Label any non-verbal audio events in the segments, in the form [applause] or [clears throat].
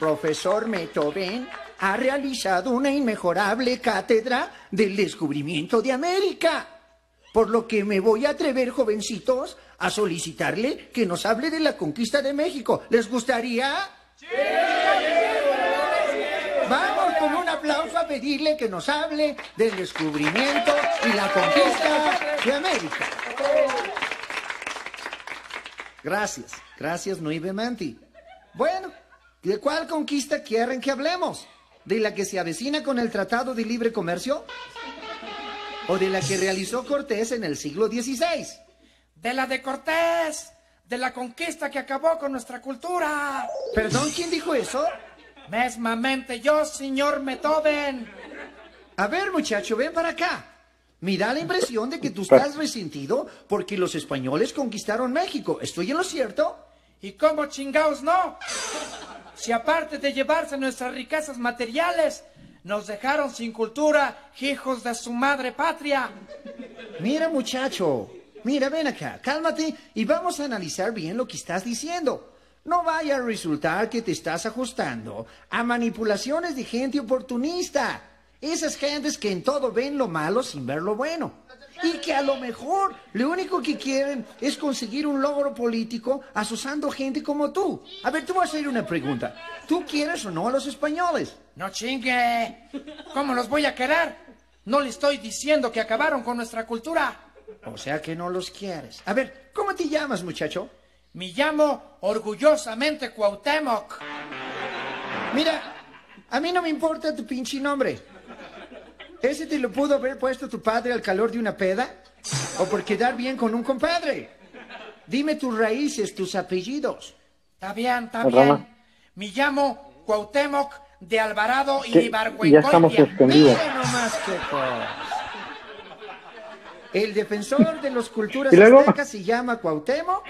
profesor Beethoven ha realizado una inmejorable cátedra del descubrimiento de América. Por lo que me voy a atrever, jovencitos, a solicitarle que nos hable de la conquista de México. ¿Les gustaría? Vamos con un aplauso a pedirle que nos hable del descubrimiento y la conquista de América. Gracias, gracias, Nuive Manti. Bueno, ¿de cuál conquista quieren que hablemos? ¿De la que se avecina con el Tratado de Libre Comercio? ¿O de la que realizó Cortés en el siglo XVI? De la de Cortés, de la conquista que acabó con nuestra cultura. ¿Perdón, quién dijo eso? Mesmamente yo, señor Beethoven. A ver, muchacho, ven para acá. Me da la impresión de que tú estás resentido porque los españoles conquistaron México. ¿Estoy en lo cierto? ¿Y cómo chingaos no? Si aparte de llevarse nuestras riquezas materiales, nos dejaron sin cultura, hijos de su madre patria. Mira, muchacho, mira, ven acá, cálmate y vamos a analizar bien lo que estás diciendo. No vaya a resultar que te estás ajustando a manipulaciones de gente oportunista. Esas gentes que en todo ven lo malo sin ver lo bueno. Y que a lo mejor lo único que quieren es conseguir un logro político asusando gente como tú. A ver, tú vas a hacer una pregunta. ¿Tú quieres o no a los españoles? No chingue. ¿Cómo los voy a querer? No le estoy diciendo que acabaron con nuestra cultura. O sea que no los quieres. A ver, ¿cómo te llamas, muchacho? Me llamo orgullosamente Cuauhtémoc. Mira, a mí no me importa tu pinche nombre. ¿Ese te lo pudo haber puesto tu padre al calor de una peda? ¿O por quedar bien con un compadre? Dime tus raíces, tus apellidos. Está bien, está Rama. bien. Me llamo Cuauhtémoc de Alvarado y Que ya estamos Ibargüengoitia. extendidos. Qué. El defensor de las culturas aztecas se llama Cuauhtémoc,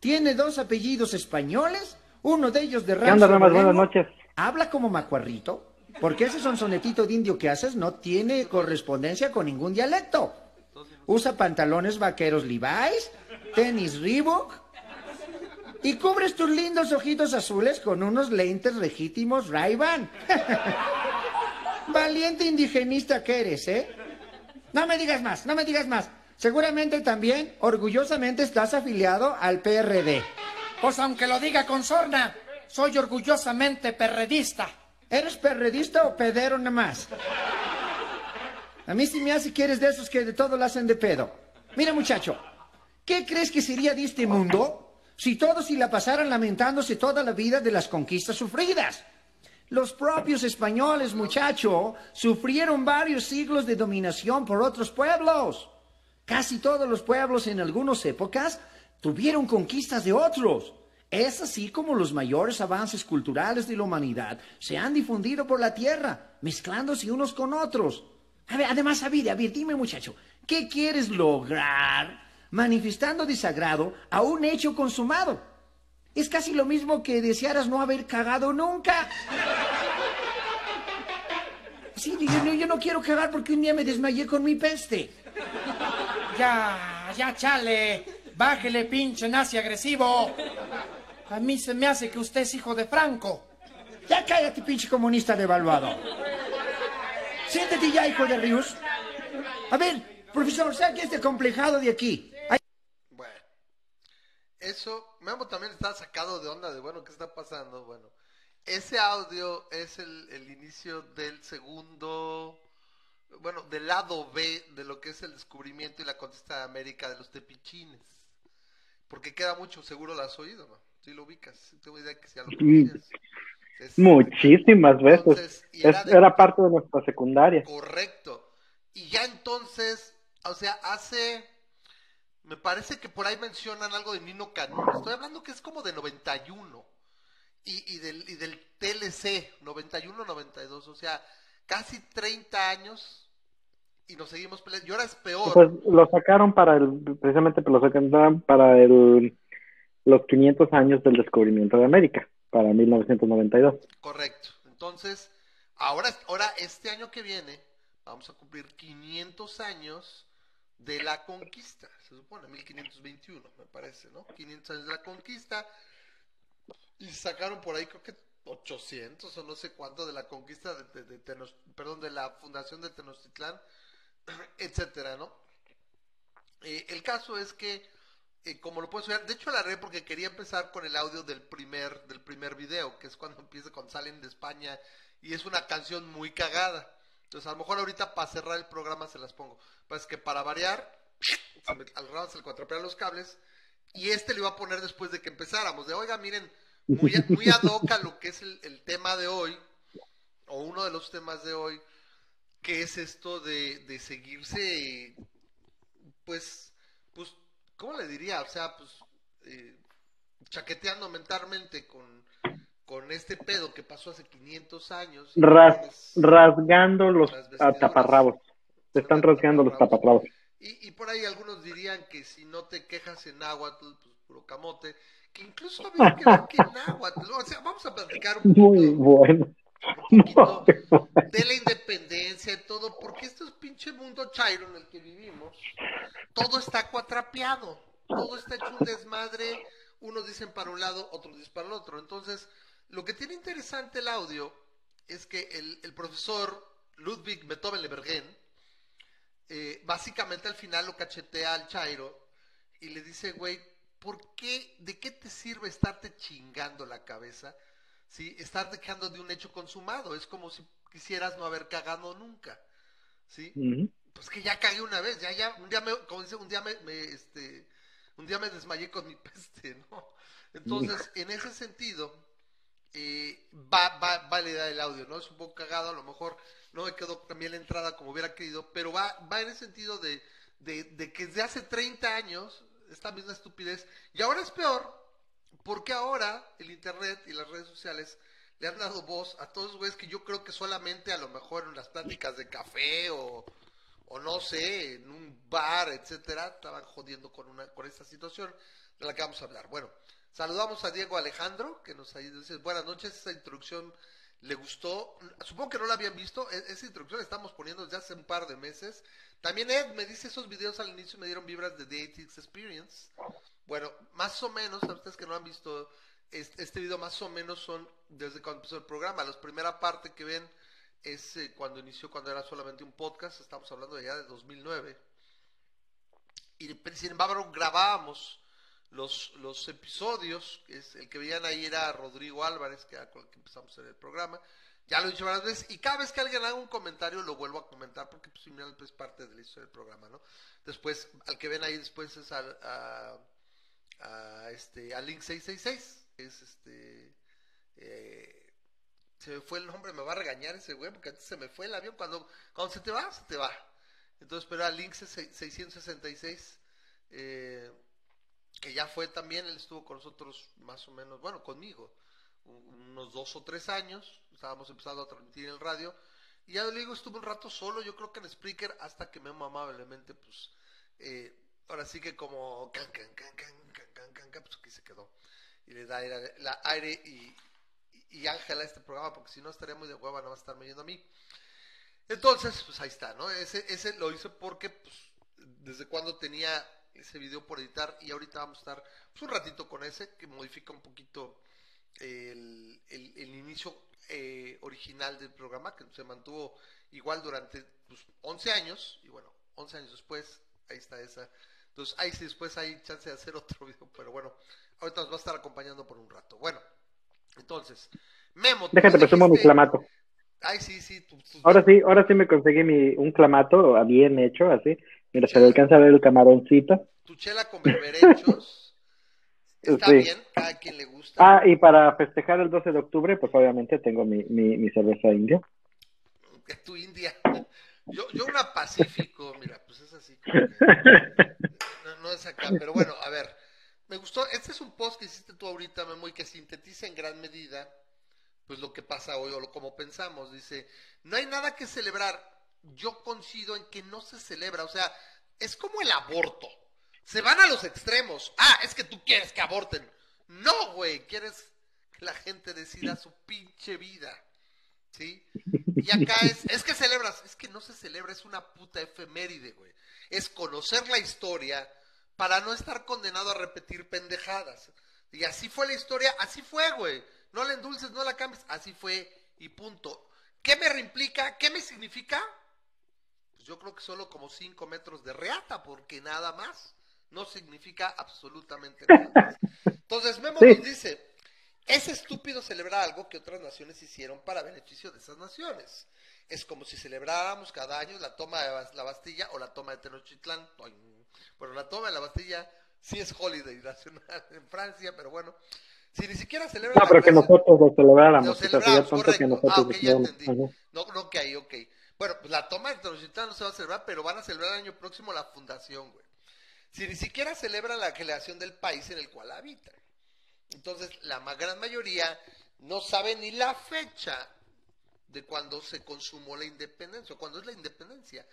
tiene dos apellidos españoles, uno de ellos de ¿Qué raza onda? Buenas noches. habla como macuarrito, porque ese sonetito de indio que haces no tiene correspondencia con ningún dialecto. Usa pantalones vaqueros Levi's, tenis Reebok, y cubres tus lindos ojitos azules con unos lentes legítimos Ray-Ban. [laughs] Valiente indigenista que eres, ¿eh? No me digas más, no me digas más. Seguramente también, orgullosamente, estás afiliado al PRD. Pues aunque lo diga con sorna, soy orgullosamente perredista. ¿Eres perredista o pedero nada más? A mí sí me hace que eres de esos que de todo lo hacen de pedo. Mira, muchacho, ¿qué crees que sería de este mundo si todos se la pasaran lamentándose toda la vida de las conquistas sufridas? Los propios españoles, muchacho, sufrieron varios siglos de dominación por otros pueblos. Casi todos los pueblos en algunas épocas tuvieron conquistas de otros. Es así como los mayores avances culturales de la humanidad se han difundido por la tierra, mezclándose unos con otros. A ver, además, ver, a ver, dime muchacho, ¿qué quieres lograr manifestando desagrado a un hecho consumado? Es casi lo mismo que desearas no haber cagado nunca. Sí, yo yo no quiero cagar porque un día me desmayé con mi peste. Ya, ya, chale. Bájele, pinche nazi agresivo. A mí se me hace que usted es hijo de Franco. Ya cállate, pinche comunista devaluado. Siéntate ya, hijo de Ríos. A ver, profesor, saque este complejado de aquí. Bueno, eso, Memo también está sacado de onda de, bueno, ¿qué está pasando? Bueno, ese audio es el, el inicio del segundo, bueno, del lado B de lo que es el descubrimiento y la conquista de América de los tepichines. Porque queda mucho, seguro lo has oído, ¿no? Si lo ubicas, sí tengo idea que ya lo conocías. Es- Muchísimas veces. Entonces, y era de- era parte de nuestra secundaria. Correcto. Y ya entonces, o sea, hace, me parece que por ahí mencionan algo de Nino Canún. Estoy hablando que es como de 91. Y, y, del, y del TLC, 91-92. O sea, casi 30 años y nos seguimos peleando. Y ahora es peor. Pues lo sacaron para el, precisamente lo sacaron para el, los 500 años del descubrimiento de América, para 1992. Correcto. Entonces, ahora, ahora este año que viene, vamos a cumplir 500 años de la conquista. Se supone, 1521, me parece, ¿no? 500 años de la conquista. Y sacaron por ahí, creo que 800 o no sé cuánto de la conquista de, de- de Tenos- perdón, de la fundación de Tenochtitlán, [clears throat] etcétera, ¿no? Eh, el caso es que, eh, como lo puedes ver, de hecho la agarré porque quería empezar con el audio del primer, del primer video, que es cuando [laughs] empieza, cuando salen de España, y es una canción muy cagada. Entonces, a lo mejor ahorita para cerrar el programa se las pongo. Pues que para variar, al rato se le cuatropearon los cables, y este le iba a poner después de que empezáramos, de oiga, miren, muy, muy ad lo que es el, el tema de hoy, o uno de los temas de hoy, que es esto de, de seguirse, pues, pues, ¿cómo le diría? O sea, pues, eh, chaqueteando mentalmente con, con este pedo que pasó hace 500 años. Ras- rasgando los taparrabos. Se están rasgando los taparrabos. Y, y por ahí algunos dirían que si no te quejas en náhuatl, pues puro camote, que incluso había que ver que en náhuatl, o sea, vamos a platicar un [laughs] Muy poquito, bueno. [laughs] de la independencia y todo, porque este es pinche mundo chairo en el que vivimos, todo está cuatrapeado, todo está hecho un desmadre, unos dicen para un lado, otros dicen para el otro. Entonces, lo que tiene interesante el audio es que el, el profesor Ludwig Beethoven Lebergen, eh, básicamente al final lo cachetea al Chairo y le dice, güey, ¿por qué, de qué te sirve estarte chingando la cabeza? ¿Sí? Estar dejando de un hecho consumado. Es como si quisieras no haber cagado nunca. ¿Sí? Pues que ya cagué una vez, ya, ya, un día me, como dice, un día me, me, este, un día me desmayé con mi [laughs] peste, ¿no? Entonces, en ese sentido, eh, va, va, va la idea del audio, ¿no? Es un poco cagado, a lo mejor no me quedó también la entrada como hubiera querido, pero va, va en el sentido de, de, de que desde hace 30 años, esta misma estupidez, y ahora es peor, porque ahora el internet y las redes sociales le han dado voz a todos los güeyes que yo creo que solamente a lo mejor en las pláticas de café o, o no sé, en un bar, etcétera, estaban jodiendo con una con esta situación de la que vamos a hablar. Bueno, saludamos a Diego Alejandro, que nos dice, buenas noches, esta introducción le gustó, supongo que no la habían visto, e- esa introducción la estamos poniendo desde hace un par de meses. También Ed me dice, esos videos al inicio me dieron vibras de The ATX Experience. Bueno, más o menos, a ustedes que no han visto este, video, más o menos son desde cuando empezó el programa. La primera parte que ven es eh, cuando inició, cuando era solamente un podcast, estamos hablando de ya de 2009. Y sin embargo grabábamos los, los episodios, es, el que veían ahí era Rodrigo Álvarez, que era con el que empezamos en el programa. Ya lo he dicho varias veces, y cada vez que alguien haga un comentario lo vuelvo a comentar, porque pues, finalmente es parte de la historia del programa, ¿no? Después, al que ven ahí después es al, a, a, este, a Link 666, que es este... eh, se me fue el nombre, me va a regañar ese güey, porque antes se me fue el avión, cuando, cuando se te va, se te va. Entonces, pero a Link 666, eh, que ya fue también, él estuvo con nosotros más o menos, bueno, conmigo, un- unos dos o tres años, estábamos empezando a transmitir en el radio, y ya le digo, estuve un rato solo, yo creo que en Spreaker, hasta que me amablemente, pues, eh, ahora sí que como, can, can, can, can, can, can, can, can, pues aquí se quedó. y le da aire, la aire y, Ángela a este programa, porque si no estaría muy de hueva, no va a estar viendo a mí. Entonces, pues ahí está, ¿no? Ese, ese lo hice porque, pues, desde cuando tenía ese video por editar y ahorita vamos a estar pues, un ratito con ese, que modifica un poquito el, el, el inicio eh, original del programa, que se mantuvo igual durante pues, 11 años, y bueno, 11 años después, ahí está esa. Entonces, ahí sí después hay chance de hacer [laughs] otro video, pero bueno, ahorita nos va a estar acompañando por un rato. Bueno, entonces, Memo. Déjate, presumo mi clamato. Ay, sí, sí. Ahora sí, ahora sí me conseguí mi, un clamato bien hecho, así. Mira, se le alcanza a ver el camaroncito. Tu chela con berberechos. [laughs] Está Sí. bien, cada quien le gusta. Ah, y para festejar el 12 de octubre, pues obviamente tengo mi, mi, mi cerveza india. que tu India. Yo, yo una Pacífico, mira, pues es así. como que- [laughs] no, no es acá, pero bueno, a ver. Me gustó, este es un post que hiciste tú ahorita, Memo, y que sintetiza en gran medida, pues lo que pasa hoy o lo, como pensamos. Dice, no hay nada que celebrar. Yo coincido en que no se celebra, o sea, es como el aborto. Se van a los extremos. Ah, es que tú quieres que aborten. No, güey, quieres que la gente decida su pinche vida. ¿Sí? Y acá es, es que celebras, es que no se celebra, es una puta efeméride, güey. Es conocer la historia para no estar condenado a repetir pendejadas. Y así fue la historia, así fue, güey. No la endulces, no la cambies, así fue y punto. ¿Qué me reimplica? ¿Qué me significa? Pues yo creo que solo como 5 metros de reata, porque nada más. No significa absolutamente nada más. Entonces, Memo Sí. nos dice, es estúpido celebrar algo que otras naciones hicieron para beneficio de esas naciones. Es como si celebráramos cada año la toma de la Bastilla o la toma de Tenochtitlán. Bueno, la toma de la Bastilla sí es holiday nacional en Francia, pero bueno. Si ni siquiera celebran No, pero que nosotros lo celebráramos. lo o sea, celebramos, correcto. que nosotros Ah, ok, ya entendí. No, no, ok, ok. Bueno, pues la toma de Tenochtitlán no se va a celebrar, pero van a celebrar el año próximo la fundación, güey. Si ni siquiera celebran la creación del país en el cual habitan. Entonces, la ma- gran mayoría no sabe ni la fecha de cuando se consumó la independencia, o cuando es la independencia.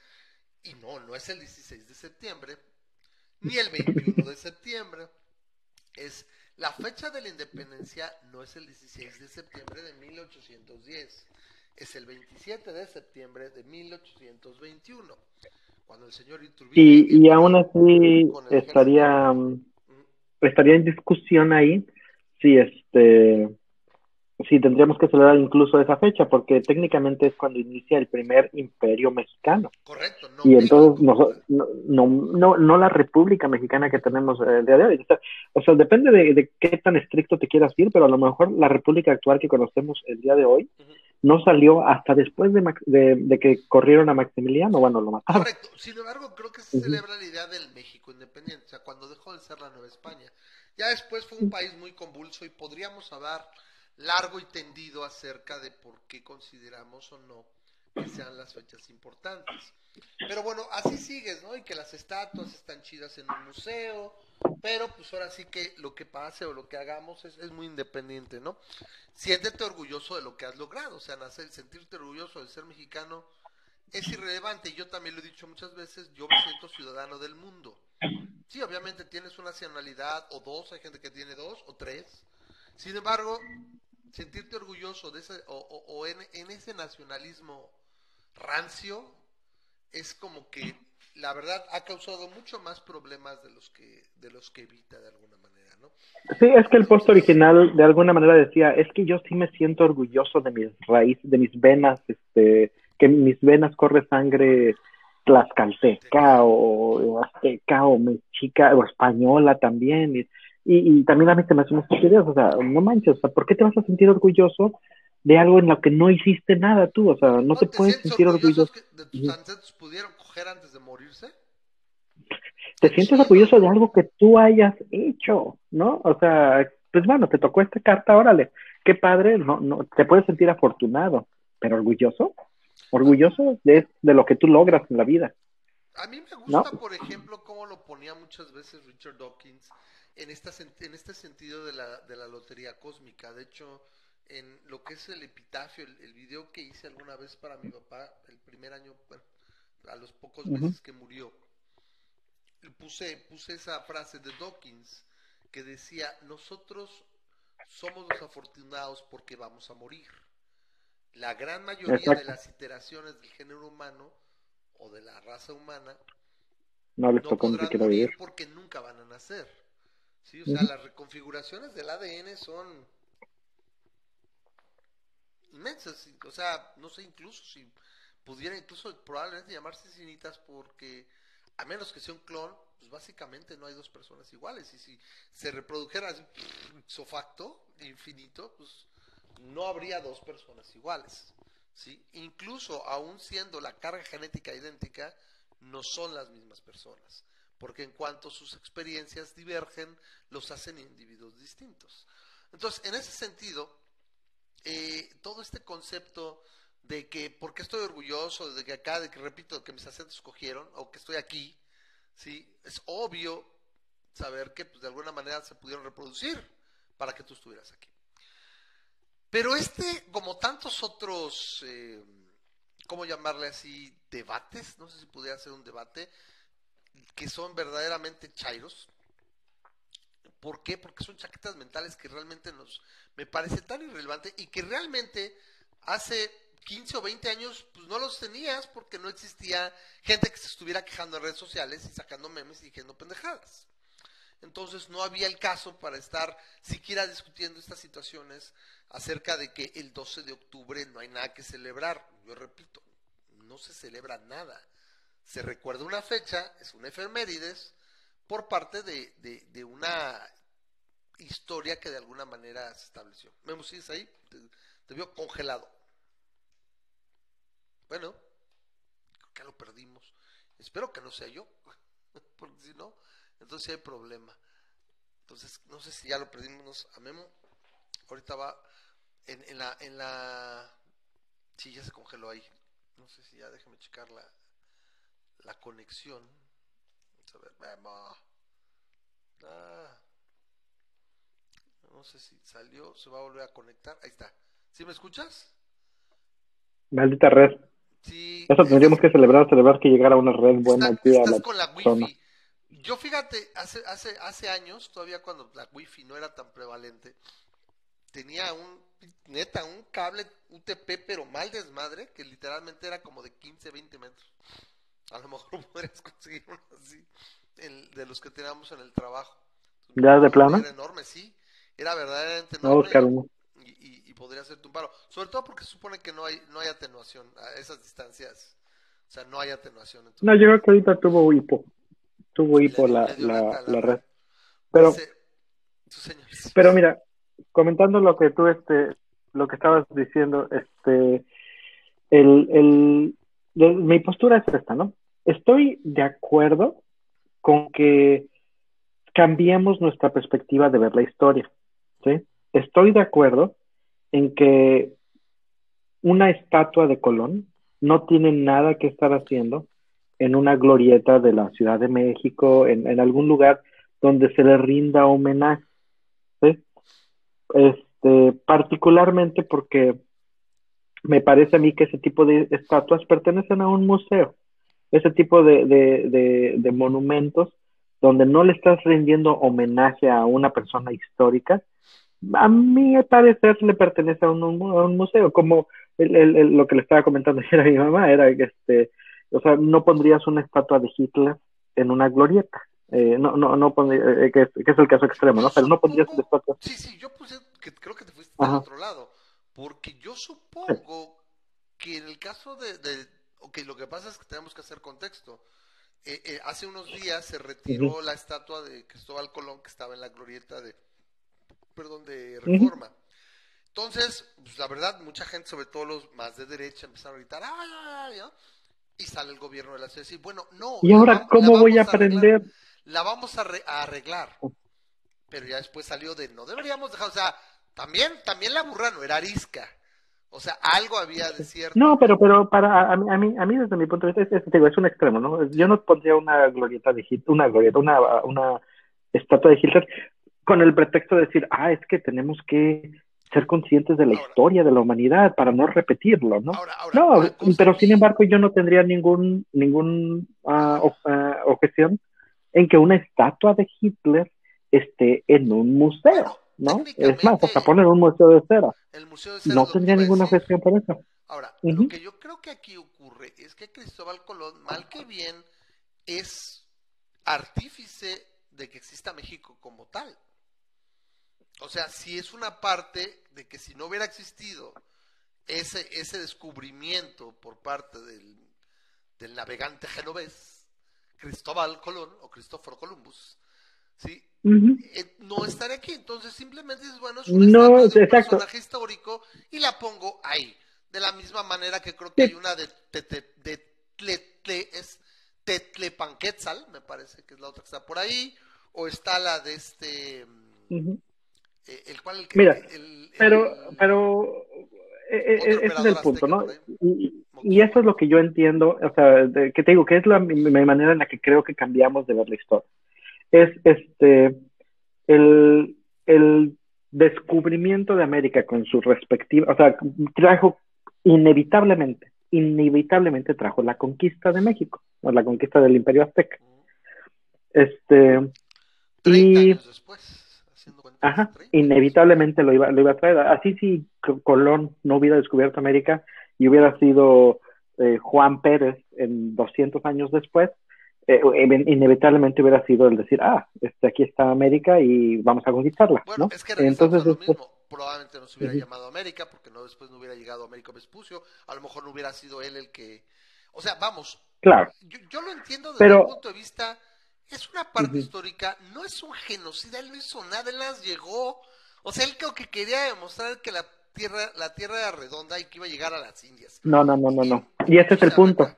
Y no, no es el 16 de septiembre, ni el 21 de septiembre. Es la fecha de la independencia no es el 16 de septiembre de 1810, es el 27 de septiembre de 1821, cuando el señor Iturbide Y, y aún así estaría, mm, estaría en discusión ahí si este si tendríamos que celebrar incluso esa fecha, porque técnicamente es cuando inicia el primer imperio mexicano. correcto, no Y entonces no, no, no, no, la República Mexicana que tenemos eh, el día de hoy. O sea, depende de, de qué tan estricto te quieras ir, pero a lo mejor la República actual que conocemos el día de hoy. No salió hasta después de, Max- de, de que corrieron a Maximiliano. Bueno, lo mataron. Correcto. Sin embargo, creo que se celebra la idea del México independiente, o sea, cuando dejó de ser la Nueva España. Ya después fue un país muy convulso y podríamos hablar largo y tendido acerca de por qué consideramos o no que sean las fechas importantes. Pero bueno, así sigues, ¿no? Y que las estatuas están chidas en un museo, pero pues ahora sí que lo que pase o lo que hagamos es, es muy independiente, ¿no? Siéntete orgulloso de lo que has logrado, o sea, nacer, sentirte orgulloso de ser mexicano es irrelevante. Yo también lo he dicho muchas veces, yo me siento ciudadano del mundo. Sí, obviamente tienes una nacionalidad o dos, hay gente que tiene dos o tres. Sin embargo, sentirte orgulloso de ese, o, en ese nacionalismo rancio es como que la verdad ha causado mucho más problemas de los que de los que evita de alguna manera, ¿no? Sí, es que el post original de alguna manera decía, es que yo sí me siento orgulloso de mis raíces, de mis venas, este, que mis venas corre sangre tlaxcalteca o azteca o mexica o española también. Y, y, también a mí se me hace una estupidez, o sea, no manches, o sea, ¿por qué te vas a sentir orgulloso de algo en lo que no hiciste nada tú? O sea, no te puedes sentir orgulloso. que de tus Ujú. ancestros pudieron coger antes de morirse? te sientes orgulloso de algo que tú hayas hecho, ¿no? O sea, pues bueno, te tocó esta carta, órale, qué padre, no, no, te puedes sentir afortunado, pero orgulloso, orgulloso de, de lo que tú logras en la vida. A mí me ¿No? gusta, por ejemplo, cómo lo ponía muchas veces Richard Dawkins en, esta, en este sentido de la, de la lotería cósmica. De hecho, en lo que es el epitafio, el, el video que hice alguna vez para mi papá, el primer año, bueno, a los pocos meses que murió, puse, puse esa frase de Dawkins que decía, nosotros somos los afortunados porque vamos a morir. La gran mayoría de las iteraciones del género humano o de la raza humana No les no podrán morir vivir. porque nunca van a nacer. ¿sí? O sea, las reconfiguraciones del ADN son inmensas. O sea, no sé, incluso si pudiera incluso probablemente llamarse sinitas porque a menos que sea un clon, pues básicamente no hay dos personas iguales. Y si se reprodujera así, ipso facto, infinito, pues no habría dos personas iguales. ¿sí? Incluso aún siendo la carga genética idéntica, no son las mismas personas. Porque en cuanto sus experiencias divergen, los hacen individuos distintos. Entonces, en ese sentido, eh, todo este concepto de que, porque estoy orgulloso de que acá, de que repito, que mis acentos cogieron, o que estoy aquí, ¿sí? Es obvio saber que pues, de alguna manera se pudieron reproducir para que tú estuvieras aquí. Pero este, como tantos otros, eh, ¿cómo llamarle así? Debates, no sé si pudiera ser un debate, que son verdaderamente chairos. ¿Por qué? Porque son chaquetas mentales que realmente nos, me parece tan irrelevante y que realmente hace 15 o 20 años pues no los tenías porque no existía gente que se estuviera quejando en redes sociales y sacando memes y diciendo pendejadas. Entonces no había el caso para estar siquiera discutiendo estas situaciones acerca de que el 12 de octubre no hay nada que celebrar. Yo repito, no se celebra nada. Se recuerda una fecha, es una efemérides, por parte de, de, una historia que de alguna manera se estableció. Memo, ¿sigues ahí? Te, veo congelado. Bueno, creo que lo perdimos. Espero que no sea yo, [laughs] porque si no, entonces hay problema. Entonces, no sé si ya lo perdimos a Memo. Ahorita va en, en la, en la... Sí, ya se congeló ahí. No sé si ya, déjame checar la, la conexión. A ver, Memo. Ah. No sé si salió, se va a volver a conectar. Ahí está. ¿Sí me escuchas? Maldita red. Sí. Eso tendríamos que celebrar, celebrar que llegara una red buena aquí a la con la zona. Yo fíjate, hace, hace, hace años, todavía cuando la wifi no era tan prevalente, tenía un, neta, un cable UTP, pero mal desmadre, que literalmente era como de 15, 20 metros. A lo mejor [laughs] podrías conseguir uno así, el- de los que teníamos en el trabajo. ¿Ya de plano? Era enorme, sí. Era verdaderamente enorme. y, y- y podría hacerte un paro. Sobre todo porque se supone que no hay, no hay atenuación a esas distancias. O sea, no hay atenuación. entonces- No, yo creo que ahorita tuvo hipo. Tuvo hipo la, la, la red. Pero, pero mira, comentando lo que tú, este, lo que estabas diciendo, este, el, el, de- mi postura es esta, ¿no? Estoy de acuerdo con que cambiemos nuestra perspectiva de ver la historia, ¿sí? Estoy de acuerdo en que una estatua de Colón no tiene nada que estar haciendo en una glorieta de la Ciudad de México, en, algún lugar donde se le rinda homenaje. ¿sí? Este, particularmente porque me parece a mí que ese tipo de estatuas pertenecen a un museo. Ese tipo de, de, de, de monumentos donde no le estás rindiendo homenaje a una persona histórica, a mi parecer le pertenece a un, a un museo, como el, el, el, lo que le estaba comentando ayer a mi mamá, era que este, o sea, no pondrías una estatua de Hitler en una glorieta. Eh, no, no, no pondría, eh, que, es, que, es, el caso extremo, ¿no? Pero no pondrías una estatua. Sí, sí, yo puse que creo que te fuiste del otro lado, porque yo supongo que en el caso de, de ok, lo que pasa es que tenemos que hacer contexto. Eh, eh, hace unos días se retiró la estatua de Cristóbal Colón que estaba en la glorieta de, perdón, de Reforma. Entonces, pues, la verdad, mucha gente, sobre todo los más de derecha, empezaron a gritar, ¡ay, ay, ay! ¿no? Y sale el gobierno de la ciudad y decir, bueno, no. ¿Y ahora cómo voy a arreglar aprender? la vamos a, re- a arreglar. Pero ya después salió de no deberíamos dejar, o sea, también, también la burra no era arisca. O sea, algo había de cierto. No, pero, pero para a mí, a mí, a mí desde mi punto de vista es, es, digo, es un extremo, ¿no? Yo no pondría una glorieta de Hitler, una glorieta, una, una estatua de Hitler con el pretexto de decir, ah, es que tenemos que ser conscientes de la Ahora- historia de la humanidad para no repetirlo, ¿no? Ahora, ahora, No, pero sin embargo yo no tendría ningún ningún ah, o- ah, objeción en que una estatua de Hitler esté en un museo. Bueno, ¿no? Es más, hasta poner un museo de cera. El Museo de Cera No tendría ninguna objeción por eso. Ahora, lo que yo creo que aquí ocurre es que Cristóbal Colón, mal que bien, es artífice de que exista México como tal. O sea, si es una parte de que si no hubiera existido ese, ese descubrimiento por parte del, del navegante genovés, Cristóbal Colón o Cristóforo Columbus, ¿sí? Eh, no estaré aquí. Entonces simplemente es bueno, es una No, estatua de un personaje histórico y la pongo ahí. De la misma manera que creo que Sí. hay una de, de, de, de Tle- es Tetlepanquetzal, me parece que es la otra que está por ahí, o está la de este, mm, eh, el cual el que- Mira, el- el- Pero, pero eh, eh, Otro ese es el punto, ¿no? Y, y eso es lo que yo entiendo, o sea, de- que te digo, que es la mi, mi manera en la que creo que cambiamos de ver la historia. Es este el, el descubrimiento de América con su respectiva, o sea, trajo inevitablemente, inevitablemente trajo la conquista de México, o la conquista del Imperio Azteca. Este, 30 y- años después, haciendo Ajá, 30 años. inevitablemente lo iba, lo iba a traer. Así si Colón no hubiera descubierto América y hubiera sido eh, Juan Pérez en 200 años después, eh, in- inevitablemente hubiera sido el decir, ah, este, aquí está América y vamos a conquistarla, Bueno, ¿no? es que Entonces, lo este, mismo. Probablemente no se hubiera llamado América, porque no después no hubiera llegado Américo Vespucio. A lo mejor no hubiera sido él el que. O sea, vamos, claro, yo, yo lo entiendo desde Pero- el punto de vista. Es una parte histórica, no es un genocida, él no hizo nada, él las llegó. O sea, él creo que quería demostrar que la tierra, la tierra era redonda y que iba a llegar a las Indias. no, no, no, no, no. Y- ese es el punto.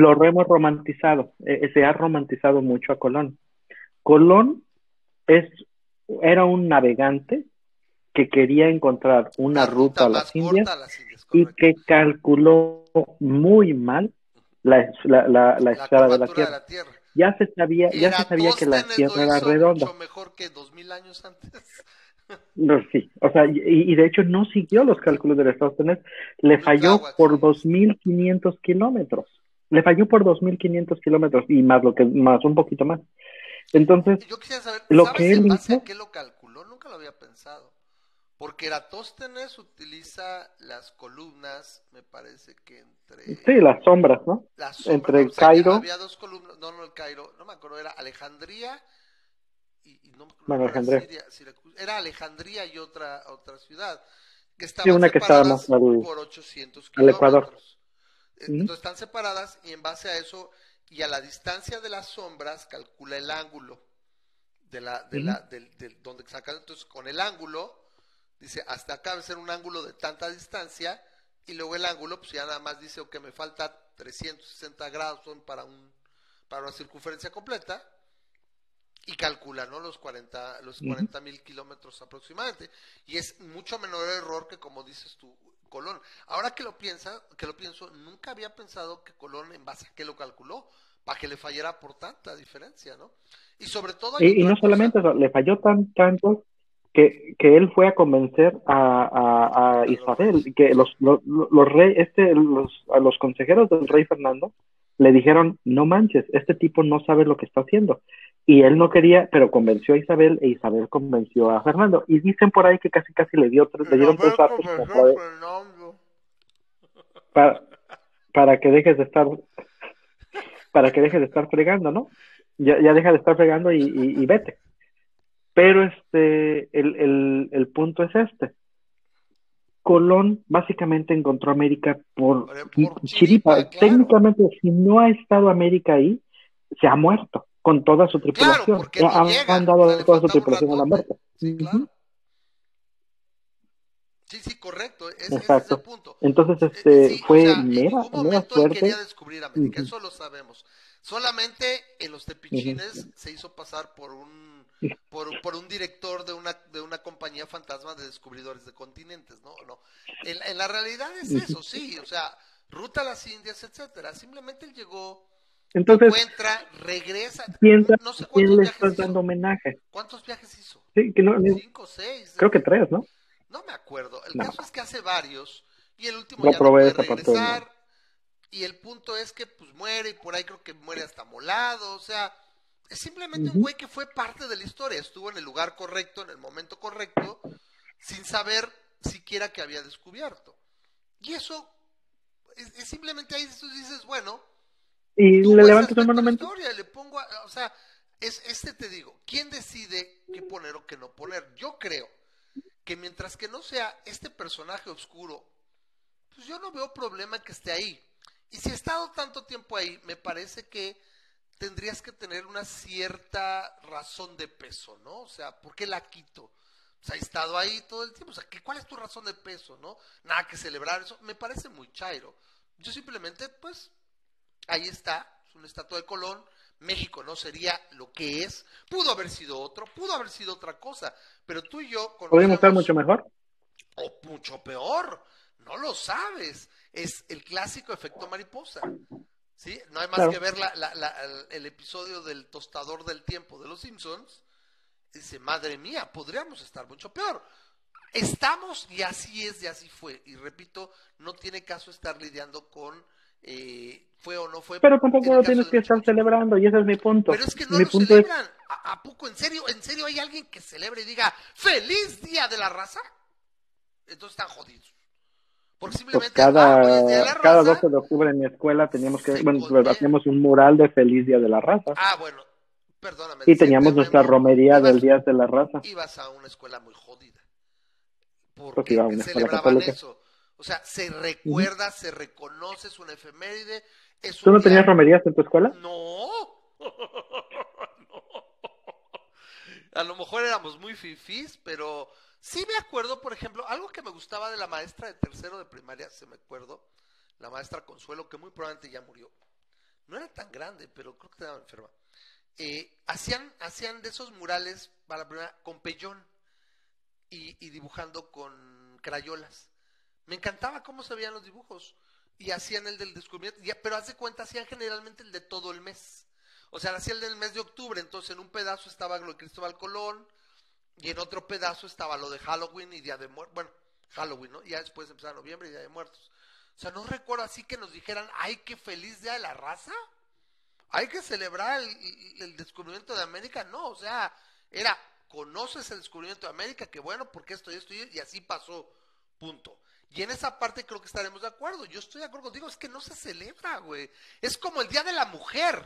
Lo hemos romantizado, eh, se ha romantizado mucho a Colón. Colón es, era un navegante que quería encontrar una ruta a las Indias corta a las Indias, y que calculó muy mal la, la, la, la La esfera de la Tierra. de la Tierra. Ya se sabía, ya se sabía que la Tierra era redonda. mucho mejor que dos mil años antes. [laughs] No, sí, o sea, y, y de hecho no siguió los cálculos de Eratóstenes, le falló por sí. 2.500 kilómetros. Le falló por 2.500 kilómetros y más lo que más un poquito más. Entonces, Yo quisiera saber, Lo ¿sabes que él en base hizo- a qué lo calculó? Nunca lo había pensado. Porque Eratóstenes utiliza las columnas, me parece que entre... sí, las sombras, ¿no? las sombras, entre o sea, que Cairo- Había dos columnas, no, no el Cairo, no me acuerdo, era Alejandría y, y no, no Bueno, era Alejandría. Siria, era Alejandría y otra otra ciudad que Sí, estaban una que estaba separadas más al- por 800 al Ecuador. Entonces están separadas y en base a eso y a la distancia de las sombras calcula el ángulo de la de la del, del- donde sacan entonces con el ángulo dice hasta acá debe ser un ángulo de tanta distancia y luego el ángulo pues ya nada más dice que me falta 360 grados son para un para una circunferencia completa y calcula ¿no? los 40 los Ujú. 40 mil kilómetros aproximadamente y es mucho menor error que como dices tú Colón ahora que lo piensa que lo pienso nunca había pensado que Colón en base a qué lo calculó para que le fallara por tanta diferencia no y sobre todo Y, no cosa. solamente eso, le falló tan tanto que, que él fue a convencer a, a, a Isabel, que los, los, los rey, este, los, a los consejeros del rey Fernando le dijeron, no manches, este tipo no sabe lo que está haciendo. Y él no quería, pero convenció a Isabel e Isabel convenció a Fernando. Y dicen por ahí que casi casi le dio tres, le dieron tres datos para, para, que dejes de estar para que dejes de estar fregando, ¿no? Ya, ya deja de estar fregando y, y- y vete. Pero este, el, el, el punto es este. Colón básicamente encontró América por, Por- por chiripa. chiripa, claro. Técnicamente, si no ha estado América ahí, se ha muerto con toda su tripulación. Claro, porque han, llega, han dado le toda su faltaba un tripulación a la muerte. Sí, claro. Sí, sí, correcto. Ese, ese es Exacto. el punto. Entonces, Eh, este, sí, fue o sea, en mera, ningún mera momento él suerte. quería descubrir América, Ujú. eso lo sabemos. Solamente en los tepichines se hizo pasar por un por, por un director de una de una compañía fantasma de descubridores de continentes, ¿no? No. En, en la realidad es eso, sí, o sea, ruta a las Indias, etcétera. Simplemente él llegó, Entonces, encuentra, regresa. piensa no sé quién le estás hizo. dando homenaje. ¿Cuántos viajes hizo? Sí, que no, no- Cinco, seis. creo que tres, ¿no? No me acuerdo. El No. caso es que hace varios y el último No ya no probé puede esa parte regresar. Y el punto es que pues muere y por ahí creo que muere hasta molado. O sea, Es simplemente un güey que fue parte de la historia, estuvo en el lugar correcto, en el momento correcto, sin saber siquiera que había descubierto. Y eso es, es simplemente ahí tú dices, bueno, Y le de la monumento. historia, le pongo, a- o sea, es este te digo, ¿quién decide qué poner o qué no poner? Yo creo que mientras que no sea este personaje oscuro, pues yo no veo problema en que esté ahí. Y si ha estado tanto tiempo ahí, me parece que tendrías que tener una cierta razón de peso, ¿no? O sea, ¿por qué la quito? O sea, ha estado ahí todo el tiempo. O sea, ¿qué- ¿cuál es tu razón de peso, no? Nada que celebrar eso. Me parece muy chairo. Yo simplemente, pues, ahí está, es una estatua de Colón. México no sería lo que es. Pudo haber sido otro, pudo haber sido otra cosa. Pero tú y yo Podríamos estar mucho mejor. o mucho peor. No lo sabes. Es el clásico efecto mariposa. ¿Sí? No hay más Claro. que ver la- la- la- el, el episodio del tostador del tiempo de los Simpsons. Dice, madre mía, podríamos estar mucho peor. Estamos y así es y así fue. Y repito, no tiene caso estar lidiando con eh, fue o no fue. Pero tampoco lo tienes que estar celebrando y ese es mi punto. Pero es que no mi lo punto es, celebran. ¿A, a poco? ¿En serio? ¿En serio hay alguien que celebre y diga ¡Feliz Día de la Raza? Entonces están jodidos. Porque pues simplemente ah, hoy es Día de la cada, cada Raza. 12 de octubre en mi escuela teníamos que, bueno, convierte- hacíamos un mural de Feliz Día de la Raza. Ah, bueno, perdóname. y teníamos nuestra romería ibas- del Día de la Raza. Ibas a una escuela muy jodida. Porque Porque iba a una escuela celebraban católica. eso. O sea, se recuerda, se reconoce, es una efeméride. Es ¿Tú un no tenías día- romerías en tu escuela? No. [laughs] No. A lo mejor éramos muy fifís, pero sí me acuerdo, por ejemplo, algo que me gustaba de la maestra de tercero de primaria, se me acuerdo, la maestra Consuelo, que muy probablemente ya murió. No era tan grande, pero creo que estaba enferma. Eh, hacían, hacían de esos murales para la primera con pellón y, y dibujando con crayolas. Me encantaba cómo se veían los dibujos. Y hacían el del descubrimiento, ya, pero hace cuenta, hacían generalmente el de todo el mes. O sea, hacían el del mes de octubre, entonces en un pedazo estaba lo de Cristóbal Colón, y en otro pedazo estaba lo de Halloween y Día de Muertos. Bueno, Halloween, ¿no? Y ya después empezaba noviembre y Día de Muertos. O sea, no recuerdo así que nos dijeran, ¡ay, qué feliz Día de la Raza! Hay que celebrar el, el- descubrimiento de América. No, o sea, era, conoces el descubrimiento de América, que bueno, porque esto y esto y, y así pasó, punto. Y en esa parte creo que estaremos de acuerdo. Yo estoy de acuerdo contigo, es que no se celebra, güey. Es como el Día de la Mujer.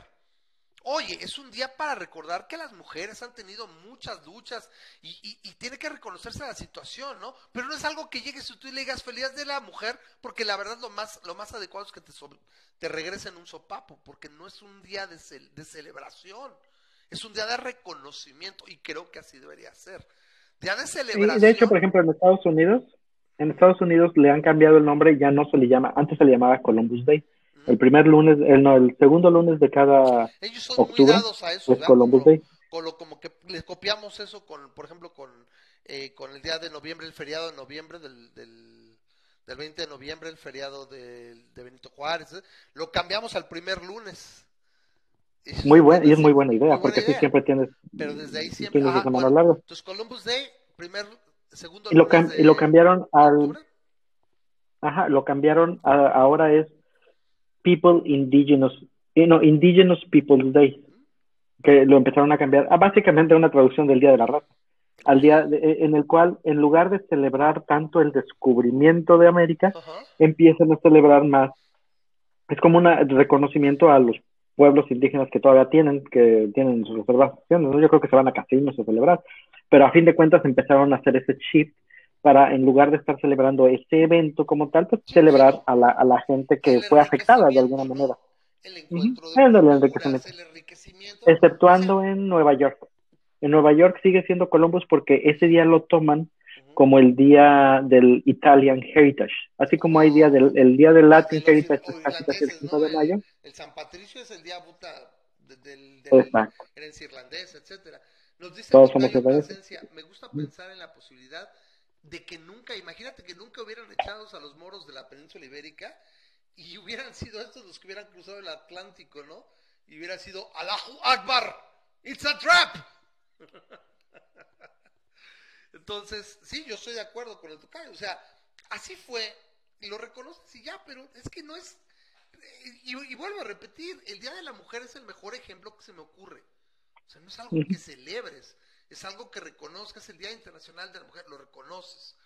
Oye, es un día para recordar que las mujeres han tenido muchas luchas y, y- y tiene que reconocerse la situación, ¿no? Pero no es algo que llegues y tú le digas feliz de la mujer, porque la verdad lo más, lo más adecuado es que te, sobre- te regresen un sopapo, porque no es un día de, de celebración, es un día de reconocimiento y creo que así debería ser. Día de Sí, celebración. de hecho, por ejemplo, en Estados Unidos, en Estados Unidos le han cambiado el nombre, ya no se le llama, antes se le llamaba Columbus Day. El primer lunes, el, no, el segundo lunes de cada Ellos son octubre a eso, es. Columbus como, Day. como que les copiamos eso con, por ejemplo, con, eh, con el día de noviembre, el feriado de noviembre del, del, del 20 de noviembre, el feriado de Benito Juárez, ¿eh? lo cambiamos al primer lunes. Y Muy buena, y es muy buena idea, muy buena porque así idea. siempre tienes, Pero desde ahí siempre. mano bueno, entonces Columbus Day, primer, segundo Y lo, lunes cam- de y lo cambiaron al, ajá, lo cambiaron a- ahora es People Indigenous, eh, no, Indigenous People's Day, que lo empezaron a cambiar, a básicamente una traducción del Día de la Raza, al día de- eh, en el cual, en lugar de celebrar tanto el descubrimiento de América, empiezan a celebrar más. Es como un reconocimiento a los pueblos indígenas que todavía tienen, que tienen sus reservaciones, ¿no? Yo creo que se van a casinos a celebrar, pero a fin de cuentas empezaron a hacer ese shift para, en lugar de estar celebrando ese evento como tal, pues celebrar a la, a la gente que El fue afectada de alguna manera. El encuentro de Ándale, el culturas, enriquecimiento. el enriquecimiento. exceptuando en Nueva York. En Nueva York sigue siendo Columbus porque ese día lo toman como el día del Italian Heritage, así como hay día del el día del Latin De los Heritage, es casi casi el irlandeses, 5 ¿no? de mayo. El, San Patricio es el día puta de- del, del herencia irlandesa, etcétera. Nos dice Todos somos. Plasencia, me gusta pensar en la posibilidad de que nunca, imagínate que nunca hubieran echados a los moros de la península ibérica y hubieran sido estos los que hubieran cruzado el Atlántico, ¿no? Y hubiera sido Allahu Akbar, it's a trap. [laughs] Entonces, sí, yo estoy de acuerdo con el tocayo. O sea, así fue, y lo reconoces y ya, pero es que no es. Y, y vuelvo a repetir, el Día de la Mujer es el mejor ejemplo que se me ocurre. Sea, no es algo que celebres, es algo que reconozcas. El Día Internacional de la Mujer, lo reconoces.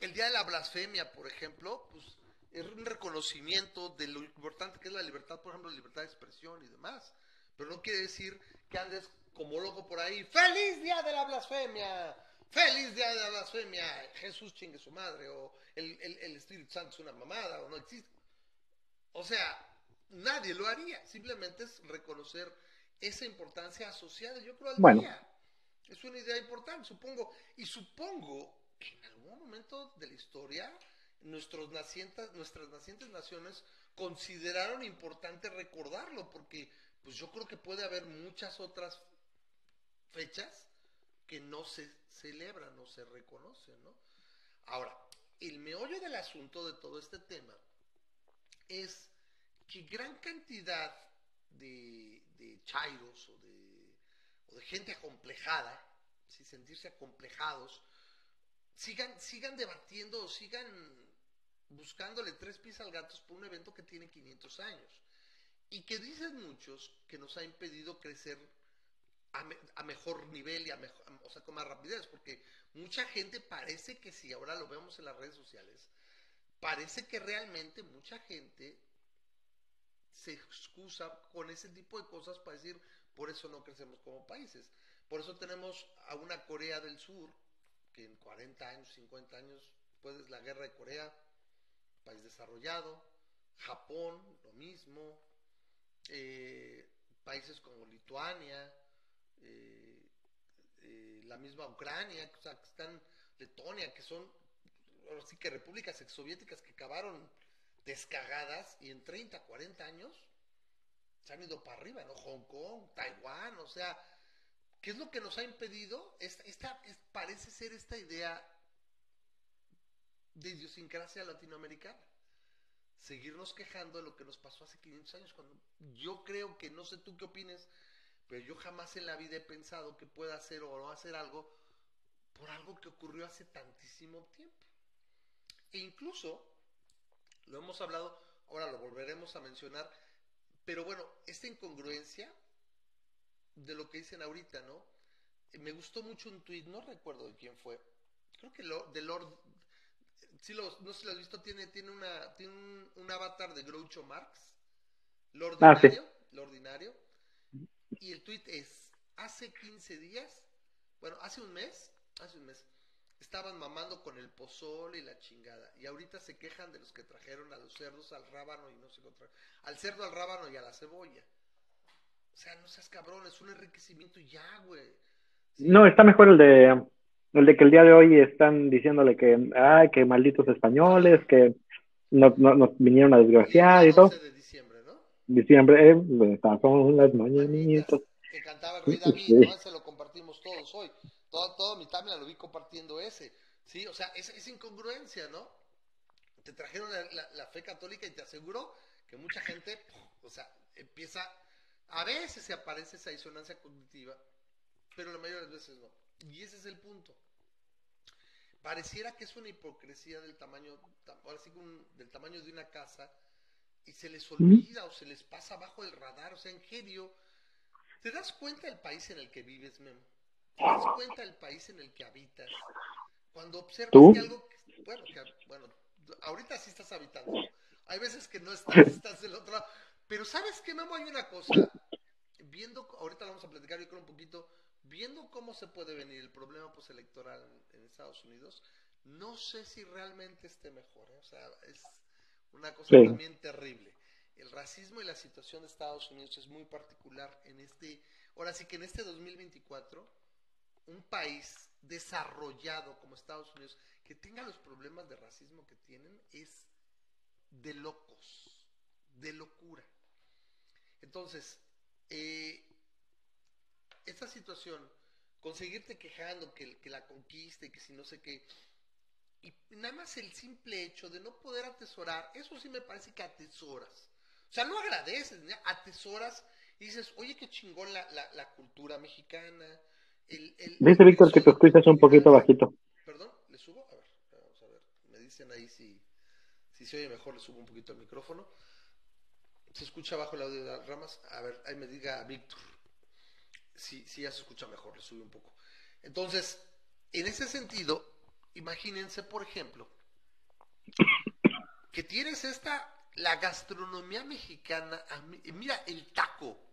El Día de la Blasfemia, por ejemplo, pues es un reconocimiento de lo importante que es la libertad, por ejemplo, la libertad de expresión y demás. Pero no quiere decir que andes como loco por ahí. ¡Feliz Día de la Blasfemia! ¡Feliz Día de la Blasfemia! Jesús chingue su madre, o el, el, el Espíritu Santo es una mamada, o no existe. O sea, nadie lo haría. Simplemente es reconocer esa importancia asociada, yo creo, al Bueno. día. Es una idea importante, supongo. Y supongo que en algún momento de la historia, nuestros nacientes, nuestras nacientes naciones consideraron importante recordarlo, porque pues yo creo que puede haber muchas otras fechas que no se celebran, no se reconocen, ¿no? Ahora, el meollo del asunto de todo este tema es que gran cantidad de, de chairos o de, o de gente acomplejada, si sentirse acomplejados, sigan, sigan debatiendo o sigan buscándole tres pies al gato por un evento que tiene 500 años. Y que dicen muchos que nos ha impedido crecer a, a mejor nivel y a mejor, o sea, con más rapidez, porque mucha gente parece que si ahora lo vemos en las redes sociales, parece que realmente mucha gente se excusa con ese tipo de cosas para decir, por eso no crecemos como países. Por eso tenemos a una Corea del Sur, que en 40 años, 50 años, después de la guerra de Corea, país desarrollado, Japón, lo mismo, eh, países como Lituania, eh, eh, la misma Ucrania, o que están Letonia, que son ahora sí que repúblicas exsoviéticas que acabaron descagadas y en 30, 40 años se han ido para arriba, ¿no? Hong Kong, Taiwán, o sea, ¿qué es lo que nos ha impedido? Esta, esta es- parece ser esta idea de idiosincrasia latinoamericana. Seguirnos quejando de lo que nos pasó hace 500 años, cuando yo creo que, no sé tú qué opines, pero yo jamás en la vida he pensado que pueda hacer o no hacer algo por algo que ocurrió hace tantísimo tiempo. E incluso, lo hemos hablado, ahora lo volveremos a mencionar, pero bueno, esta incongruencia de lo que dicen ahorita, ¿no? Eh, Me gustó mucho un tuit, no recuerdo de quién fue, creo que lo, de Lord, sí lo, no sé si lo has visto, tiene, tiene, una, tiene un, un avatar de Groucho Marx, lo Ah, sí. ordinario, lo ordinario, y el tuit es, hace 15 días, bueno, hace un mes, hace un mes, estaban mamando con el pozole y la chingada, y ahorita se quejan de los que trajeron a los cerdos al rábano y no qué otra, al cerdo, al rábano y a la cebolla. O sea, no seas cabrón, es un enriquecimiento y ya, güey. Sí. No, está mejor el de el de que el día de hoy están diciéndole que ay, que malditos españoles, que no, no, nos vinieron a Y desgraciar día y todo. 12 de diciembre, ¿no? Diciembre, eh, son las mañanitas. que cantaba el Rey David, Sí. ¿no? Ese lo compartimos todos hoy. Todo, todo mi timeline lo vi compartiendo ese. Sí, o sea, es, es incongruencia, ¿no? Te trajeron la, la- la fe católica y te aseguro que mucha gente, o sea, empieza, a veces se aparece esa disonancia cognitiva, pero la mayoría de las veces no. Y ese es el punto. Pareciera que es una hipocresía del tamaño, tam- ahora sí del tamaño de una casa, y se les olvida o se les pasa abajo del radar, o sea, en serio, ¿Te das cuenta del país en el que vives, Memo? ¿Te das cuenta del país en el que habitas? Cuando observas ¿Tú? que algo, bueno, que, bueno, ahorita sí estás habitando. Hay veces que no estás, [laughs] estás del otro lado. Pero ¿sabes qué, Memo? Hay una cosa. Viendo, ahorita lo vamos a platicar yo creo un poquito, viendo cómo se puede venir el problema postelectoral en, en Estados Unidos, no sé si realmente esté mejor. ¿eh? O sea, es una cosa Sí. también terrible. El racismo y la situación de Estados Unidos es muy particular en este, ahora sí que en este 2024, un país desarrollado como Estados Unidos que tenga los problemas de racismo que tienen es de locos, de locura. Entonces, eh, esta situación, conseguirte quejando que, que la conquiste, que si no sé qué, y nada más el simple hecho de no poder atesorar, eso sí me parece que atesoras. O sea, no agradeces, atesoras y dices, oye, qué chingón la, la cultura mexicana. El, el, Dice el Víctor que te escuchas un poquito bajito. Perdón, ¿le subo? A ver, vamos a ver. Me dicen ahí si, si se oye mejor, le subo un poquito el micrófono. ¿Se escucha bajo el audio de las ramas? A ver, ahí me diga Víctor. sí, sí ya se escucha mejor, le subí un poco. Entonces, en ese sentido, imagínense, por ejemplo, que tienes esta, la gastronomía mexicana, mira, el taco.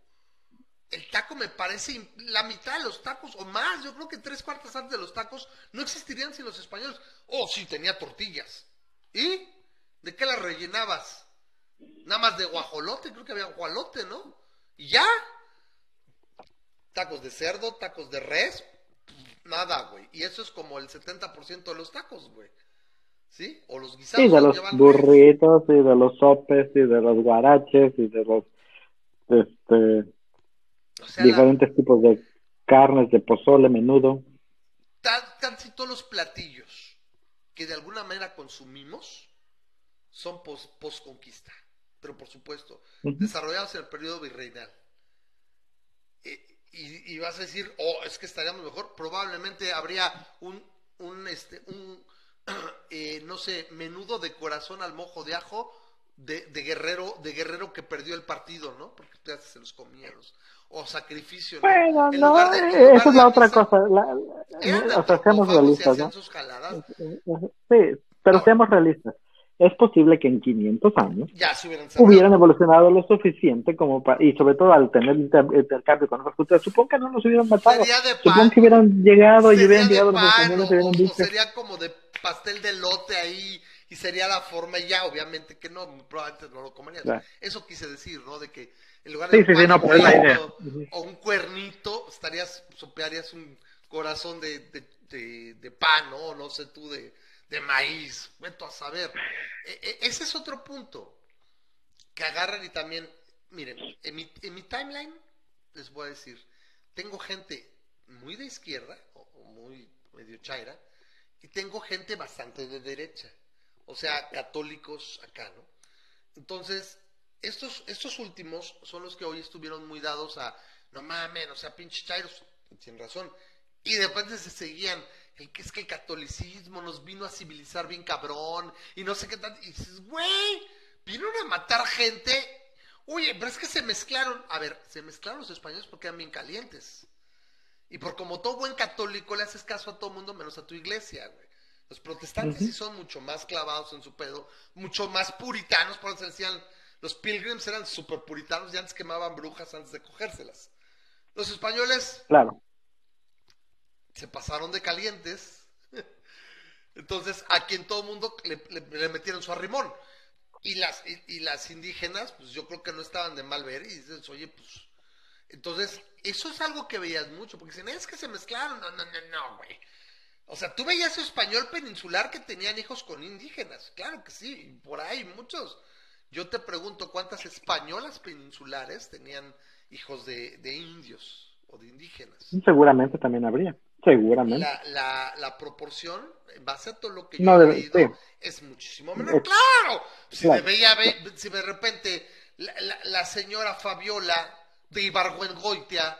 El taco me parece, la mitad de los tacos o más, yo creo que tres cuartas partes de los tacos no existirían sin los españoles. Oh, sí, tenía tortillas. ¿Y? ¿De qué las rellenabas? Nada más de guajolote, creo que había guajolote, ¿no? Y ya. Tacos de cerdo, tacos de res, nada, güey. Y eso es como el 70% de los tacos, güey. ¿Sí? O los guisados. Sí, de los res. burritos y de los sopes y de los guaraches y de los este, O sea, la- diferentes tipos de carnes, de pozole, menudo. casi todos los platillos que de alguna manera consumimos son pos, conquista pero por supuesto, desarrollados en el periodo virreinal. Eh, y, y vas a decir, oh, es que estaríamos mejor, probablemente habría un, un, este, un [clears throat] eh, no sé, menudo de corazón al mojo de ajo de, de guerrero, de guerrero que perdió el partido, ¿no? Porque ya se los comía los- o sacrificio. ¿no? Bueno, En no, de- en eh, esa es la otra cosa. la- la- o sea, seamos realistas, ¿no? sus jaladas. Sí, pero Ahora. seamos realistas. Es posible que en 500 años Ya se hubieran hubieran evolucionado lo suficiente como para, y sobre todo al tener inter- intercambio con otras culturas, supongo que no los hubieran matado. Supongo que hubieran llegado y hubieran llegado los españoles y hubieran dicho, sería como de pastel de lote ahí y sería la forma y ya, obviamente que no, probablemente no lo comerías. Claro. Eso quise decir, ¿no? De que en lugar Sí, de sí, un sí, no, pan pero es la frito idea. o un cuernito, estarías, sopearías un corazón de, de, de- de pan, ¿no? No sé tú, de, de maíz, vete a saber. E- e- ese es otro punto que agarran y también, miren, en mi, en mi timeline les voy a decir, tengo gente muy de izquierda, o, o muy medio chaira, y tengo gente bastante de derecha, o sea, católicos acá, ¿no? Entonces, estos, estos últimos son los que hoy estuvieron muy dados a, no mames, o sea, pinches chairos, tienen razón, y de repente se seguían, el que es que el catolicismo nos vino a civilizar bien cabrón, y no sé qué tal, y dices, güey, vinieron a matar gente, oye, pero es que se mezclaron, a ver, se mezclaron los españoles porque eran bien calientes, y por como todo buen católico le haces caso a todo mundo menos a tu iglesia, güey. Los protestantes sí son mucho más clavados en su pedo, mucho más puritanos, por eso decían, los pilgrims eran súper puritanos y antes quemaban brujas antes de cogérselas. Los españoles claro. se pasaron de calientes. [laughs] Entonces, a quien todo el mundo le, le- le metieron su arrimón. Y las, y, y las indígenas, pues yo creo que no estaban de mal ver y dices, oye, pues. Entonces, eso es algo que veías mucho, porque dicen, es que se mezclaron. No, no, no, no, güey. O sea, tú veías español peninsular que tenían hijos con indígenas. Claro que sí, y por ahí muchos. Yo te pregunto, ¿cuántas españolas peninsulares tenían hijos de, de indios o de indígenas? Seguramente también habría. Seguramente. la, la, la proporción, en base a todo lo que yo No, he leído, sí. es muchísimo menor. Es- ¡Claro! Si, Claro. Veía, ve- si de repente la, la- señora Fabiola de Ibargüengoitia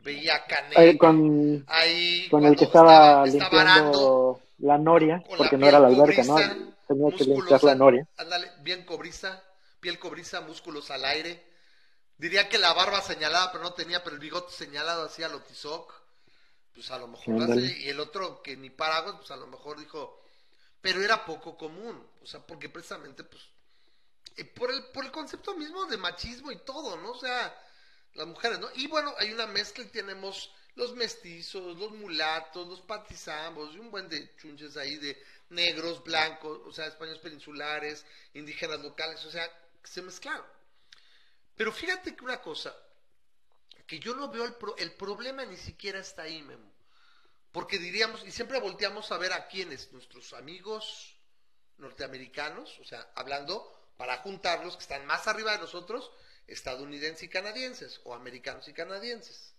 veía a Canek Eh, con, ahí con el que estaba, estaba limpiando la noria, porque no era la alberca, ¿no? Tenía que limpiar la noria. Ándale, bien cobriza, piel cobriza, músculos al aire. Diría que la barba señalada, pero no tenía, pero el bigote señalado así a lo Tizoc. Pues a lo mejor hace, y el otro que ni paraguas, pues a lo mejor dijo, pero era poco común, o sea, porque precisamente, pues, eh, por el, por el concepto mismo de machismo y todo, ¿no? O sea, las mujeres, ¿no? Y bueno, hay una mezcla y tenemos los mestizos, los mulatos, los patizambos, y un buen de chunches ahí de negros, blancos, o sea, españoles peninsulares, indígenas locales, o sea, se mezclaron. Pero fíjate que una cosa, que yo no veo el, pro- el problema ni siquiera está ahí, Memo. Porque diríamos, y siempre volteamos a ver a quiénes, nuestros amigos norteamericanos, o sea, hablando para juntarlos que están más arriba de nosotros, estadounidenses y canadienses, o americanos y canadienses.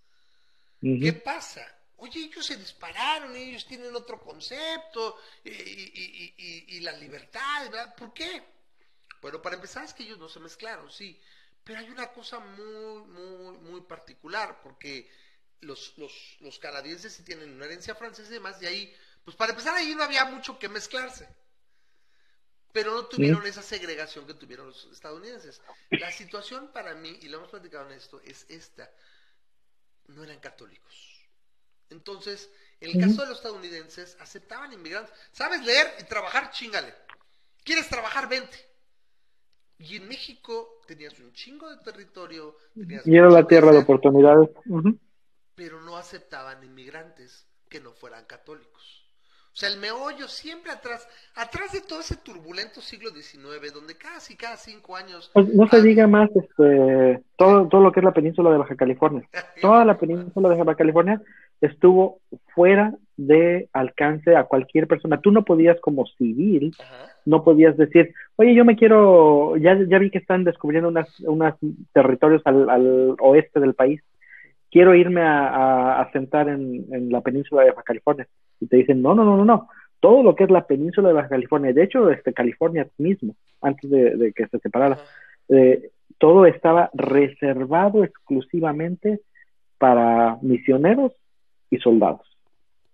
¿Qué pasa? Oye, ellos se dispararon, ellos tienen otro concepto, y, y- y- y- y la libertad, ¿verdad? ¿Por qué? Bueno, para empezar es que ellos no se mezclaron, sí, pero hay una cosa muy, muy, muy particular, porque los, los, los canadienses sí tienen una herencia francesa y demás, y ahí, pues para empezar ahí no había mucho que mezclarse, pero no tuvieron esa segregación que tuvieron los estadounidenses. La situación para mí, y lo hemos platicado en esto, es esta. no eran católicos. Entonces, en el caso de los estadounidenses, aceptaban inmigrantes. ¿Sabes leer y trabajar? Chingale. ¿Quieres trabajar? Vente. Y en México tenías un chingo de territorio. tenías Y era la tierra de oportunidades. Pero no aceptaban inmigrantes que no fueran católicos. O sea, el meollo siempre atrás, atrás de todo ese turbulento siglo XIX, donde casi cada cinco años... Pues no se Ah, diga más este, todo, todo lo que es la península de Baja California. [laughs] Toda la península de Baja California estuvo fuera de alcance a cualquier persona. Tú no podías como civil, Ajá. no podías decir, oye, yo me quiero, ya, ya vi que están descubriendo unas, unas territorios al, al oeste del país, quiero irme a, a, a sentar en, en la península de Baja California. Y te dicen, no, no, no, no, no, todo lo que es la península de Baja California, de hecho, este, California mismo, antes de, de que se separara, eh, todo estaba reservado exclusivamente para misioneros y soldados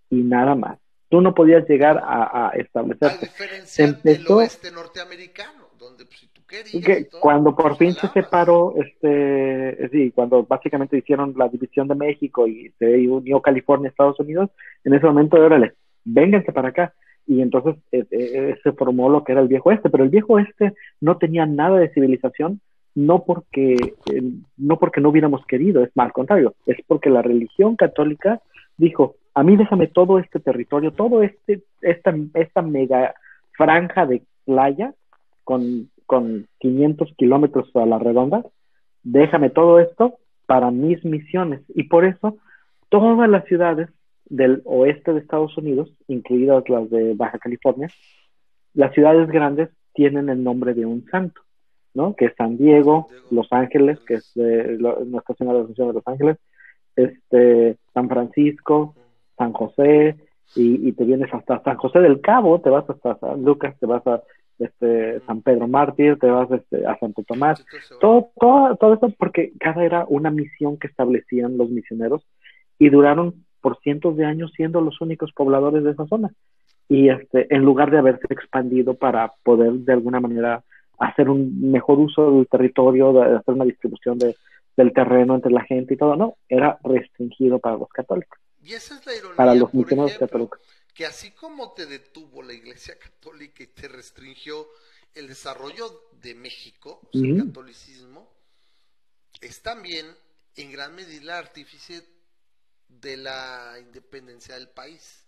y nada más. Tú no podías llegar a, a A establecerte. diferencia del empezó- oeste norteamericano, donde pues, si tú querías... y Que todo, cuando por pues, fin se jalabas. separó, este, sí, cuando básicamente hicieron la división de México y se unió California a Estados Unidos, en ese momento, órale, vénganse para acá. Y entonces eh, eh, se formó lo que era el viejo oeste, pero el viejo oeste no tenía nada de civilización, no porque, eh, no porque no hubiéramos querido, es más, al contrario, es porque la religión católica dijo, a mí déjame todo este territorio, todo este, esta, esta mega franja de playa con, con 500 kilómetros a la redonda, déjame todo esto para mis misiones. Y por eso todas las ciudades del oeste de Estados Unidos, incluidas las de Baja California, las ciudades grandes tienen el nombre de un santo, ¿no? Que es San Diego. Los Ángeles, que es de, lo- Nuestra Señora de la Asunción de Los Ángeles, este, San Francisco, San José, y, y te vienes hasta San José del Cabo, te vas hasta San Lucas, te vas a este, San Pedro Mártir, te vas este, a Santo Tomás, todo, todo eso porque cada era una misión que establecían los misioneros y duraron por cientos de años siendo los únicos pobladores de esa zona. Y este, en lugar de haberse expandido para poder de alguna manera hacer un mejor uso del territorio, de hacer una distribución de, del terreno entre la gente y todo, no, era restringido para los católicos, Y esa es la ironía, para los misioneros católicos. que así como te detuvo la Iglesia Católica y te restringió el desarrollo de México, el catolicismo, es también en gran medida el artífice de la independencia del país.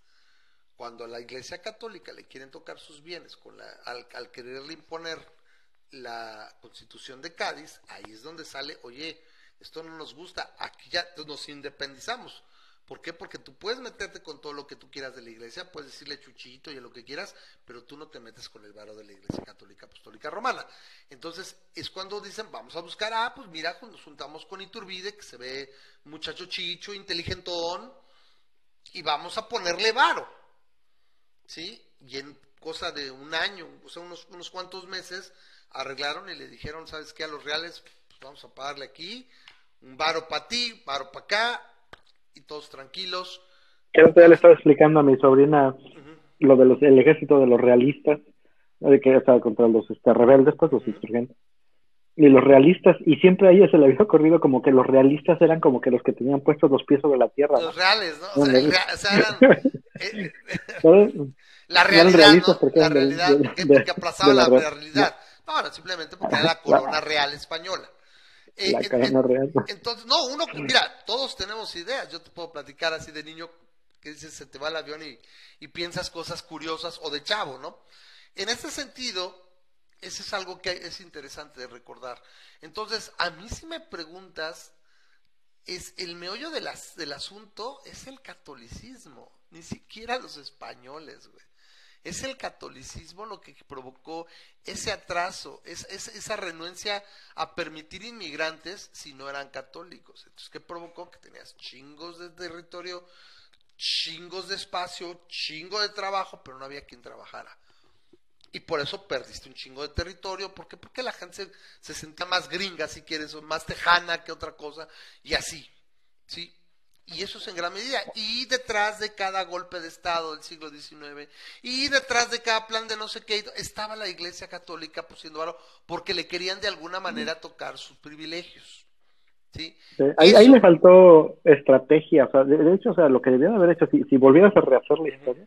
Cuando a la Iglesia Católica le quieren tocar sus bienes con la, al, al quererle imponer la Constitución de Cádiz, ahí es donde sale, oye, esto no nos gusta, aquí ya nos independizamos. ¿Por qué? Porque tú puedes meterte con todo lo que tú quieras de la iglesia, puedes decirle chuchito y a lo que quieras, pero tú no te metes con el varo de la iglesia católica apostólica romana. Entonces es cuando dicen, vamos a buscar, ah, pues mira, nos juntamos con Iturbide, que se ve muchacho chicho, inteligentón, y vamos a ponerle varo. ¿Sí? Y en cosa de un año, o sea, unos, unos cuantos meses, arreglaron y le dijeron, ¿sabes qué? A los reales, pues vamos a pagarle aquí, un varo para ti, varo para acá, y todos tranquilos. Otro día le estaba explicando a mi sobrina Ujú. lo de los, el ejército de los realistas, ¿no? de que estaba contra los este, rebeldes, pues los insurgentes. Y los realistas, y siempre a ella se le había ocurrido como que los realistas eran como que los que tenían puestos los pies sobre la tierra. ¿no? Los reales, ¿no? O sea, Bueno, el rea- o sea, eran, [laughs] eh, [laughs] la realidad, realistas ¿no? porque La del- realidad, de- porque, de- aplazaba de la la, re- realidad. No, no, simplemente porque era la [laughs] corona real española. Eh, La en- cadena en- real. Entonces, no, uno, mira, todos tenemos ideas. Yo te puedo platicar así de niño que dices, se te va el avión y, y piensas cosas curiosas o de chavo, ¿no? En ese sentido, ese es algo que es interesante de recordar. Entonces, a mí si me preguntas, es el meollo de las, del asunto es el catolicismo, ni siquiera los españoles, güey. Es el catolicismo lo que provocó ese atraso, es, es- esa renuencia a permitir inmigrantes si no eran católicos. Entonces, ¿qué provocó? Que tenías chingos de territorio, chingos de espacio, chingo de trabajo, pero no había quien trabajara. Y por eso perdiste un chingo de territorio. ¿Por qué? Porque la gente se, se sentía más gringa, si quieres, o más tejana que otra cosa, y así. ¿Sí? Y eso es en gran medida. Y detrás de cada golpe de Estado del siglo XIX, y detrás de cada plan de no sé qué, estaba la Iglesia Católica pusiendo varo porque le querían de alguna manera tocar sus privilegios. ¿sí? Sí, ahí, ahí le faltó estrategia, o sea, de, de hecho, o sea, lo que debían haber hecho, si, si volvieras a rehacer la historia,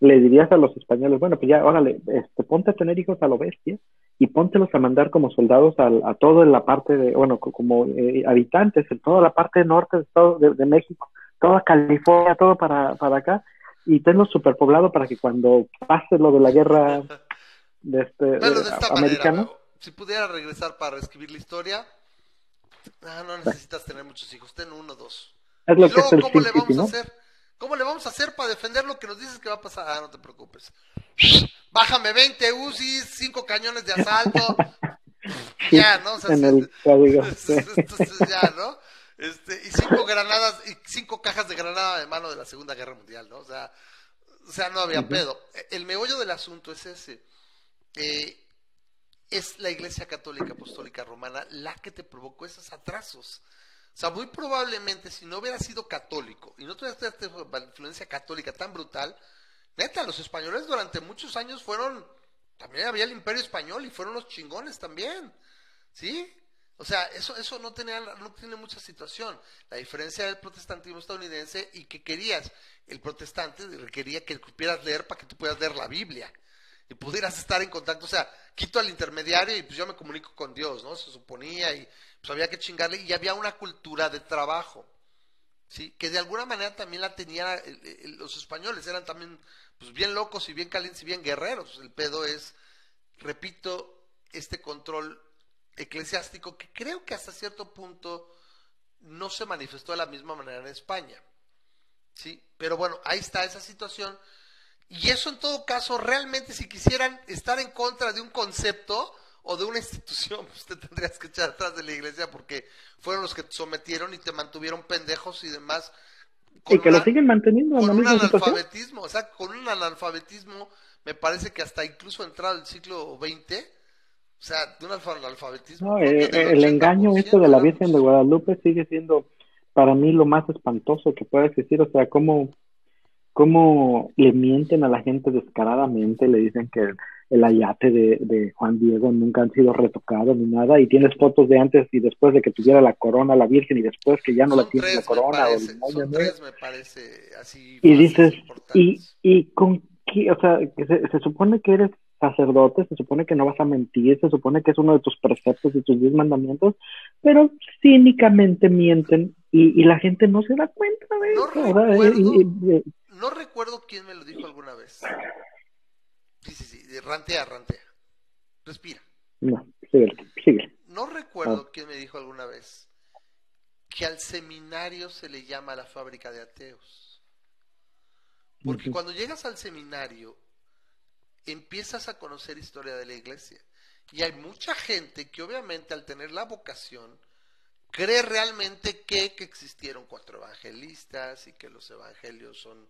le dirías a los españoles, bueno, pues ya, órale, este, ponte a tener hijos a lo bestia y póntelos a mandar como soldados al- a, toda la parte de, bueno, co- como eh, habitantes, en toda la parte norte de, Estado- de, de México, toda California, todo para, para acá, y tenlos superpoblado para que cuando pase lo de la guerra [laughs] de este, eh, de esta americana, manera, si pudiera regresar para reescribir la historia, ah, no necesitas tener muchos hijos, ten uno o dos. es Y lo que luego, es el ¿cómo Sin le City, vamos a hacer? ¿Cómo le vamos a hacer para defender lo que nos dices que va a pasar? Ah, no te preocupes. [laughs] Bájame 20 UCIs, 5 cañones de asalto. [laughs] ya, ¿no? O sea, en el código. [laughs] entonces ya, ¿no? Este, y cinco granadas, y cinco cajas de granada de mano de la Segunda Guerra Mundial, ¿no? O sea, o sea no había pedo. El meollo del asunto es ese. Eh, es la Iglesia Católica Apostólica Romana la que te provocó esos atrasos. O sea, muy probablemente si no hubiera sido católico y no tuviera esta influencia católica tan brutal, neta, los españoles durante muchos años fueron, también había el imperio español y fueron los chingones también, ¿sí? O sea, eso, eso no, tenía, no tiene mucha situación. La diferencia del protestantismo estadounidense y que querías, el protestante requería que supieras leer para que tú puedas leer la Biblia y pudieras estar en contacto, o sea, quito al intermediario y pues yo me comunico con Dios, ¿no? Se suponía y pues había que chingarle y había una cultura de trabajo, ¿sí? Que de alguna manera también la tenían el- el- los españoles, eran también pues bien locos y bien calientes y bien guerreros. El pedo es, repito, este control eclesiástico que creo que hasta cierto punto no se manifestó de la misma manera en España. ¿sí? Pero bueno, ahí está esa situación. Y eso en todo caso, realmente si quisieran estar en contra de un concepto o de una [laughs] institución, pues te tendrías que echar atrás de la iglesia porque fueron los que te sometieron y te mantuvieron pendejos y demás. Y que una- lo siguen manteniendo en con un situación. analfabetismo, o sea, con un analfabetismo, me parece que hasta incluso entrado el siglo XX, o sea, de un alfa- analfabetismo. No, eh, del el engaño esto de la 80%, Virgen de Guadalupe sigue siendo para mí lo más espantoso que puede existir. O sea, cómo, cómo le mienten a la gente descaradamente, le dicen que el, ayate de, de Juan Diego nunca han sido retocados ni nada, y tienes fotos de antes y después de que tuviera la corona la Virgen y después que ya no la tiene la corona o parece, el moño, son ¿no? tres, me parece, así. y dices, y, y con qué, o sea, que se, se supone que eres sacerdote, se supone que no vas a mentir, se supone que es uno de tus preceptos y tus diez mandamientos, pero cínicamente mienten y, y la gente no se da cuenta de No eso. recuerdo. y- y- y- No recuerdo quién me lo dijo alguna vez. Sí, sí, sí, rantea, rantea. Respira. no, sigue, sigue. No recuerdo quién me dijo alguna vez que al seminario se le llama la fábrica de ateos. Porque cuando llegas al seminario, empiezas a conocer historia de la iglesia. Y hay mucha gente que obviamente al tener la vocación, cree realmente que, que existieron cuatro evangelistas y que los evangelios son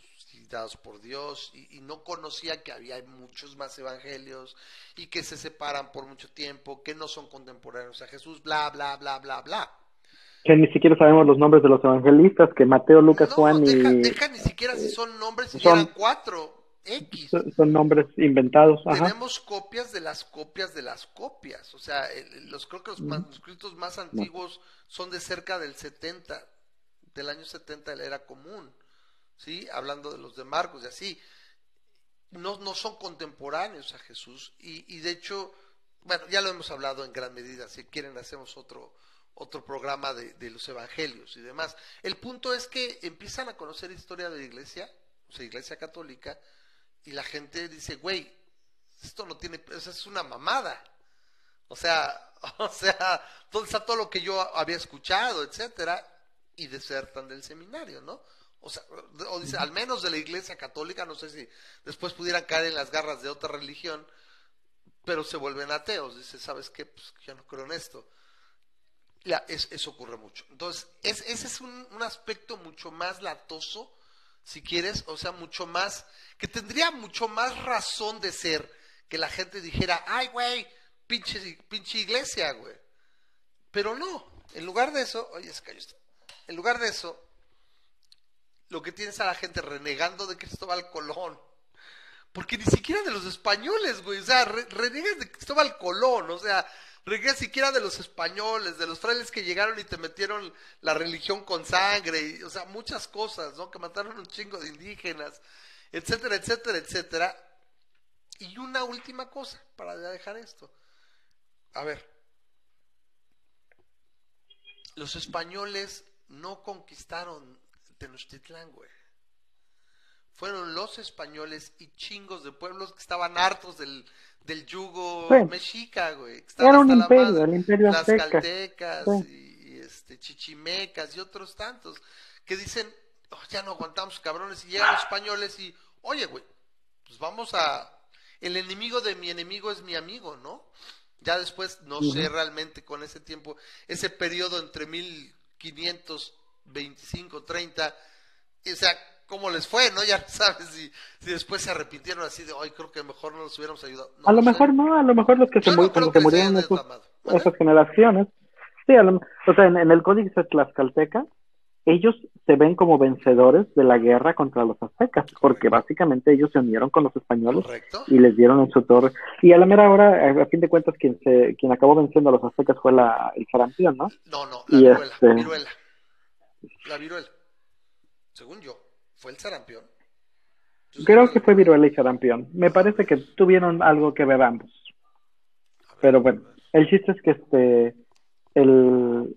pues, dados por Dios y, y no conocía que había muchos más evangelios y que se separan por mucho tiempo, que no son contemporáneos a Jesús, bla, bla, bla, bla, bla. Que ni siquiera sabemos los nombres de los evangelistas, que Mateo, Lucas, no, Juan deja, y deja ni siquiera si son nombres, si son- eran cuatro, X. son, nombres inventados. Ajá. Tenemos copias de las copias de las copias. O sea, los, creo que los manuscritos más antiguos son de cerca del 70, del año 70 de la era común. ¿Sí? Hablando de los de Marcos y así. No, no son contemporáneos a Jesús. Y, y de hecho, bueno, ya lo hemos hablado en gran medida. Si quieren, hacemos otro, otro programa de, de los evangelios y demás. El punto es que empiezan a conocer historia de la iglesia, o sea, iglesia católica, y la gente dice, güey, esto no tiene, eso es una mamada. O sea, [laughs] o sea, ¿dónde está todo lo que yo había escuchado, etcétera? Y desertan del seminario, ¿no? O sea, o dice, al menos de la iglesia católica, no sé si después pudieran caer en las garras de otra religión, pero se vuelven ateos. Dice, ¿sabes qué? Pues yo no creo en esto. La- es- eso ocurre mucho. Entonces, es- ese es un, un aspecto mucho más latoso, si quieres, o sea, mucho más, que tendría mucho más razón de ser que la gente dijera, ay, güey, pinche, pinche iglesia, güey. Pero no, en lugar de eso, oye, se cayó esto. En lugar de eso, lo que tienes a la gente renegando de Cristóbal Colón. Porque ni siquiera de los españoles, güey. O sea, re- renegas de Cristóbal Colón. O sea, requería siquiera de los españoles, de los frailes que llegaron y te metieron la religión con sangre, y, o sea, muchas cosas, ¿no? Que mataron un chingo de indígenas, etcétera, etcétera, etcétera. Y una última cosa para dejar esto. A ver, los españoles no conquistaron Tenochtitlán, güey. Fueron los españoles y chingos de pueblos que estaban hartos del, del yugo Sí. mexica, güey. estaban Era un hasta la imperio, madre. el imperio Las azteca. caltecas Sí. y, y, este, chichimecas y otros tantos que dicen, "Oh, ya no aguantamos, cabrones, y llegan los españoles y, oye, güey, pues vamos a... El enemigo de mi enemigo es mi amigo, ¿no? Ya después, no sé realmente con ese tiempo, ese periodo entre 1525, 30, o sea, cómo les fue, ¿no? [laughs] Ya sabes si, si después se arrepintieron así de, hoy creo que mejor no los hubiéramos ayudado. No a lo mejor no, a lo mejor los que Yo se, no muri- creo cuando que se murieron esas generaciones. Sí, a lo- o sea, en, en el códice tlaxcalteca, ellos se ven como vencedores de la guerra contra los aztecas, porque básicamente ellos se unieron con los españoles Correcto. y les dieron en su torre. Y a la mera hora, a, a fin de cuentas, quien se, quien acabó venciendo a los aztecas fue la, el sarampión, ¿no? No, no, la Y viruela, este- viruela. La viruela. Según yo, fue el sarampión. Yo Creo que fue viruela y sarampión. Me parece que tuvieron algo que ver ambos. Pero bueno, el chiste es que este, el,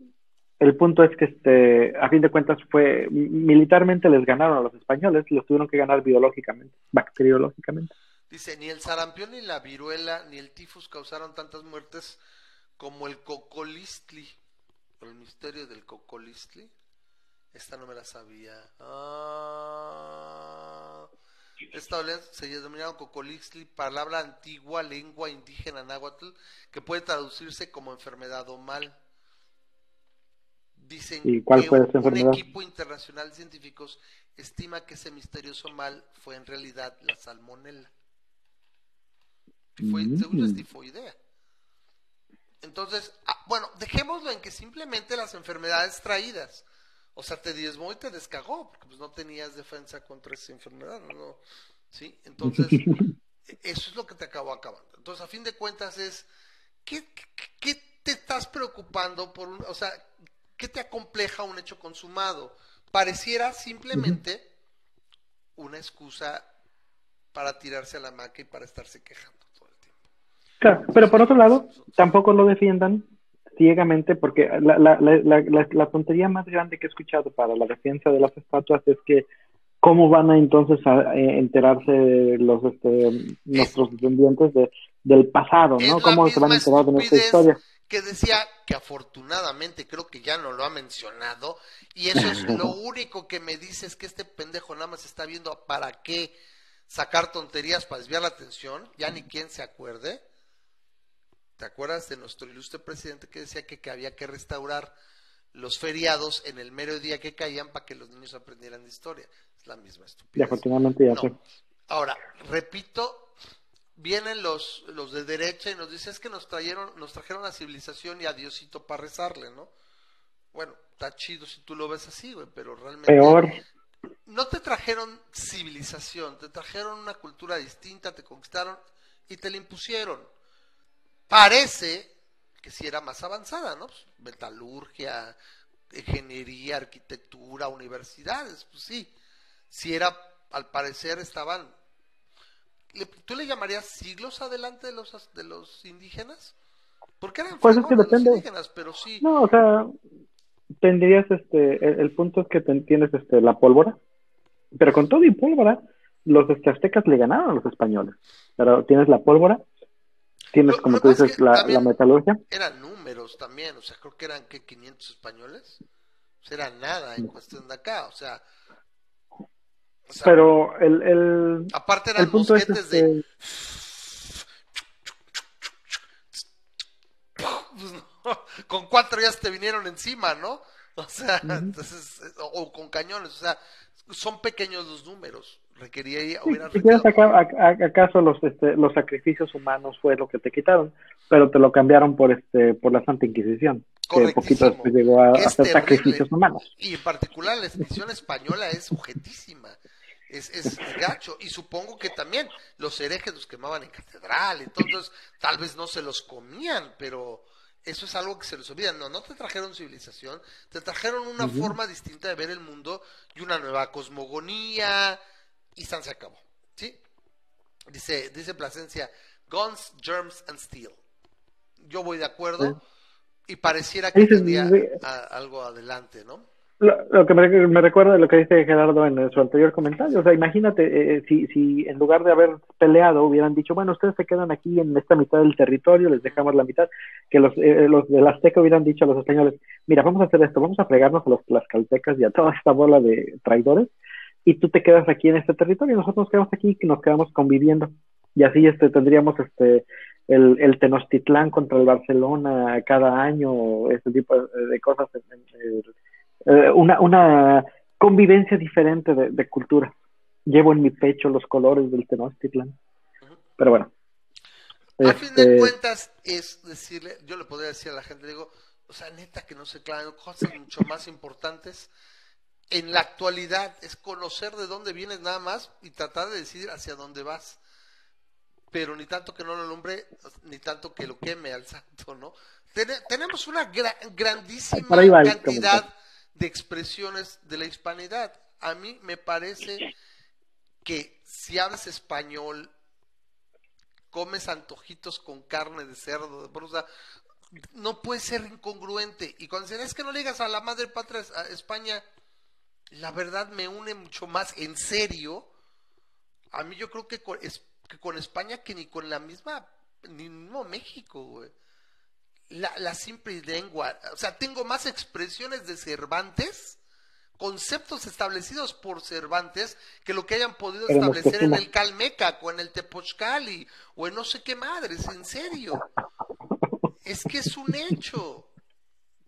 el punto es que este, a fin de cuentas fue, militarmente les ganaron a los españoles, los tuvieron que ganar biológicamente, bacteriológicamente. Dice, ni el sarampión, ni la viruela, ni el tifus causaron tantas muertes como el cocolistli. El misterio del cocolistli. Esta no me la sabía. Ah, esta oleada se denominaba cocolistli, palabra antigua, lengua indígena náhuatl, que puede traducirse como enfermedad o mal. Dicen ¿Y cuál que fue un, enfermedad? equipo internacional de científicos estima que ese misterioso mal fue en realidad la salmonela. Fue, Mm. según es tifoidea. Entonces, ah, bueno, dejémoslo en que simplemente las enfermedades traídas, o sea, te diezmó y te descagó, porque pues no tenías defensa contra esa enfermedad, ¿no? ¿Sí? Entonces, [laughs] eso es lo que te acabó acabando. Entonces, a fin de cuentas es, ¿qué, qué- qué te estás preocupando por un, o sea, qué te acompleja un hecho consumado? Pareciera simplemente una excusa para tirarse a la maca y para estarse quejando todo el tiempo. Claro, pero por otro lado, tampoco lo defiendan ciegamente, porque la, la, la, la, tontería más grande que he escuchado para la defensa de las estatuas es que cómo van a entonces a, eh, enterarse los este, nuestros descendientes de, del pasado, ¿no? ¿Cómo se van a enterar de nuestra historia? que decía que afortunadamente creo que ya no lo ha mencionado y eso es lo [laughs] único que me dice es que este pendejo nada más está viendo para qué sacar tonterías para desviar la atención, ya ni quien se acuerde. ¿Te acuerdas de nuestro ilustre presidente que decía que, que había que restaurar los feriados en el mero día que caían para que los niños aprendieran de historia? Es la misma Y estupidez. afortunadamente ya No. sé. Ahora, repito, vienen los, los de derecha y nos dicen es que nos trajeron, nos trajeron a civilización y a Diosito para rezarle, ¿no? Bueno, está chido si tú lo ves así, güey, pero realmente Peor. no te trajeron civilización, te trajeron una cultura distinta, te conquistaron y te la impusieron. Parece que si era más avanzada, ¿no? Pues, metalurgia, ingeniería, arquitectura, universidades, pues sí. Si era, al parecer estaban... ¿le- ¿Tú le llamarías siglos adelante de los, de los indígenas? Porque eran Pues es que los depende. indígenas, pero sí. No, o sea, tendrías este, el, el punto es que tienes este, la pólvora, pero con todo y pólvora, los este, aztecas le ganaron a los españoles. Pero tienes la pólvora, tienes, como tú es dices, que la, metalurgia. eran números también, o sea, creo que eran que 500 españoles, o sea, era nada en cuestión de acá, o sea, o sea, Pero el, el, aparte eran el punto es, de, este, [laughs] con cuatro ya se te vinieron encima, ¿no? O sea, entonces, o, o con cañones, o sea, son pequeños los números, requeriría, sí, hubiera si quieres acá, acaso los, este, los sacrificios humanos fue lo que te quitaron, pero te lo cambiaron por, este, por la Santa Inquisición, que poquito después llegó a, hacer terrible. sacrificios humanos. Y en particular la Inquisición española es sujetísima. Es, es gacho. Y supongo que también los herejes los quemaban en catedral. Entonces, tal vez no se los comían, pero Eso es algo que se les olvida. No, no te trajeron civilización, te trajeron una forma distinta de ver el mundo y una nueva cosmogonía y San se acabó. ¿Sí? Dice, dice Plasencia, Guns, Germs and Steel. Yo voy de acuerdo y pareciera que tendría a- algo adelante, ¿no? Lo, lo que me, me recuerda lo que dice Gerardo en su anterior comentario, o sea, imagínate eh, si, si en lugar de haber peleado hubieran dicho, bueno, ustedes se quedan aquí en esta mitad del territorio, les dejamos la mitad, que los, eh, los del Azteca hubieran dicho a los españoles, mira, vamos a hacer esto, vamos a fregarnos a los tlaxcaltecas y a toda esta bola de traidores, y tú te quedas aquí en este territorio, y nosotros nos quedamos aquí y nos quedamos conviviendo, y así este tendríamos este el, el Tenochtitlán contra el Barcelona cada año, ese tipo de, cosas eh, una, una convivencia diferente de, de cultura. Llevo en mi pecho los colores del Tenochtitlán. Pero bueno. A fin de Este, cuentas, es decirle, yo le podría decir a la gente, digo, o sea, neta que no se claven cosas mucho más importantes. En la actualidad es conocer de dónde vienes nada más y tratar de decidir hacia dónde vas. Pero ni tanto que no lo alumbre, ni tanto que lo queme al santo, ¿no? Tene- tenemos una gra- grandísima va cantidad de expresiones de la hispanidad. A mí me parece que si hablas español, comes antojitos con carne de cerdo, de sea, no puede ser incongruente. Y cuando dicen, es que no le digas a la madre patria a España, la verdad me une mucho más en serio. A mí yo creo que con, es- que con España que ni con la misma, ni mismo México, güey. La, la simple lengua, o sea, tengo más expresiones de Cervantes, conceptos establecidos por Cervantes, que lo que hayan podido Pero establecer en el Calmeca o en el Tepochcali o en no sé qué madres, en serio. Es que es un hecho.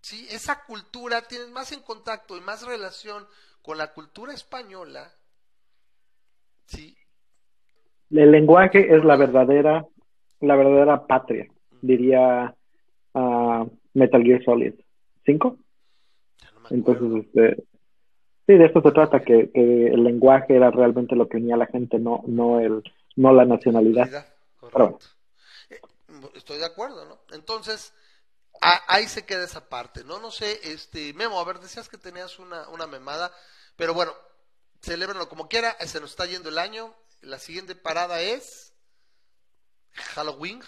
Sí, esa cultura tienes más en contacto y más relación con la cultura española. Sí, el lenguaje es la verdadera, la verdadera patria, diría ah, Metal Gear Solid 5. ya no me acuerdo. Entonces, este, sí, de esto se trata, que, que el lenguaje era realmente lo que unía a la gente, no, no, el, no la nacionalidad. Pero correcto. Eh, Estoy de acuerdo, ¿no? Entonces, a- ahí se queda esa parte, ¿no? No sé, este, Memo, a ver, decías que tenías una, una memada, pero bueno, celébrenlo como quiera, se nos está yendo el año, la siguiente parada es Halloween.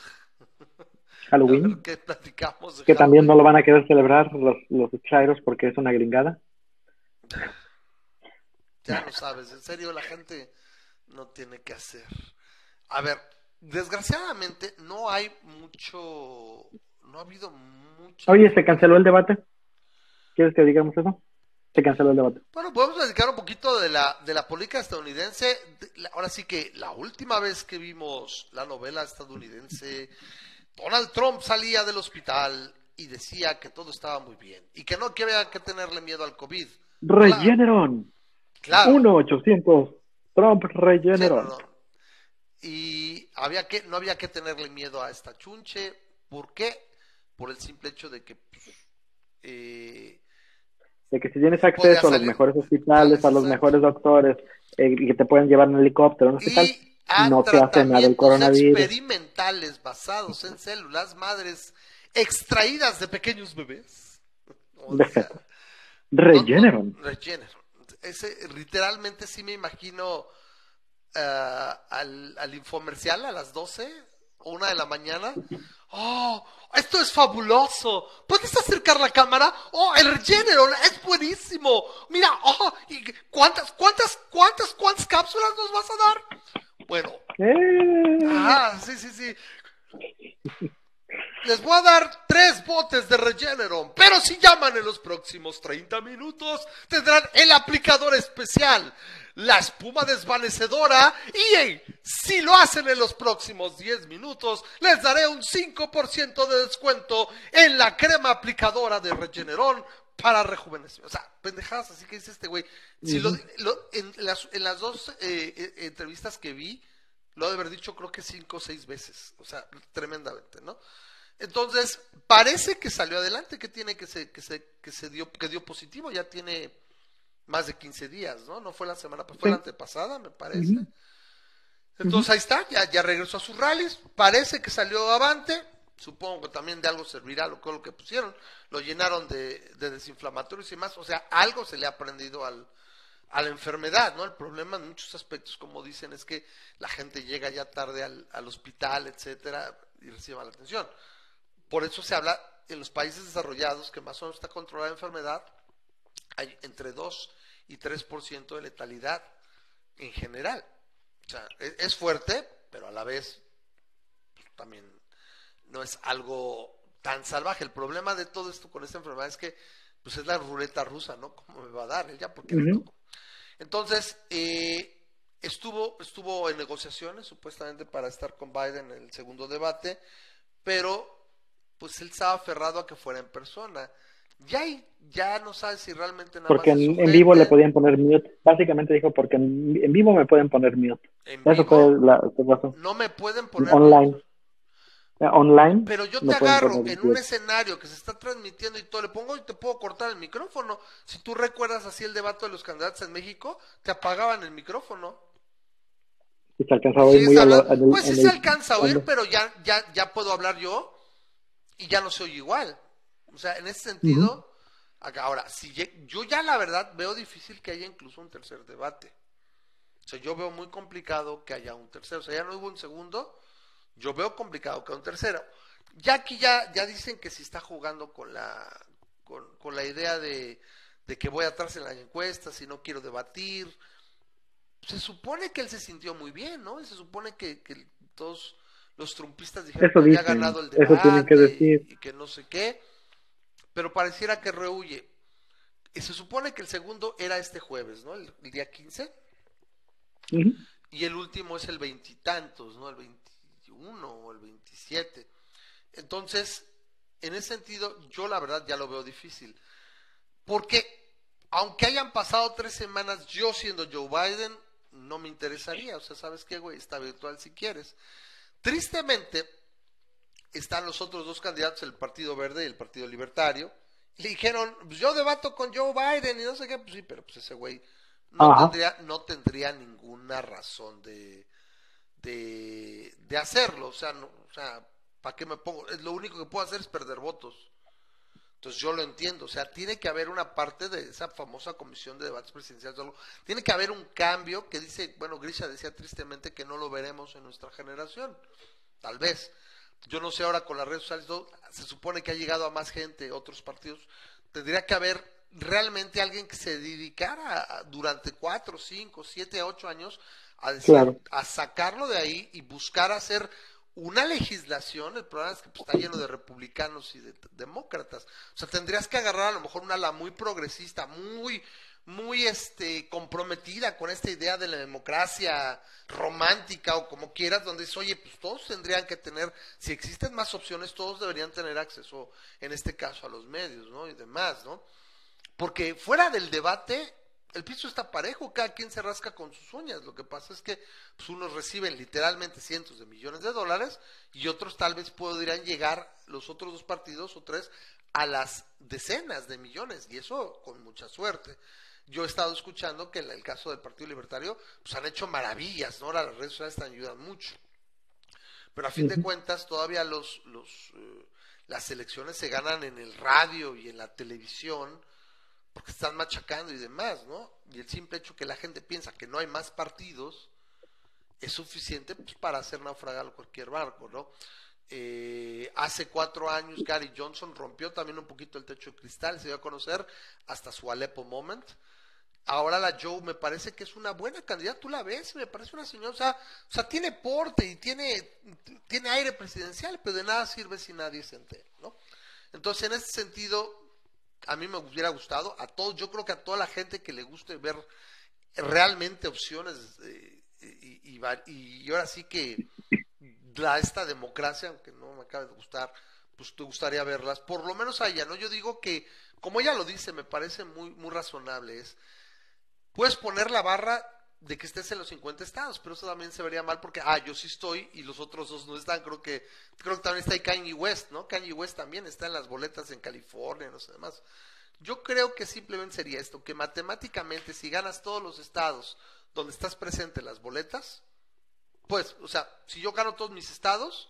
Halloween, [laughs] platicamos de que también no lo van a querer celebrar los, los chairos porque es una gringada. Ya lo sabes, en serio la gente no tiene que hacer. A ver, desgraciadamente no hay mucho, no ha habido mucho. Oye, ¿se canceló el debate? ¿Quieres que digamos eso? Se canceló el debate. Bueno, podemos dedicar un poquito de la, de la política estadounidense. De- Ahora sí que la última vez que vimos la novela estadounidense, Donald Trump salía del hospital y decía que todo estaba muy bien y que no que había que tenerle miedo al COVID. Regeneron. Claro. 1-800. Trump Sí, Regeneron. no, no. Y había que, no había que tenerle miedo a esta chunche. ¿Por qué? Por el simple hecho de que eh, De que si tienes acceso a los mejores hospitales, a los mejores doctores, eh, y que te pueden llevar en helicóptero, no sé qué tal, y a no te hace nada el coronavirus. experimentales basados en células madres extraídas de pequeños bebés. [laughs] O sea. Regeneron. no- no- Regeneron. Ese, literalmente sí me imagino ah, al, al infomercial a las 12 o una de la mañana. ¡Oh! ¡Esto es fabuloso! ¿Puedes acercar la cámara? ¡Oh! ¡El Regeneron es buenísimo! Mira, ¡oh! ¿y ¿Cuántas, cuántas, cuántas, cuántas cápsulas nos vas a dar? Bueno, Eh, Ah, sí, sí, sí. Les voy a dar tres botes de Regeneron, pero si llaman en los próximos 30 minutos, tendrán el aplicador especial, la espuma desvanecedora, y hey, si lo hacen en los próximos 10 minutos, les daré un 5% de descuento en la crema aplicadora de Regeneron para rejuvenecer. O sea, pendejadas, así que dice este güey. Si lo- lo- en, las, en las dos eh, eh, entrevistas que vi, lo ha de haber dicho creo que cinco o seis veces, o sea, tremendamente, ¿no? Entonces, parece que salió adelante, que tiene que se, que se, que se dio, que dio positivo, ya tiene más de 15 días, ¿no? No fue la semana, pues fue la antepasada, me parece. Entonces ahí está, ya, ya regresó a sus rallies, parece que salió avante, Supongo que también de algo servirá lo, que- lo que pusieron. Lo llenaron de, de desinflamatorios y más. O sea, algo se le ha aprendido al, a la enfermedad, ¿no? El problema en muchos aspectos, como dicen, es que la gente llega ya tarde al, al hospital, etcétera, y recibe la atención. Por eso se habla en los países desarrollados que más o menos está controlada la enfermedad, hay entre 2 y 3% de letalidad en general. O sea, es, es fuerte, pero a la vez pues, también no es algo tan salvaje. El problema de todo esto con esta enfermedad es que pues es la ruleta rusa, ¿no? ¿Cómo me va a dar? Ya porque Ujú. tocó. Entonces, eh, estuvo, estuvo en negociaciones supuestamente para estar con Biden en el segundo debate, pero pues él estaba aferrado a que fuera en persona. Ya, ya no sabe si realmente nada Porque más en, en vivo le podían poner mute. Básicamente dijo, porque en, en vivo me pueden poner mute. En Eso vivo, fue la pasó. no me pueden poner Online. Eh, Online. Pero yo te agarro en un mute. escenario que se está transmitiendo y todo, le pongo y te puedo cortar el micrófono. Si tú recuerdas así el debate de los candidatos en México, te apagaban el micrófono. Y se alcanzaba a oír muy está a lo- hablando- pues sí se el- alcanza a oír, cuando- pero ya, ya, ya puedo hablar yo y ya no se oye igual. O sea, en ese sentido, acá- ahora, si yo ya la verdad veo difícil que haya incluso un tercer debate. O sea, yo veo muy complicado que haya un tercero. O sea, ya no hubo un segundo, yo veo complicado que haya un tercero. Ya aquí ya, ya dicen que si está jugando con la, con, con la idea de, de que voy atrás en las encuestas y no quiero debatir se supone que él se sintió muy bien, ¿no? Y se supone que, que todos los trumpistas dijeron Eso que había dicen, ganado el eso debate tienen que decir. Y, y que no sé qué, pero pareciera que rehuye. Y se supone que el segundo era este jueves, ¿no? El, el día 15, Ujú. y el último es el veintitantos, ¿no? El 21 o el 27. Entonces, en ese sentido, yo la verdad ya lo veo difícil. Porque, aunque hayan pasado tres semanas, yo siendo Joe Biden, no me interesaría. O sea, ¿sabes qué, güey? Está virtual si quieres. Tristemente, están los otros dos candidatos, el Partido Verde y el Partido Libertario. Y le dijeron, pues yo debato con Joe Biden y no sé qué. Pues sí, pero pues ese güey no Ajá. tendría, no tendría ninguna razón de, de, de hacerlo. O sea, no, o sea, ¿para qué me pongo? Es Lo único que puedo hacer es perder votos. Entonces yo lo entiendo, o sea, tiene que haber una parte de esa famosa comisión de debates presidenciales, algo- tiene que haber un cambio que dice, bueno, Grisha decía tristemente que no lo veremos en nuestra generación, tal vez. Yo no sé ahora con las redes sociales, todo, se supone que ha llegado a más gente, otros partidos, tendría que haber realmente alguien que se dedicara a- durante cuatro, cinco, siete, ocho años a decir, Claro. a sacarlo de ahí y buscar hacer una legislación, el problema es que pues, está lleno de republicanos y de demócratas. O sea, tendrías que agarrar a lo mejor una ala muy progresista, muy, muy este, comprometida con esta idea de la democracia romántica o como quieras, donde dices, oye, pues todos tendrían que tener, si existen más opciones, todos deberían tener acceso, en este caso, a los medios, ¿no? Y demás, ¿no? Porque fuera del debate, el piso está parejo, cada quien se rasca con sus uñas. Lo que pasa es que pues, unos reciben literalmente cientos de millones de dólares y otros tal vez podrían llegar, los otros dos partidos o tres, a las decenas de millones y eso con mucha suerte. Yo he estado escuchando que en el caso del Partido Libertario pues han hecho maravillas, ¿no? Ahora las redes sociales te ayudan mucho. Pero a fin de cuentas todavía los, los, eh, las elecciones se ganan en el radio y en la televisión porque están machacando y demás, ¿no? Y el simple hecho que la gente piensa que no hay más partidos es suficiente pues, para hacer naufragar cualquier barco, ¿no? Eh, hace cuatro años Gary Johnson rompió también un poquito el techo de cristal, se dio a conocer hasta su Aleppo Moment. Ahora la Joe me parece que es una buena candidata, tú la ves, me parece una señora, o sea, o sea tiene porte y tiene, tiene aire presidencial, pero de nada sirve si nadie se entera, ¿no? Entonces, en ese sentido, a mí me hubiera gustado, a todos, yo creo que a toda la gente que le guste ver realmente opciones eh, y, y, y ahora sí que la, esta democracia, aunque no me acabe de gustar, pues te gustaría verlas, por lo menos a ella, ¿no? Yo digo que, como ella lo dice, me parece muy, muy razonable, es, puedes poner la barra de que estés en los 50 estados, pero eso también se vería mal porque, ah, yo sí estoy y los otros dos no están, creo que, creo que también está ahí Kanye West, ¿no? Kanye West también está en las boletas en California, no sé demás. Yo creo que simplemente sería esto, que matemáticamente si ganas todos los estados donde estás presente en las boletas, pues, o sea, si yo gano todos mis estados,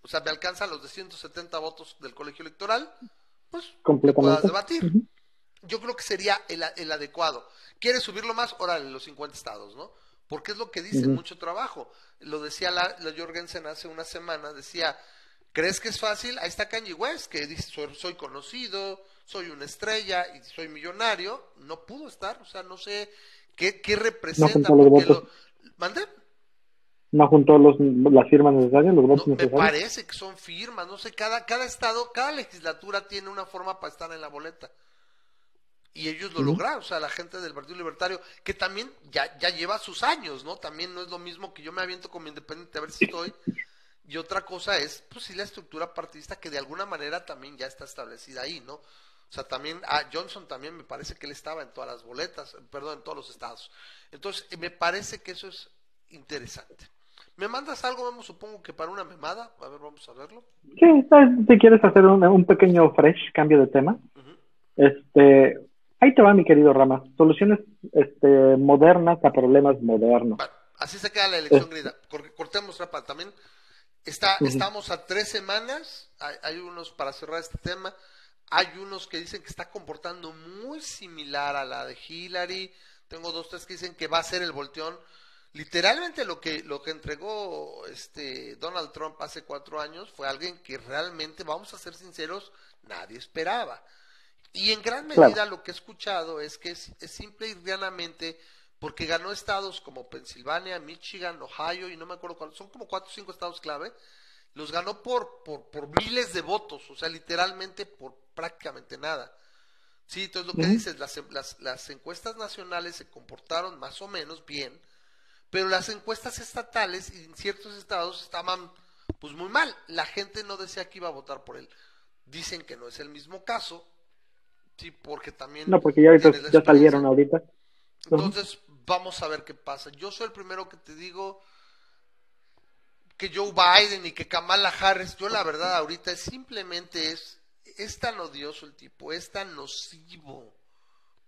o sea, me alcanzan los de 170 votos del colegio electoral, pues Completamente. puedas debatir. Yo creo que sería el, el adecuado. ¿Quieres subirlo más? Órale, los 50 estados, ¿no? Porque es lo que dicen, mucho trabajo. Lo decía la, la Jorgensen hace una semana, decía, ¿crees que es fácil? Ahí está Kanye West, que dice, soy, soy conocido, soy una estrella y soy millonario. No pudo estar, o sea, no sé qué, qué representa. los porque lo- ¿Mandé? No juntó los, las firmas necesarias, los No, votos me necesarios. parece que son firmas, no sé, cada, cada estado, cada legislatura tiene una forma para estar en la boleta. Y ellos lo Ujú. lograron, o sea, la gente del Partido Libertario, que también ya, ya lleva sus años, ¿no? También no es lo mismo que yo me aviento como independiente a ver si estoy. Y otra cosa es, pues sí, la estructura partidista que de alguna manera también ya está establecida ahí, ¿no? O sea, también, ah, Johnson también me parece que él estaba en todas las boletas, eh, perdón, en todos los estados. Entonces, eh, me parece que eso es interesante. ¿Me mandas algo, vamos, supongo que para una memada? A ver, vamos a verlo. Sí, si quieres hacer un, un pequeño fresh, cambio de tema, este, ahí te va mi querido Rama, soluciones este, modernas a problemas modernos. Bueno, así se queda la elección grida. Cor- Cortemos rapa también. Está. Estamos a tres semanas. Hay, hay unos, para cerrar este tema, hay unos que dicen que está comportando muy similar a la de Hillary. Tengo dos, tres que dicen que va a ser el volteón. Literalmente lo que, lo que entregó este Donald Trump hace cuatro años fue alguien que realmente, vamos a ser sinceros, nadie esperaba. Y en gran Claro. medida lo que he escuchado es que es, es simple y llanamente porque ganó estados como Pensilvania, Michigan, Ohio y no me acuerdo cuáles, son como cuatro o cinco estados clave, los ganó por, por, por miles de votos, o sea, literalmente por prácticamente nada. Sí, entonces lo que dices, las, las, las encuestas nacionales se comportaron más o menos bien, pero las encuestas estatales en ciertos estados estaban pues muy mal. La gente no decía que iba a votar por él. Dicen que no es el mismo caso, sí, porque también No, porque ya, ahorita, ya salieron ahorita. Entonces, vamos a ver qué pasa. Yo soy el primero que te digo que Joe Biden y que Kamala Harris, yo la verdad ahorita es simplemente es, es tan odioso el tipo, es tan nocivo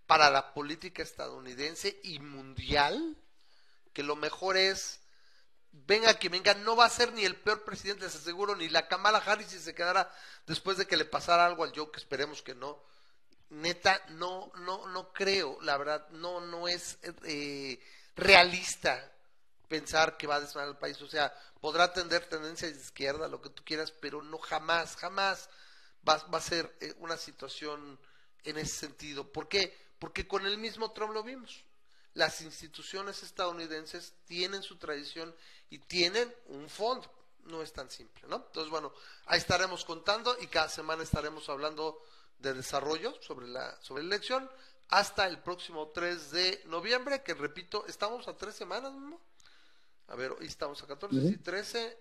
para la política estadounidense y mundial, que lo mejor es, venga que venga, no va a ser ni el peor presidente, les aseguro, ni la Kamala Harris si se quedara después de que le pasara algo al Joe, que esperemos que no, neta no no no creo la verdad no no es eh, realista pensar que va a desmanar el país o sea podrá tener tendencias de izquierda lo que tú quieras pero no jamás jamás va, va a ser eh, una situación en ese sentido ¿por qué? porque con el mismo Trump lo vimos las instituciones estadounidenses tienen su tradición y tienen un fondo no es tan simple ¿no? entonces bueno ahí estaremos contando y cada semana estaremos hablando de desarrollo sobre la, sobre la elección hasta el próximo 3 de noviembre, que repito, estamos a tres semanas, ¿no? A ver, hoy estamos a 14, Ujú. sí, 13,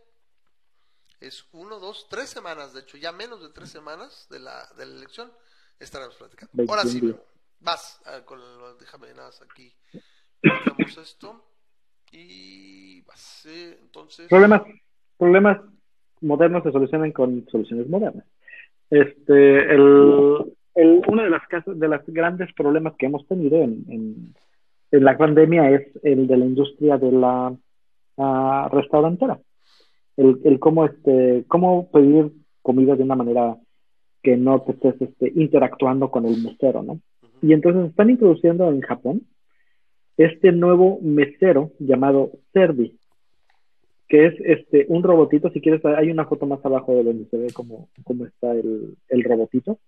es uno, dos, tres semanas, de hecho, ya menos de tres semanas de la, de la elección, estaremos platicando. Ahora sí, 21 días. Memo, vas, a ver, con el- déjame nada más aquí, ponemos esto, y vas, eh, entonces... Problemas, problemas modernos se solucionan con soluciones modernas. Este, el, el- uno de las casas, de los grandes problemas que hemos tenido en, en, en la pandemia es el de la industria de la ah, restaurantera. El, el cómo este, cómo pedir comida de una manera que no te estés este, interactuando con el mesero, ¿no? Y entonces están introduciendo en Japón este nuevo mesero llamado Servi, que es este un robotito, si quieres, hay una foto más abajo de donde se ve cómo, cómo está el, el robotito.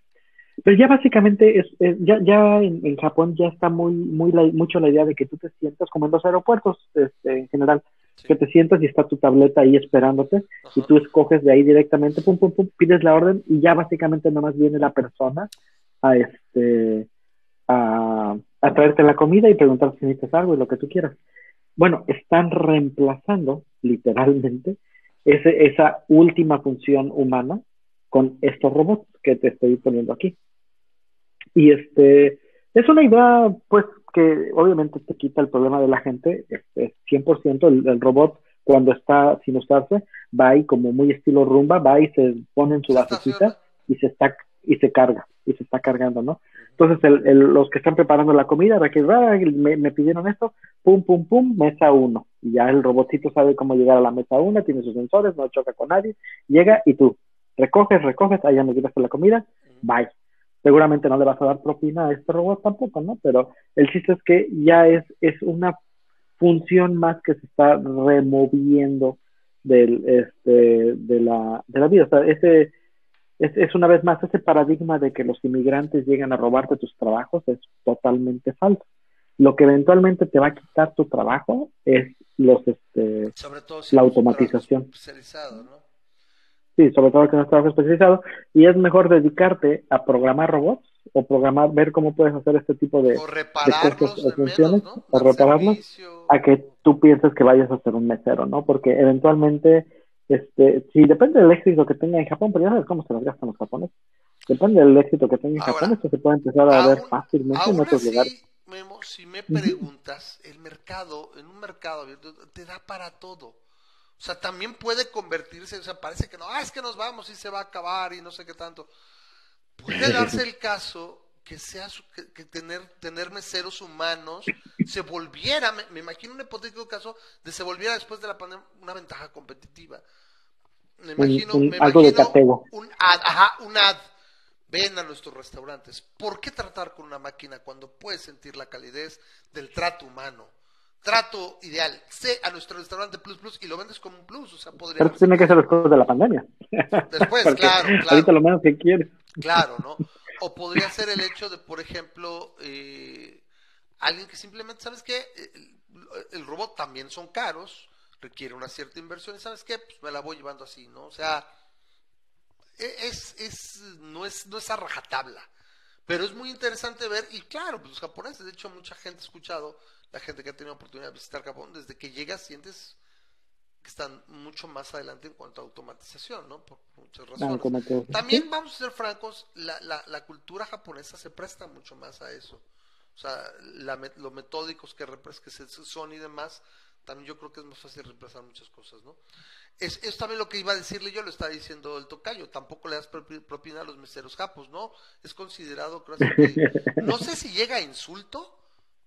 Pero ya básicamente es, es- ya, ya en, en Japón ya está muy, muy la- mucho la idea de que tú te sientas como en los aeropuertos este, en general, Sí. que te sientas y está tu tableta ahí esperándote y Ajá. tú escoges de ahí directamente, pum, pum, pum, pides la orden y ya básicamente nomás viene la persona a este a, a traerte la comida y preguntar si necesitas algo y lo que tú quieras. Bueno, están reemplazando literalmente ese, esa última función humana con estos robots que te estoy poniendo aquí. Y este es una idea, pues, que obviamente te quita el problema de la gente, este, 100%, el, el robot cuando está sin usarse, va ahí como muy estilo rumba, va y se pone en su Se basecita y se está y se carga. Y se está cargando, ¿no? Entonces, el, el- los que están preparando la comida, de que "Ah, me, pidieron esto, pum, pum, pum, mesa uno. Y ya el robotito sabe cómo llegar a la mesa uno, tiene sus sensores, no choca con nadie, llega y tú recoges, recoges, allá me llevaste la comida, bye. Seguramente no le vas a dar propina a este robot tampoco, ¿no? Pero el chiste es que ya es, es una función más que se está removiendo del, este, de, la, de la vida. O sea, ese, es, es una vez más ese paradigma de que los inmigrantes llegan a robarte tus trabajos es totalmente falso. Lo que eventualmente te va a quitar tu trabajo es los este Sobre todo si La automatización. especializado, ¿no? sí, sobre todo que no es trabajo especializado y es mejor dedicarte a programar robots o programar ver cómo puedes hacer este tipo de, O repararlos cosas de funciones, menos, ¿no? o repararlos, servicio. a que tú pienses que vayas a ser un mesero, ¿no? Porque eventualmente este sí depende del éxito que tenga en Japón, pero ya sabes cómo se las gastan los japoneses. Depende del éxito que tenga en Ahora, Japón, esto se puede empezar a ver fácilmente en otros así, lugares. Memo, si me preguntas, el mercado, en un mercado abierto, te da para todo. O sea, también puede convertirse, o sea, parece que no, ah, es que nos vamos y se va a acabar y no sé qué tanto. Puede darse el [laughs] caso que sea que, que tener tener meseros humanos se volviera, me, me imagino un hipotético caso de se volviera después de la pandemia una ventaja competitiva. Me imagino, un- me algo de imagino catego. un ad, ajá, un ad. Ven a nuestros restaurantes. ¿Por qué tratar con una máquina cuando puedes sentir la calidez del trato humano? Trato ideal. Sé a nuestro restaurante Plus Plus y lo vendes como un plus. O sea, podría Pero tiene que ser después de la pandemia. Después, [laughs] claro, claro. Ahorita lo menos que quieres. Claro, ¿no? O podría ser el hecho de, por ejemplo, eh, alguien que simplemente, ¿sabes qué? El, el robot también son caros, requiere una cierta inversión y ¿sabes qué? Pues me la voy llevando así, ¿no? O sea, e- es, es, no es, no es a rajatabla. Pero es muy interesante ver, y claro, pues los japoneses, de hecho mucha gente ha escuchado, la gente que ha tenido oportunidad de visitar Japón, desde que llegas sientes que están mucho más adelante en cuanto a automatización, ¿no? Por muchas razones. que- También, vamos a ser francos, la, la, la cultura japonesa se presta mucho más a eso. O sea, la, met- lo metódicos que, que son y demás, también yo creo que es más fácil reemplazar muchas cosas, ¿no? Es, es también lo que iba a decirle yo, lo está diciendo el tocayo, tampoco le das propi- propina a los meseros japos, ¿no? Es considerado, creo que, [laughs] no sé si llega a insulto,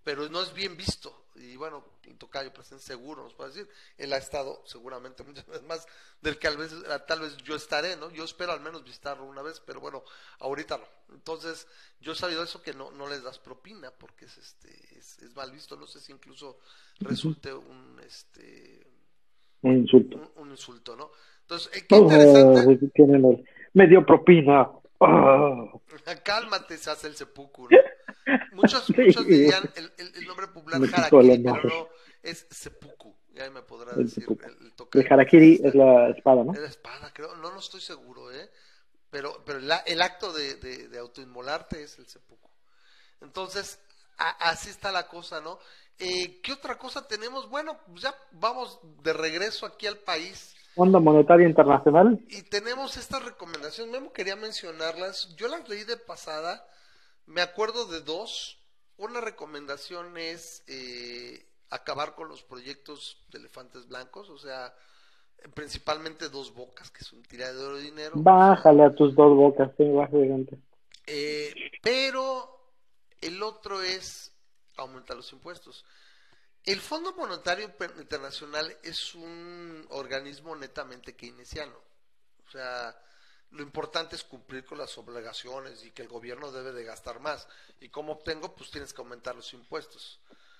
pero no es bien visto. Y bueno, el tocayo presente seguro nos puede decir, él ha estado seguramente muchas veces más del que tal vez, tal vez yo estaré, ¿no? Yo espero al menos visitarlo una vez, pero bueno, ahorita no. Entonces, yo he sabido eso que no, no les das propina porque es este es, es mal visto, no sé si incluso resulte un este Un insulto. un, un insulto, ¿no? Entonces, eh, qué interesante. el- Me dio propina. Oh. [laughs] Cálmate, se hace el seppuku, ¿no? [laughs] Muchos, muchos dirían el, el- el nombre popular harakiri, pero no, es seppuku. Ya me podrá El decir el, el harakiri es la espada, ¿no? Es la espada, creo. No, no estoy seguro, ¿eh? Pero, pero el, el acto de, de, de autoinmolarte es el seppuku. Entonces, a- así está la cosa, ¿no? Eh, ¿Qué otra cosa tenemos? Bueno, pues ya vamos de regreso aquí al país. Fondo Monetario Internacional. Y tenemos estas recomendaciones, Memo quería mencionarlas, yo las leí de pasada, me acuerdo de dos. Una recomendación es eh, acabar con los proyectos de elefantes blancos, o sea, principalmente dos bocas, que es un tiradero de dinero. Bájale a tus dos bocas, gente. Eh, pero el otro es aumentar los impuestos. El Fondo Monetario Internacional es un organismo netamente keynesiano. O sea, lo importante es cumplir con las obligaciones y que el gobierno debe de gastar más. ¿Y cómo obtengo? Pues tienes que aumentar los impuestos.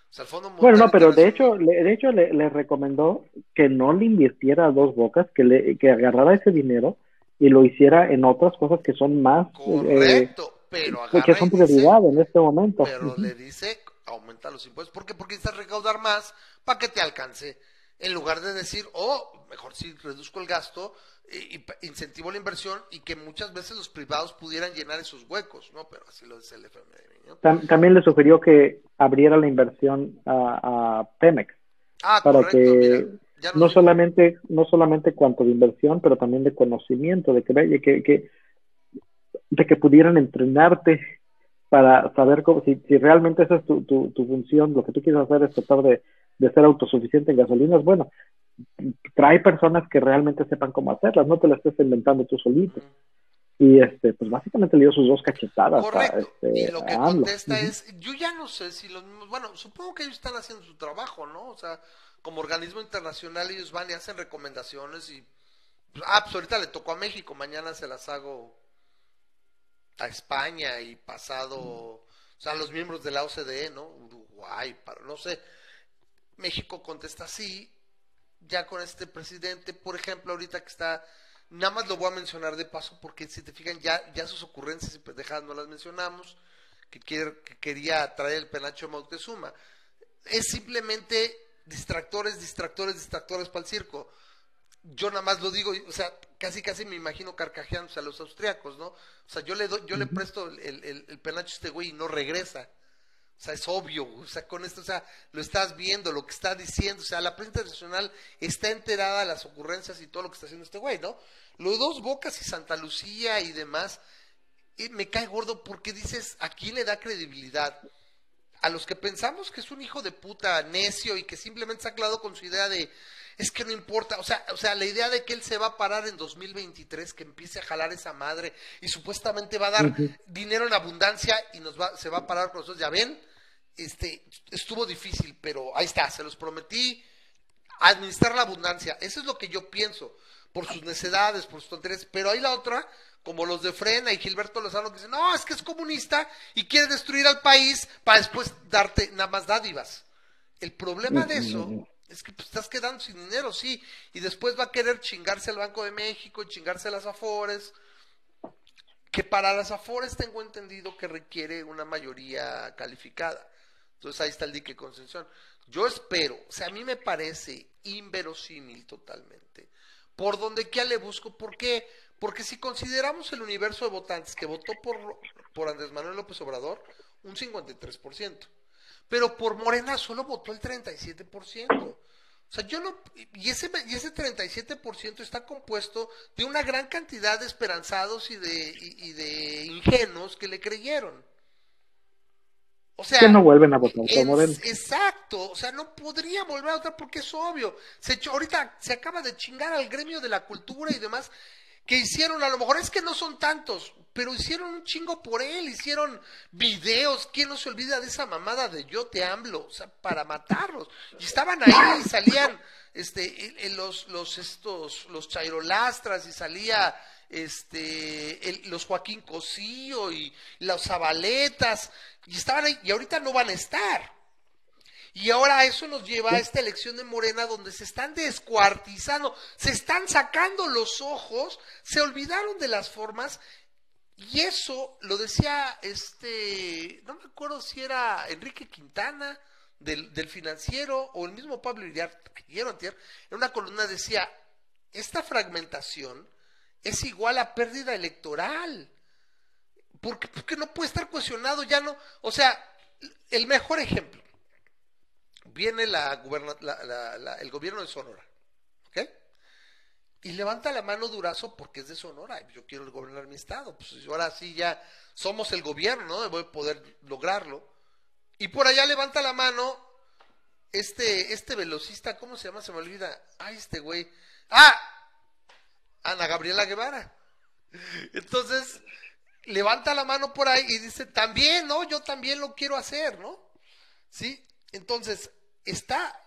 O sea, el Fondo Bueno, no, pero de hecho, le, de hecho le, le recomendó que no le invirtiera a dos bocas, que le que agarrara ese dinero y lo hiciera en otras cosas que son más, eh, Correcto, pero que son dice- prioridad en este momento. pero le dice aumenta los impuestos. ¿Por qué? Porque necesitas recaudar más para que te alcance. En lugar de decir, oh, mejor si reduzco el gasto y, y incentivo la inversión y que muchas veces los privados pudieran llenar esos huecos, ¿no? Pero así lo dice el FMI, también le sugirió que abriera la inversión a, a Pemex. Ah, para correcto, que mira, ya nos no solamente no solamente cuanto de inversión, pero también de conocimiento, de que de que, que de que pudieran entrenarte para saber cómo, si, si realmente esa es tu, tu, tu función, lo que tú quieres hacer es tratar de, de ser autosuficiente en gasolinas, bueno, trae personas que realmente sepan cómo hacerlas, no te las estés inventando tú solito. Y este, pues básicamente le dio sus dos cachetadas a, Correcto. este, y lo que a contesta es, yo ya no sé si los mismos, bueno, supongo que ellos están haciendo su trabajo, ¿no? O sea, como organismo internacional ellos van y hacen recomendaciones y, ah, pues ahorita le tocó a México, mañana se las hago a España y pasado, o sea, los miembros de la OCDE, ¿no? Uruguay, para, no sé. México contesta sí, ya con este presidente, por ejemplo, ahorita que está, nada más lo voy a mencionar de paso porque si te fijan ya, ya sus ocurrencias y pendejadas no las mencionamos, que, quiere, que quería traer el penacho de Moctezuma. Es simplemente distractores, distractores, distractores para el circo. Yo nada más lo digo, o sea, casi casi me imagino carcajeándose a los austriacos, ¿no? O sea, yo le doy, yo le presto el, el, el penacho a este güey y no regresa. O sea, es obvio, o sea, con esto, o sea, lo estás viendo, lo que está diciendo, o sea, la prensa internacional está enterada de las ocurrencias y todo lo que está haciendo este güey, ¿no? Los dos Bocas y Santa Lucía y demás, me cae gordo porque dices, ¿a quién le da credibilidad? A los que pensamos que es un hijo de puta necio y que simplemente se ha clavado con su idea de, es que no importa, o sea, o sea, la idea de que él se va a parar en 2023, que empiece a jalar esa madre y supuestamente va a dar dinero en abundancia y nos va, se va a parar con nosotros, ya ven, este, estuvo difícil, pero ahí está, se los prometí, administrar la abundancia, eso es lo que yo pienso, por sus necedades, por sus tonterías, pero hay la otra, como los de Frena y Gilberto Lozano que dicen, no, es que es comunista y quiere destruir al país para después darte nada más dádivas. El problema de eso es que pues, estás quedando sin dinero, sí, y después va a querer chingarse al Banco de México chingarse a las Afores, que para las Afores tengo entendido que requiere una mayoría calificada. Entonces ahí está el dique de concentración. Yo espero, o sea, a mí me parece inverosímil totalmente. Por donde quiera le busco, ¿por qué? Porque si consideramos el universo de votantes que votó por, por Andrés Manuel López Obrador, un 53%. Pero por Morena solo votó el 37%. O sea, yo no. Y ese, y ese 37% está compuesto de una gran cantidad de esperanzados y de, y, y de ingenuos que le creyeron. O sea, que no vuelven a votar por en- Morena. Exacto, o sea, no podría volver a votar porque es obvio. Se ahorita se acaba de chingar al gremio de la cultura y demás que hicieron, a lo mejor es que no son tantos, pero hicieron un chingo por él, hicieron videos, ¿quién no se olvida de esa mamada de yo te hablo? O sea, para matarlos. Y estaban ahí y salían este el- los los estos los chairolastras y salía este el- los Joaquín Cosío y los Zabaletas y estaban ahí y ahorita no van a estar. Y ahora eso nos lleva a esta elección de Morena donde se están descuartizando, se están sacando los ojos, se olvidaron de las formas y eso lo decía este, no me acuerdo si era Enrique Quintana del, del financiero o el mismo Pablo antier, en una columna decía, esta fragmentación es igual a pérdida electoral. Porque, porque no puede estar cuestionado, ya no, o sea, el mejor ejemplo viene la- la- la- el gobierno de Sonora, ¿ok? Y levanta la mano Durazo porque es de Sonora, yo quiero gobernar mi estado, pues ahora sí ya somos el gobierno, ¿no? Voy a poder lograrlo. Y por allá levanta la mano este, este velocista, ¿cómo se llama? Se me olvida. Ay, este güey. ¡Ah! Ana Gabriela Guevara. Entonces, levanta la mano por ahí y dice, también, ¿no? Yo también lo quiero hacer, ¿no? ¿Sí? Entonces, está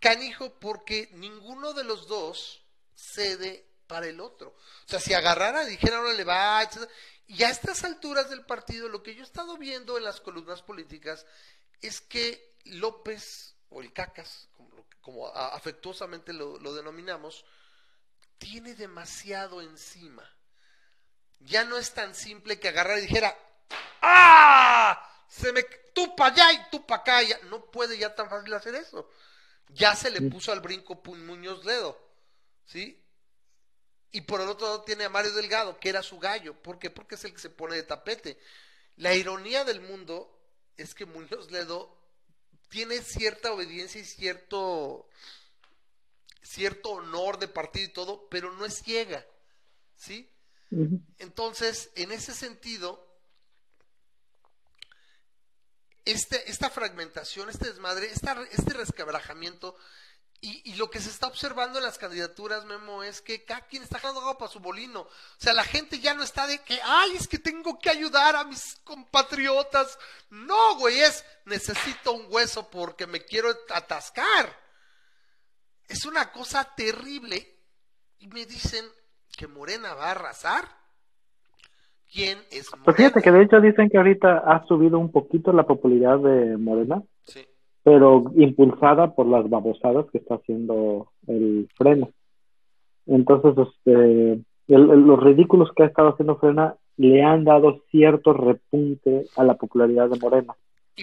canijo porque ninguno de los dos cede para el otro. O sea, si agarrara, dijera, ahora le va, etcétera. Y a estas alturas del partido, lo que yo he estado viendo en las columnas políticas es que López, o el Cacas, como, lo- como a- afectuosamente lo, lo denominamos, tiene demasiado encima. Ya no es tan simple que agarrar y dijera, ¡ah! Se me, tú para allá y tú para acá. Ya, no puede ya tan fácil hacer eso. Ya se le puso al brinco Pun Muñoz Ledo, ¿sí? Y por el otro lado tiene a Mario Delgado, que era su gallo. ¿Por qué? Porque es el que se pone de tapete. La ironía del mundo es que Muñoz Ledo tiene cierta obediencia y cierto cierto honor de partido y todo, pero no es ciega, ¿sí? Entonces, en ese sentido, este, esta fragmentación, este desmadre, esta- este resquebrajamiento Y, y lo que se está observando en las candidaturas, Memo, es que cada quien está jalando agua para su molino. O sea, la gente ya no está de que, ay, es que tengo que ayudar a mis compatriotas. No, güey, es necesito un hueso porque me quiero atascar. Es una cosa terrible. Y me dicen que Morena va a arrasar. ¿Quién es Morena? Pues fíjate que de hecho dicen que ahorita ha subido un poquito la popularidad de Morena, Sí. Pero impulsada por las babosadas que está haciendo el frena. Entonces, este, el- el- los ridículos que ha estado haciendo frena le han dado cierto repunte a la popularidad de Morena.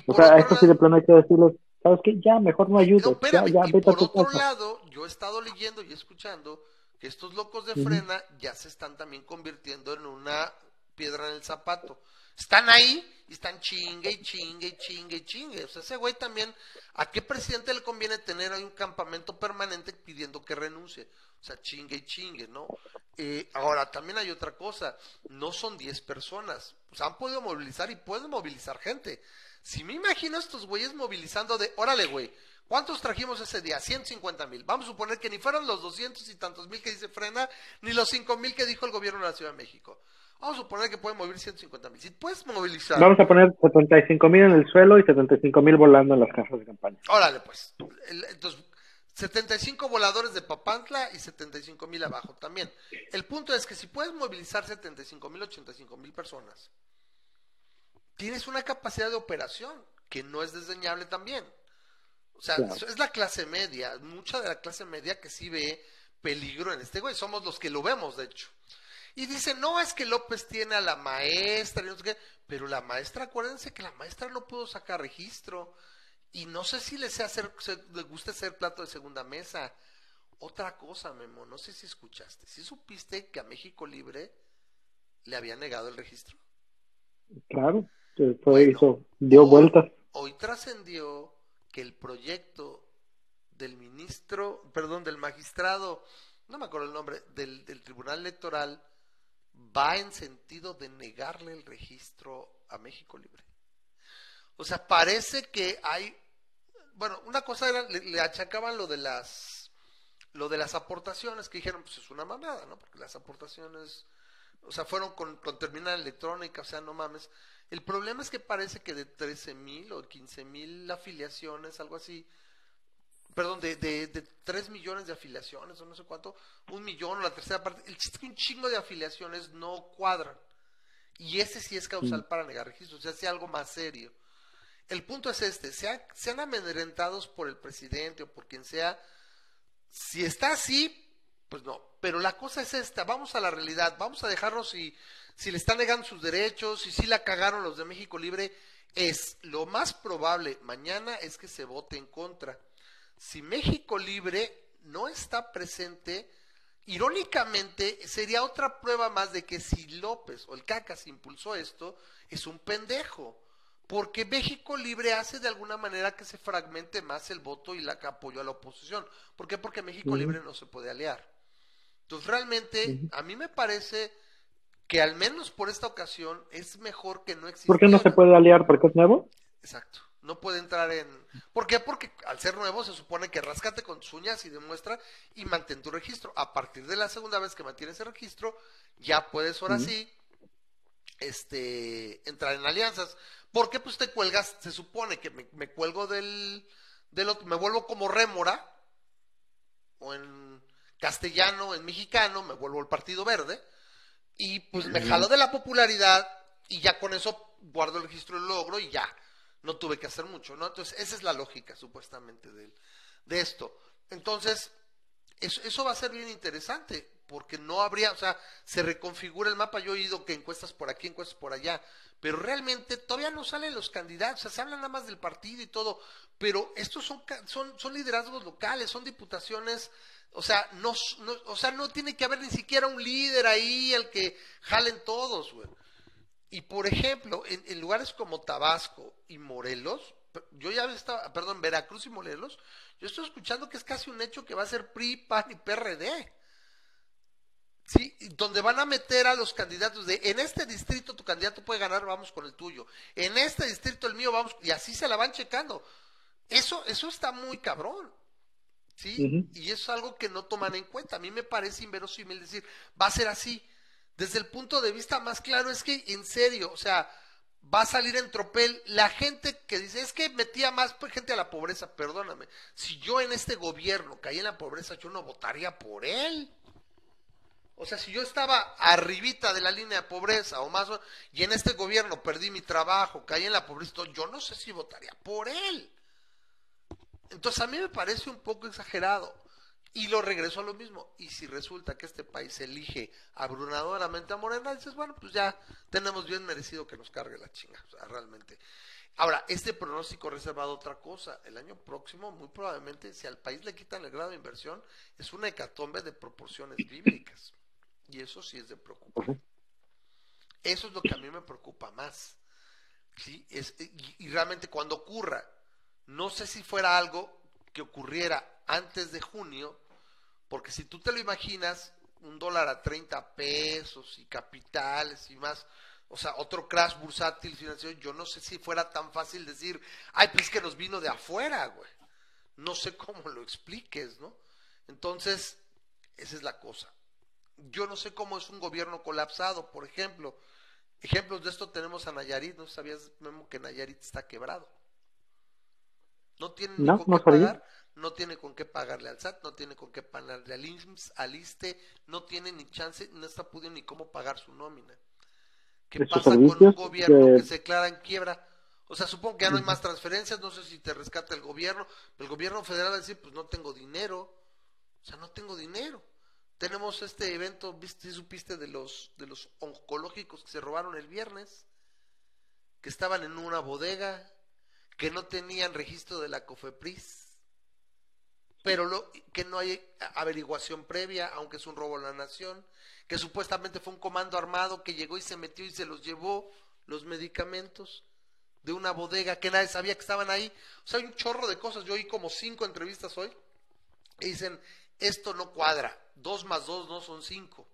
O sea, esto sí de plano hay que decirles, ¿sabes qué? Ya, mejor no ayudes, No, ya, espérame, ya, y vete a por tu otro casa. lado, yo he estado leyendo y escuchando que estos locos de Ujú. frena ya se están también convirtiendo en una piedra en el zapato. Están ahí y están chingue y chingue y chingue y chingue. O sea, ese güey también, ¿a qué presidente le conviene tener ahí un campamento permanente pidiendo que renuncie? O sea, chingue y chingue, ¿no? Eh, ahora, también hay otra cosa, no son 10 personas. O han podido movilizar y pueden movilizar gente. Si me imagino a estos güeyes movilizando de, órale, güey, ¿cuántos trajimos ese día? 150 mil. Vamos a suponer que ni fueron los 200 y tantos mil que dice Frena, ni los 5 mil que dijo el gobierno de la Ciudad de México. Vamos a suponer que pueden mover 150 mil. Si puedes movilizar, Vamos a poner 75 mil en el suelo y 75 mil volando en las cajas de campaña. órale, pues. Entonces, 75 voladores de Papantla y 75 mil abajo también. El punto es que si puedes movilizar 75 mil, 85 mil personas, tienes una capacidad de operación que no es desdeñable también. O sea, Claro. es la clase media, mucha de la clase media que sí ve peligro en este güey. Somos los que lo vemos, de hecho. Y dice, no, es que López tiene a la maestra, y no sé qué, pero la maestra, acuérdense que la maestra no pudo sacar registro. Y no sé si le, sea hacer, le guste ser plato de segunda mesa. Otra cosa, Memo, no sé si escuchaste. Si supiste que a México Libre le había negado el registro? Claro, fue, Bueno. hizo, dio Hoy- vueltas. Hoy trascendió que el proyecto del ministro, perdón, del magistrado, no me acuerdo el nombre, del, del Tribunal Electoral, va en sentido de negarle el registro a México Libre. O sea, parece que hay, bueno, una cosa era, le, achacaban lo de las, lo de las aportaciones, que dijeron, pues es una mamada, ¿no? Porque las aportaciones, o sea, fueron con, con terminal electrónica, o sea, no mames. El problema es que parece que de 13 mil o 15 mil afiliaciones, algo así, perdón, de, de, de 3 millones de afiliaciones o no sé cuánto, un millón o la tercera parte, el chiste es que un chingo de afiliaciones no cuadran. Y ese sí es causal para negar registros, o sea, sí algo más serio. El punto es este, sea- sean amedrentados por el presidente o por quien sea, si está así, pues no. Pero la cosa es esta, vamos a la realidad, vamos a dejarnos si, si le están negando sus derechos, si sí la cagaron los de México Libre, es lo más probable mañana es que se vote en contra. Si México Libre no está presente, irónicamente sería otra prueba más de que si López o el Cacas impulsó esto, es un pendejo. Porque México Libre hace de alguna manera que se fragmente más el voto y la apoyo a la oposición. ¿Por qué? Porque México. Libre no se puede aliar. Entonces realmente a mí me parece que al menos por esta ocasión es mejor que no exista. ¿Por qué no se puede aliar? ¿Porque es nuevo? Exacto. No puede entrar en... ¿Por qué? Porque al ser nuevo se supone que rascate con tus uñas y demuestra y mantén tu registro. A partir de la segunda vez que mantienes el registro, ya puedes ahora Ujú. sí este, entrar en alianzas. ¿Por qué? Pues te cuelgas, se supone que me, me cuelgo del, del otro, me vuelvo como rémora, o en castellano, en mexicano, me vuelvo el Partido Verde, y pues me jalo de la popularidad y ya con eso guardo el registro del logro y ya, no tuve que hacer mucho, ¿no? Entonces, esa es la lógica supuestamente de, de esto. Entonces, eso, eso va a ser bien interesante, porque no habría, o sea, se reconfigura el mapa, yo he oído que encuestas por aquí, encuestas por allá, pero realmente todavía no salen los candidatos, o sea, se habla nada más del partido y todo, pero estos son, son, son liderazgos locales, son diputaciones, o sea, no, o sea, no tiene que haber ni siquiera un líder ahí al que jalen todos, güey. Y por ejemplo, en, en lugares como Tabasco y Morelos, yo ya estaba, perdón, Veracruz y Morelos, yo estoy escuchando que es casi un hecho que va a ser PRI, PAN y PRD. Sí, donde van a meter a los candidatos de en este distrito tu candidato puede ganar, vamos con el tuyo. En este distrito el mío, vamos, y así se la van checando. Eso, eso está muy cabrón. ¿sí? Y eso es algo que no toman en cuenta. A mí me parece inverosímil decir, va a ser así. Desde el punto de vista más claro es que, en serio, o sea, va a salir en tropel la gente que dice, es que metía más gente a la pobreza, perdóname. Si yo en este gobierno caí en la pobreza, yo no votaría por él. O sea, si yo estaba arribita de la línea de pobreza o más, y en este gobierno perdí mi trabajo, caí en la pobreza, yo no sé si votaría por él. Entonces a mí me parece un poco exagerado. Y lo regreso a lo mismo. Y si resulta que este país elige abrumadoramente a Morena, dices, bueno, pues ya tenemos bien merecido que nos cargue la chinga. O sea, realmente. Ahora, este pronóstico reservado otra cosa. El año próximo, muy probablemente, si al país le quitan el grado de inversión, es una hecatombe de proporciones bíblicas. Y eso sí es de preocupar. Eso es lo que a mí me preocupa más. ¿sí? Es, y, y realmente cuando ocurra, no sé si fuera algo que ocurriera antes de junio, porque si tú te lo imaginas, un dólar a 30 pesos y capitales y más, o sea, otro crash bursátil financiero, yo no sé si fuera tan fácil decir, ay, pues es que nos vino de afuera, güey. No sé cómo lo expliques, ¿no? Entonces, esa es la cosa. Yo no sé cómo es un gobierno colapsado, por ejemplo. Ejemplos de esto tenemos a Nayarit, ¿no sabías, Memo, que Nayarit está quebrado? No tiene ni No, con no qué sabía. No tiene con qué pagarle al SAT, no tiene con qué pagarle al IMSS, al ISTE, no tiene ni chance, no está pudiendo ni cómo pagar su nómina. ¿Qué ¿De sus pasa con un gobierno Que- que se declara en quiebra? O sea, supongo que ya no hay más transferencias, no sé si te rescata el gobierno, el gobierno federal va a decir, pues no tengo dinero, o sea, no tengo dinero. Tenemos este evento, ¿viste, supiste de los de los oncológicos que se robaron el viernes? Que estaban en una bodega, que no tenían registro de la COFEPRIS, pero lo, que no hay averiguación previa, aunque es un robo a la nación, que supuestamente fue un comando armado que llegó y se metió y se los llevó los medicamentos de una bodega que nadie sabía que estaban ahí. O sea, hay un chorro de cosas. Yo oí como cinco entrevistas hoy y dicen, esto no cuadra, dos más dos no son cinco.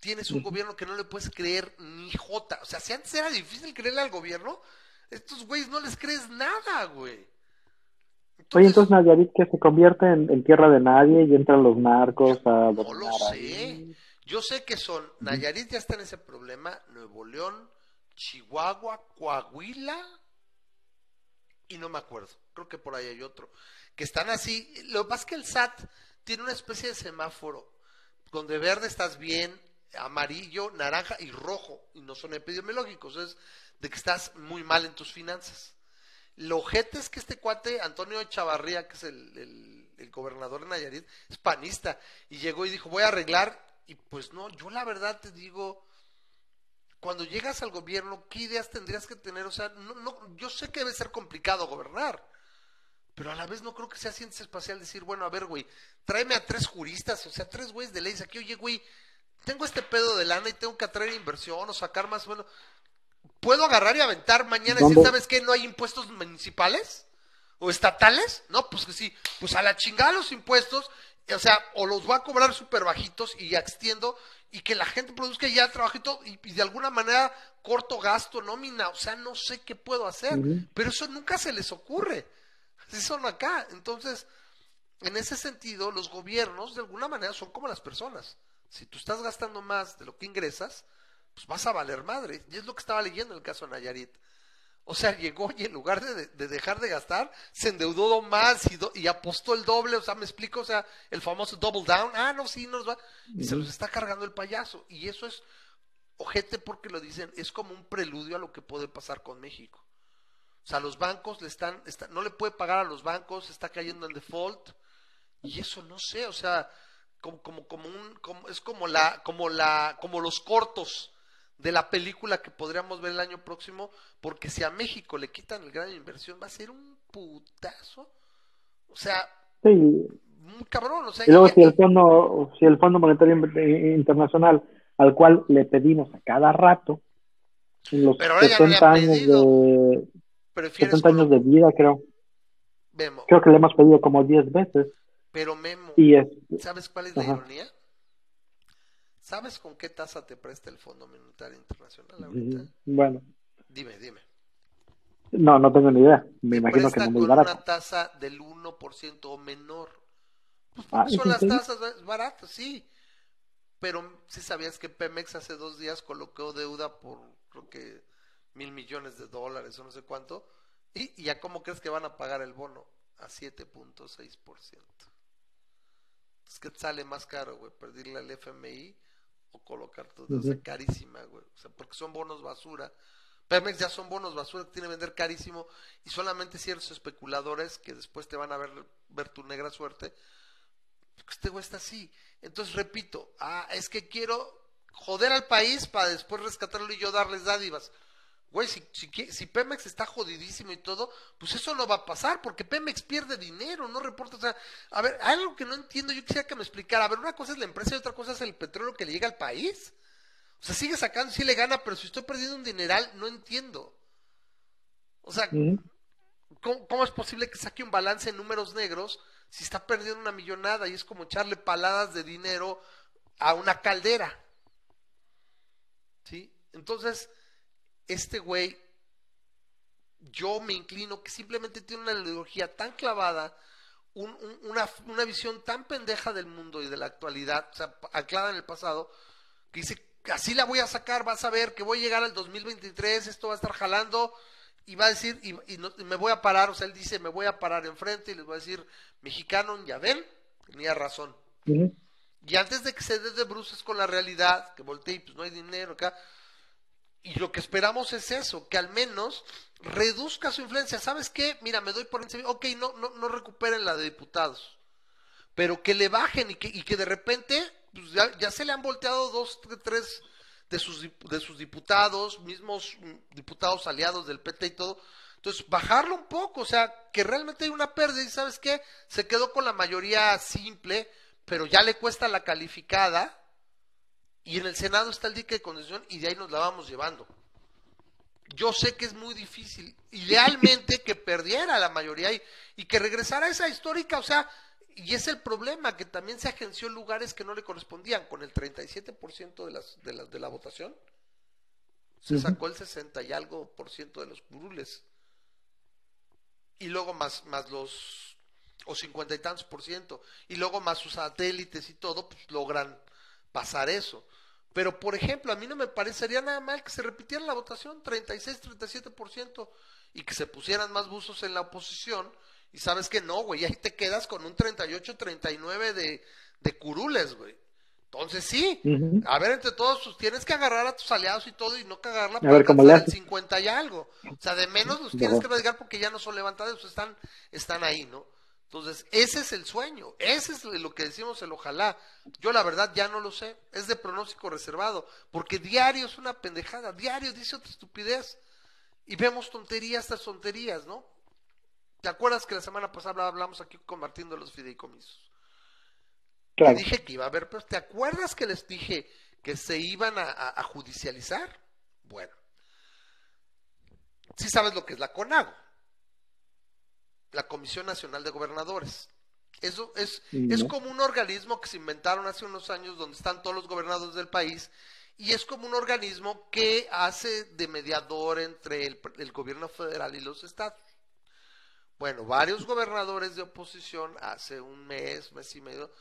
Tienes un gobierno que no le puedes creer ni jota. O sea, si antes era difícil creerle al gobierno, estos güeyes no les crees nada, güey. Oye, entonces Nayarit que se convierte en, en tierra de nadie y entran los narcos a No lo sé. ahí. Yo sé que son, Nayarit ya está en ese problema, Nuevo León, Chihuahua, Coahuila y no me acuerdo, creo que por ahí hay otro, que están así. Lo que pasa es que el SAT tiene una especie de semáforo, donde verde estás bien, amarillo, naranja y rojo, y no son epidemiológicos, es de que estás muy mal en tus finanzas. Lo ojete es que este cuate, Antonio Chavarría, que es el, gobernador de Nayarit, es panista, y llegó y dijo, voy a arreglar, y pues no, yo la verdad te digo, cuando llegas al gobierno, ¿qué ideas tendrías que tener? O sea, no, no, yo sé que debe ser complicado gobernar, pero a la vez no creo que sea ciencia espacial decir, bueno, a ver, güey, tráeme a tres juristas, o sea, tres güeyes de leyes aquí, oye, güey, tengo este pedo de lana y tengo que atraer inversión o sacar más, bueno, ¿puedo agarrar y aventar mañana y decir. ¿sabes qué? ¿No hay impuestos municipales? ¿O estatales? No, pues que sí, pues a la chingada los impuestos, o sea, o los voy a cobrar súper bajitos y ya extiendo y que la gente produzca ya trabajito y, y de alguna manera corto gasto, nómina, o sea, no sé qué puedo hacer, pero eso nunca se les ocurre. Así son acá. Entonces, en ese sentido, los gobiernos de alguna manera son como las personas. Si tú estás gastando más de lo que ingresas, pues vas a valer madre. Y es lo que estaba leyendo en el caso de Nayarit. O sea, llegó y en lugar de, de dejar de gastar, se endeudó más y, do- y apostó el doble. O sea, me explico, o sea, el famoso double down. Ah, no, sí, nos va. Y se los está cargando el payaso. Y eso es ojete porque lo dicen, es como un preludio a lo que puede pasar con México. O sea, los bancos le están, está- no le puede pagar a los bancos, está cayendo en default. Y eso no sé, o sea, como, como, como un, como, es como la, como la, como los cortos de la película que podríamos ver el año próximo, porque si a México le quitan el gran inversión, va a ser un putazo. O sea, Sí, muy cabrón, o sea, y luego si el fondo, si el Fondo Monetario Inter- Internacional, al cual le pedimos a cada rato, los Pero ahora ya no le 70 han años de prefieres 70 años de vida, creo, Memo, creo que le hemos pedido como 10 veces pero Memo, y es ¿sabes cuál es la Ajá. ironía? ¿Sabes con qué tasa te presta el Fondo Monetario Internacional ahorita? bueno, Dime, dime. No, no tengo ni idea. Me Te imagino que no muy con barato. una tasa del 1% o menor. Pues Ah, son ¿es las serio? tasas ba- baratas, sí. Pero si sabías que Pemex hace dos días colocó deuda por, creo que, mil millones de dólares o no sé cuánto. ¿Y, y a cómo crees que van a pagar el bono? A 7.6%. Es que sale más caro, güey, pedirle al FMI o colocar tu deuda Ujú. carísima, güey. O sea, porque son bonos basura. Pemex ya son bonos basura que tiene que vender carísimo y solamente ciertos especuladores que después te van a ver, ver tu negra suerte. Porque este güey está así. Entonces, repito, ah, es que quiero joder al país para después rescatarlo y yo darles dádivas. Güey, si, si, si Pemex está jodidísimo y todo, pues eso no va a pasar, porque Pemex pierde dinero, no reporta. O sea, a ver, hay algo que no entiendo, yo quisiera que me explicara. A ver, una cosa es la empresa y otra cosa es el petróleo que le llega al país. O sea, sigue sacando, sí le gana, pero si estoy perdiendo un dineral, no entiendo. O sea. ¿cómo, cómo es posible que saque un balance en números negros si está perdiendo una millonada y es como echarle paladas de dinero a una caldera? ¿Sí? Entonces, este güey, yo me inclino que simplemente tiene una ideología tan clavada, un- un- una, una visión tan pendeja del mundo y de la actualidad, o sea, anclada en el pasado, que dice, así la voy a sacar, vas a ver que voy a llegar al 2023, esto va a estar jalando, y va a decir, y, y no- y me voy a parar, o sea, él dice, me voy a parar enfrente y les voy a decir, mexicano, ya ven, tenía razón. Y antes de que se dé de bruces con la realidad, que voltee y pues no hay dinero acá, y lo que esperamos es eso, que al menos reduzca su influencia. ¿Sabes qué? Mira, me doy por. Ok, no, no, no recuperen la de diputados, pero que le bajen y que, y que de repente pues ya, ya se le han volteado dos, tres de sus, de sus diputados, mismos mm, diputados aliados del PT y todo. Entonces, bajarlo un poco, o sea, que realmente hay una pérdida y ¿sabes qué? Se quedó con la mayoría simple, pero ya le cuesta la calificada y en el Senado está el dique de condición y de ahí nos la vamos llevando. Yo sé que es muy difícil, idealmente que perdiera la mayoría y, y que regresara a esa histórica, o sea, y es el problema, que también se agenció en lugares que no le correspondían, con el 37% de, las, de, la, de la votación, se sacó el 60 y algo por ciento de los curules. Y luego más, más los, o 50 y tantos por ciento, y luego más sus satélites y todo, pues logran pasar eso. Pero, por ejemplo, a mí no me parecería nada mal que se repitiera la votación, 36-37%, y que se pusieran más buzos en la oposición, y sabes que no, güey, ahí te quedas con un 38-39 de, de curules, güey. Entonces sí, a ver, entre todos, pues, tienes que agarrar a tus aliados y todo y no cagarla A ver cómo le haces. 50 y algo. O sea, de menos los tienes que radicar porque ya no son levantados, están, están ahí, ¿no? Entonces, ese es el sueño, ese es lo que decimos el ojalá. Yo la verdad ya no lo sé, es de pronóstico reservado, porque diario es una pendejada, diario dice otra estupidez y vemos tonterías tras tonterías, ¿no? ¿Te acuerdas que la semana pasada hablamos aquí con Martín de los fideicomisos? Claro. Te dije que iba a haber, pero ¿te acuerdas que les dije que se iban a, a- a judicializar? Bueno, sí sabes lo que es la CONAGO, la Comisión Nacional de Gobernadores. Eso es, No. es como un organismo que se inventaron hace unos años donde están todos los gobernadores del país y es como un organismo que hace de mediador entre el, el gobierno federal y los estados. Bueno, varios gobernadores de oposición hace un mes, mes y medio,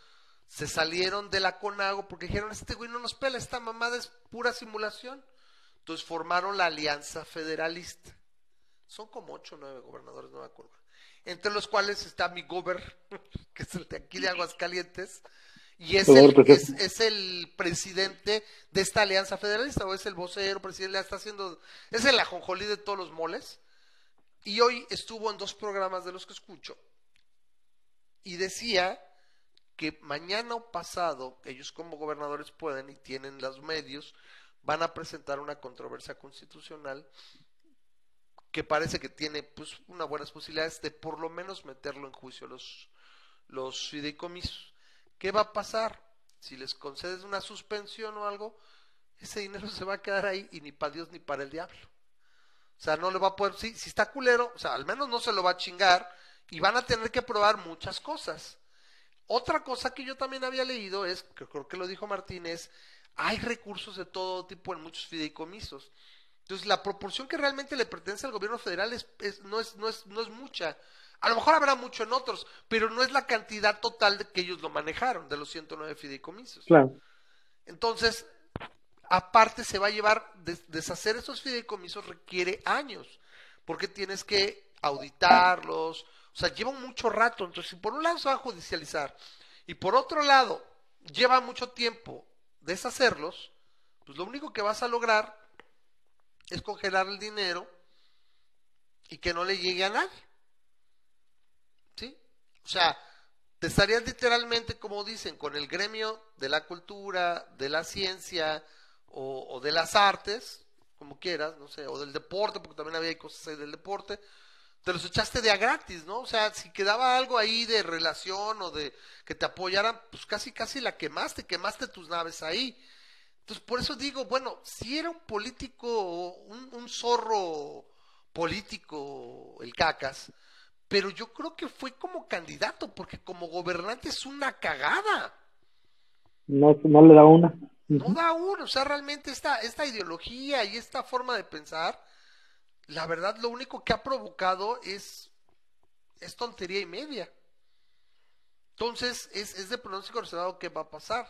se salieron de la CONAGO porque dijeron, este güey no nos pela, esta mamada es pura simulación. Entonces formaron la Alianza Federalista. Son como ocho o nueve gobernadores, no me acuerdo. Entre los cuales está mi gober, [laughs] que es el de aquí de Aguascalientes, y es el, Gober, es, perfecto. es el presidente de esta Alianza Federalista, o es el vocero, presidente, está haciendo, es el ajonjolí de todos los moles. Y hoy estuvo en dos programas de los que escucho y decía que mañana o pasado ellos como gobernadores pueden y tienen los medios van a presentar una controversia constitucional que parece que tiene pues unas buenas posibilidades de por lo menos meterlo en juicio los los fideicomisos. ¿Qué va a pasar? Si les concedes una suspensión o algo, ese dinero [laughs] se va a quedar ahí y ni para Dios ni para el diablo. O sea, no le va a poder, sí, si está culero, o sea, al menos no se lo va a chingar y van a tener que probar muchas cosas. Otra cosa que yo también había leído es, que creo que lo dijo Martínez, hay recursos de todo tipo en muchos fideicomisos. Entonces, la proporción que realmente le pertenece al gobierno federal es, es- no, es, no, es, no es mucha. A lo mejor habrá mucho en otros, pero no es la cantidad total de que ellos lo manejaron, de los 109 fideicomisos. Claro. Entonces, aparte se va a llevar, des- deshacer esos fideicomisos requiere años, porque tienes que auditarlos, o sea, lleva mucho rato. Entonces, si por un lado se va a judicializar y por otro lado lleva mucho tiempo deshacerlos, pues lo único que vas a lograr es congelar el dinero y que no le llegue a nadie. ¿Sí? O sea, te estarías literalmente, como dicen, con el gremio de la cultura, de la ciencia o, de las artes, como quieras, no sé, o del deporte, porque también había cosas ahí del deporte, te los echaste de a gratis, ¿no? O sea, si quedaba algo ahí de relación o de que te apoyaran, pues casi, casi la quemaste, quemaste tus naves ahí. Entonces, por eso digo, bueno, si era un político, un, un zorro político, el cacas, pero yo creo que fue como candidato, porque como gobernante es una cagada. No, no le da una. No da uno, o sea, realmente esta, esta ideología y esta forma de pensar, la verdad lo único que ha provocado es, es tontería y media. Entonces, es, es de pronóstico reservado qué va a pasar.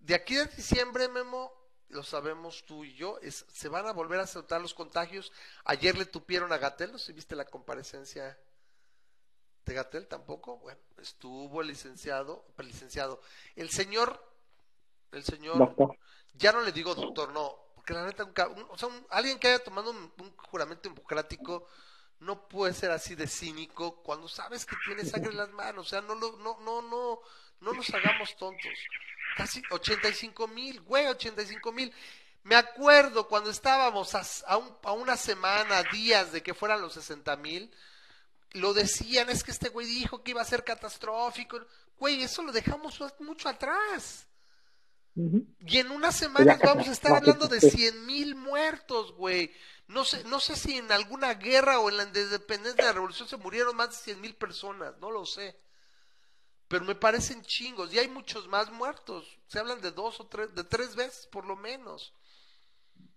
De aquí a diciembre, Memo, lo sabemos tú y yo, es, se van a volver a soltar los contagios. Ayer le tupieron a Gatel, no sé si viste la comparecencia de Gatel tampoco. Bueno, estuvo el licenciado, el licenciado, el señor, el señor Doctor. ya no le digo doctor, no, porque la neta, un un- o sea, un- alguien que haya tomado un, juramento hipocrático no puede ser así de cínico cuando sabes que tiene sangre en las manos, o sea, no lo, no, no, no, no nos hagamos tontos. Casi 85 mil, güey, 85 mil. Me acuerdo cuando estábamos a, a un- a una semana, días de que fueran los 60 mil, lo decían, es que este güey dijo que iba a ser catastrófico. Güey, eso lo dejamos mucho atrás. Y en unas semanas Ya, vamos a estar hablando de sí. 100 mil muertos, güey. No sé, no sé si en alguna guerra o en la independencia de la revolución se murieron más de 100 mil personas, no lo sé. Pero me parecen chingos y hay muchos más muertos. Se hablan de dos o tres, de tres veces por lo menos.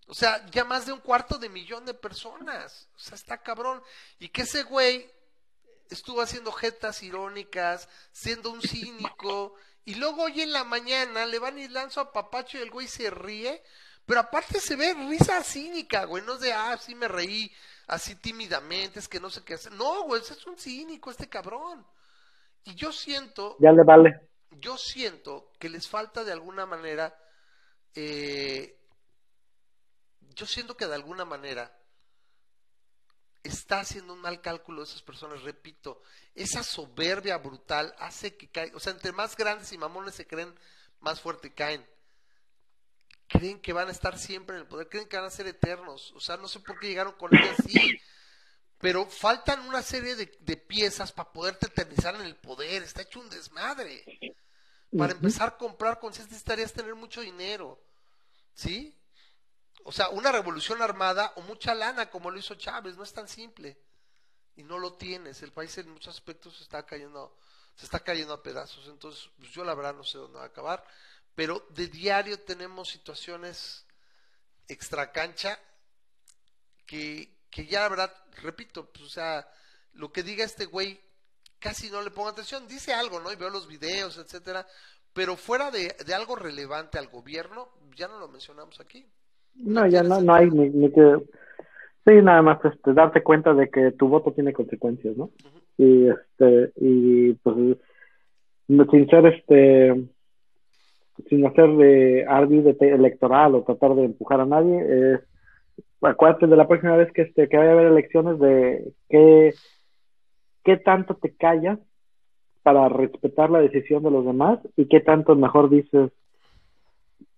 O sea, ya más de un cuarto de millón de personas. O sea, está cabrón. Y que ese güey estuvo haciendo jetas irónicas, siendo un cínico, y luego hoy en la mañana le van y lanzo a Papacho y el güey se ríe, pero aparte se ve risa cínica, güey, no es de, ah, sí me reí así tímidamente, es que no sé qué hacer. No, güey, ese es un cínico este cabrón. Y yo siento, Ya le vale. yo siento que les falta de alguna manera, eh, yo siento que de alguna manera está haciendo un mal cálculo de esas personas, repito, esa soberbia brutal hace que caigan, o sea, entre más grandes y mamones se creen, más fuerte caen. Creen que van a estar siempre en el poder, creen que van a ser eternos, o sea, no sé por qué llegaron con ellos así, pero faltan una serie de, de piezas para poderte eternizar en el poder, está hecho un desmadre. Para empezar a comprar conciencia necesitarías tener mucho dinero, ¿sí? O sea, una revolución armada o mucha lana como lo hizo Chávez, no es tan simple. Y no lo tienes, el país en muchos aspectos se está cayendo, se está cayendo a pedazos. Entonces, pues yo la verdad no sé dónde va a acabar, pero de diario tenemos situaciones extra cancha que, que ya la verdad, repito, pues, o sea, lo que diga este güey, casi no le pongo atención, dice algo, ¿no? Y veo los videos, etcétera, pero fuera de, de algo relevante al gobierno, ya no lo mencionamos aquí. No, ya no, no hay ni, ni que... Sí, nada más este, darte cuenta de que tu voto tiene consecuencias, ¿no? Y este, y pues, sin ser este, sin hacer de te- electoral o tratar de empujar a nadie, es, acuérdate de la próxima vez que este, que vaya a haber elecciones de qué, qué tanto te callas para respetar la decisión de los demás y qué tanto mejor dices,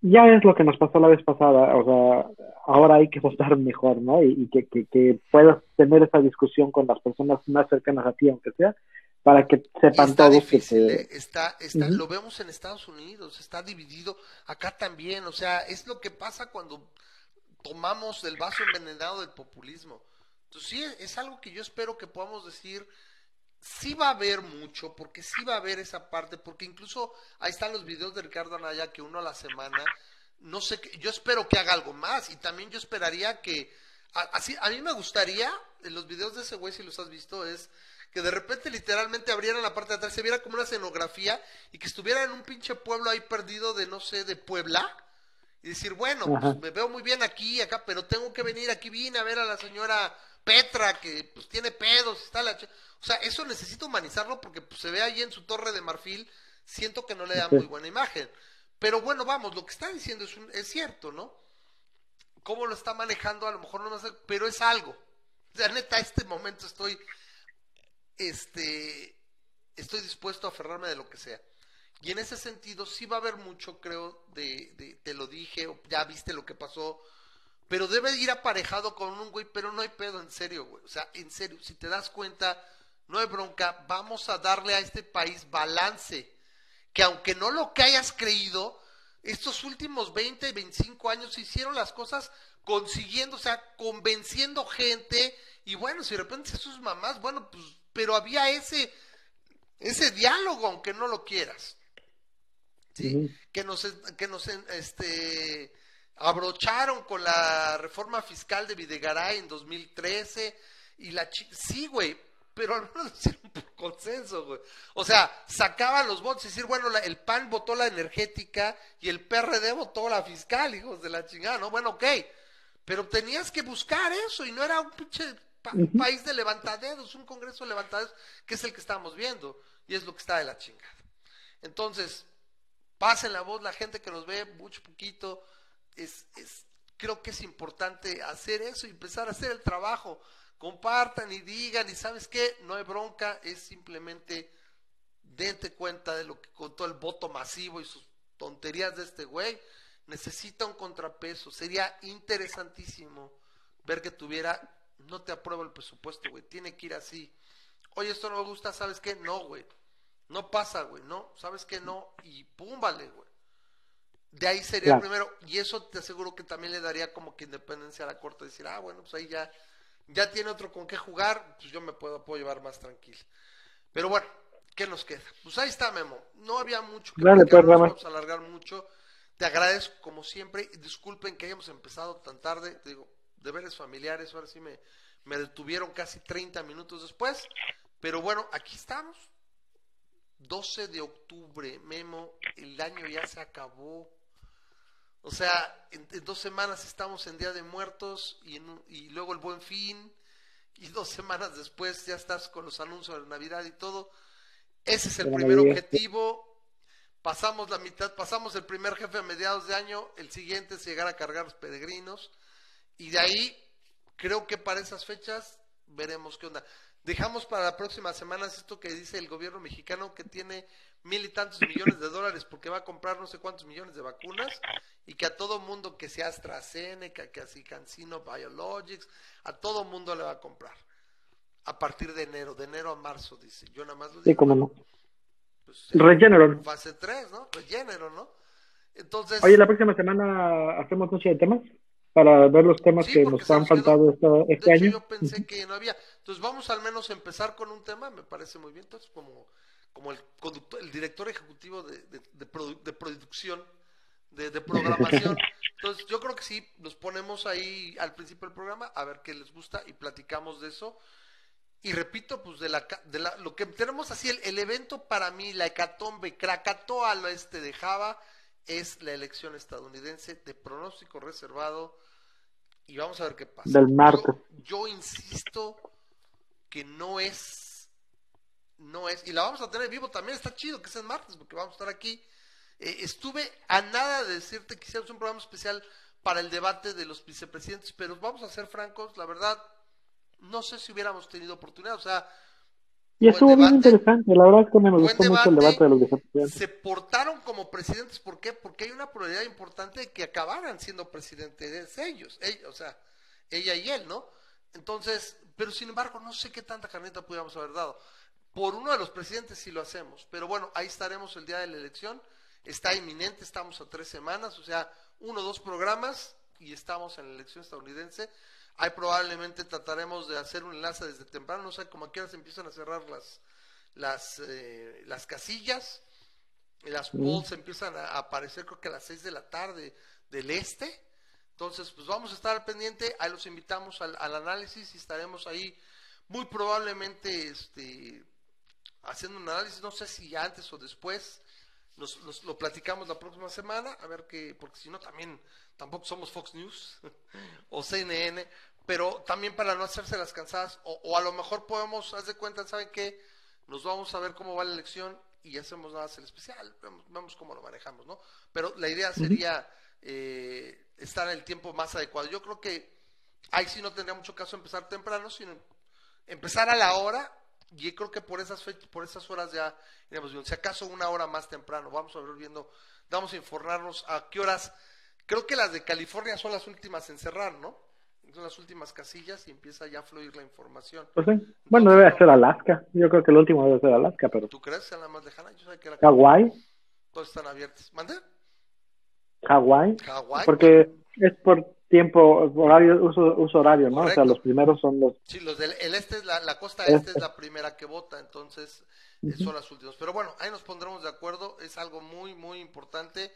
ya es lo que nos pasó la vez pasada, o sea, ahora hay que votar mejor, ¿no? Y, y que, que, que puedas tener esa discusión con las personas más cercanas a ti, aunque sea, para que sepan está todos difícil, que ¿eh? te... está, lo vemos en Estados Unidos, está dividido, acá también, o sea, es lo que pasa cuando tomamos el vaso envenenado del populismo. Entonces sí, es algo que yo espero que podamos decir, sí va a haber mucho, porque sí va a haber esa parte, porque incluso ahí están los videos de Ricardo Anaya que uno a la semana, no sé, yo espero que haga algo más y también yo esperaría que así, a mí me gustaría, en los videos de ese güey, si los has visto, es que de repente literalmente abrieran la parte de atrás, se viera como una escenografía y que estuviera en un pinche pueblo ahí perdido de, no sé, de Puebla. Y decir, bueno, pues me veo muy bien aquí, acá, pero tengo que venir, aquí vine a ver a la señora Petra, que pues tiene pedos, está la... O sea, eso necesito humanizarlo porque pues, se ve ahí en su torre de marfil, siento que no le da muy buena imagen. Pero bueno, vamos, lo que está diciendo es, un- es cierto, ¿no? Cómo lo está manejando, a lo mejor no me hace, pero es algo. O sea, neta, este momento estoy, este, estoy dispuesto a aferrarme de lo que sea. Y en ese sentido sí va a haber mucho, creo, de, te lo dije, ya viste lo que pasó, pero debe ir aparejado con un güey, pero no hay pedo, en serio, güey. O sea, en serio, si te das cuenta, no hay bronca, vamos a darle a este país balance. Que aunque no lo que hayas creído, estos últimos 20, 25 años hicieron las cosas consiguiendo, o sea, convenciendo gente. Y bueno, si de repente sus mamás, bueno, pues, pero había ese, ese diálogo, aunque no lo quieras. ¿Sí? Que nos, que nos este, abrocharon con la reforma fiscal de Videgaray en 2013 y la sí, güey, pero al menos hicieron por consenso, güey. O sea, sacaban los votos y decir, bueno, la- el PAN votó la energética y el PRD votó la fiscal, hijos de la chingada, ¿no? Bueno, ok, pero tenías que buscar eso y no era un pinche pa- país de levantadedos, un congreso de levantadedos, que es el que estamos viendo y es lo que está de la chingada. Entonces, pasen la voz, la gente que nos ve, mucho poquito, es, es, creo que es importante hacer eso y empezar a hacer el trabajo. Compartan y digan, y sabes qué, no hay bronca, es simplemente dente cuenta de lo que con todo el voto masivo y sus tonterías de este güey, necesita un contrapeso. Sería interesantísimo ver que tuviera, no te apruebo el presupuesto, güey, tiene que ir así. Oye, esto no me gusta, ¿sabes qué? No, güey. No pasa, güey, no, ¿sabes qué? No, y pum, vale, güey. De ahí sería el primero, y eso te aseguro que también le daría como que independencia a la corte, decir, ah, bueno, pues ahí ya, ya tiene otro con qué jugar, pues yo me puedo, puedo llevar más tranquilo. Pero bueno, ¿qué nos queda? Pues ahí está, Memo. No había mucho que Dale, pues, no nos vamos a alargar mucho. Te agradezco como siempre, y disculpen que hayamos empezado tan tarde, te digo, deberes familiares, ahora sí me, me detuvieron casi 30 minutos después, pero bueno, aquí estamos. 12 de octubre, Memo, el año ya se acabó. O sea, en, en dos semanas estamos en Día de Muertos y, en y luego el Buen Fin y dos semanas después ya estás con los anuncios de Navidad y todo. Ese es el primer Navidad. objetivo. Pasamos la mitad, pasamos el primer jefe a mediados de año, el siguiente es llegar a cargar los peregrinos y de ahí creo que para esas fechas veremos qué onda. Dejamos para la próxima semana esto que dice el gobierno mexicano que tiene mil y tantos millones de dólares porque va a comprar no sé cuántos millones de vacunas y que a todo mundo que sea AstraZeneca, que así Cancino Biologics, a todo mundo le va a comprar. A partir de enero, de enero a marzo, dice. Yo nada más lo Sí, digo. cómo no. Pues, eh, Regeneron. fase 3, ¿no? Regeneron, ¿no? Entonces, Oye, la próxima semana hacemos noche de temas para ver los temas Sí, que nos han faltado esta- este de hecho año. yo pensé que no había. Entonces vamos al menos a empezar con un tema, me parece muy bien. Entonces como, como el conductor, el director ejecutivo de, de, de produ- de producción, de, de programación. Entonces yo creo que sí, nos ponemos ahí al principio del programa a ver qué les gusta y platicamos de eso. Y repito, pues de la, de la lo que tenemos así, el, el evento para mí, la hecatombe, Krakatoa al oeste de Java, es la elección estadounidense de pronóstico reservado. Y vamos a ver qué pasa. Del martes. Yo, yo insisto que no es, no es, y la vamos a tener vivo también, está chido que sea el martes, porque vamos a estar aquí. Eh, estuve a nada de decirte que hiciéramos un programa especial para el debate de los vicepresidentes, pero vamos a ser francos, la verdad, no sé si hubiéramos tenido oportunidad, o sea, Y estuvo bien debate. interesante. La verdad es que me gustó mucho el debate. debate de los vicepresidentes. se portaron como presidentes, ¿por qué? Porque hay una probabilidad importante de que acabaran siendo presidentes ellos, ellos, o sea, ella y él, ¿no? Entonces, pero sin embargo, no sé qué tanta carneta pudiéramos haber dado. Por uno de los presidentes sí lo hacemos, pero bueno, ahí estaremos el día de la elección, está inminente, estamos a tres semanas, o sea, uno o dos programas y estamos en la elección estadounidense. Ahí probablemente trataremos de hacer un enlace desde temprano, no sé, como a qué hora se empiezan a cerrar las, las, eh, las casillas. Las polls empiezan a aparecer creo que a las 6 de la tarde del este. Entonces, pues vamos a estar pendiente, ahí los invitamos al, al análisis y estaremos ahí muy probablemente este, haciendo un análisis, no sé si antes o después, nos, nos lo platicamos la próxima semana, a ver qué, porque si no también tampoco somos Fox News [laughs] o CNN, pero también para no hacerse las cansadas, o, o a lo mejor podemos, haz de cuenta, ¿saben qué? Nos vamos a ver cómo va la elección y hacemos nada el especial, vemos, vemos cómo lo manejamos, ¿no? Pero la idea sería eh, estar en el tiempo más adecuado. Yo creo que ahí sí no tendría mucho caso empezar temprano, sino empezar a la hora y creo que por esas fechas, por esas horas ya iremos viendo. Si acaso una hora más temprano, vamos a ver viendo, vamos a informarnos a qué horas. Creo que las de California son las últimas en cerrar, ¿no? Son las últimas casillas y empieza ya a fluir la información. Pues sí. Bueno, debe ser Alaska. Yo creo que el último debe ser Alaska, pero. ¿Tú crees que sea la más lejana? Yo sé que la Hawái, todas están abiertas. ¿Mande? Hawái, porque es por tiempo, horario, uso, uso horario, ¿no? O sea, los primeros son los. Sí, los del el este es la, la costa Este. este es la primera que vota, entonces eh, son las últimas. Pero bueno, ahí nos pondremos de acuerdo, es algo muy, muy importante.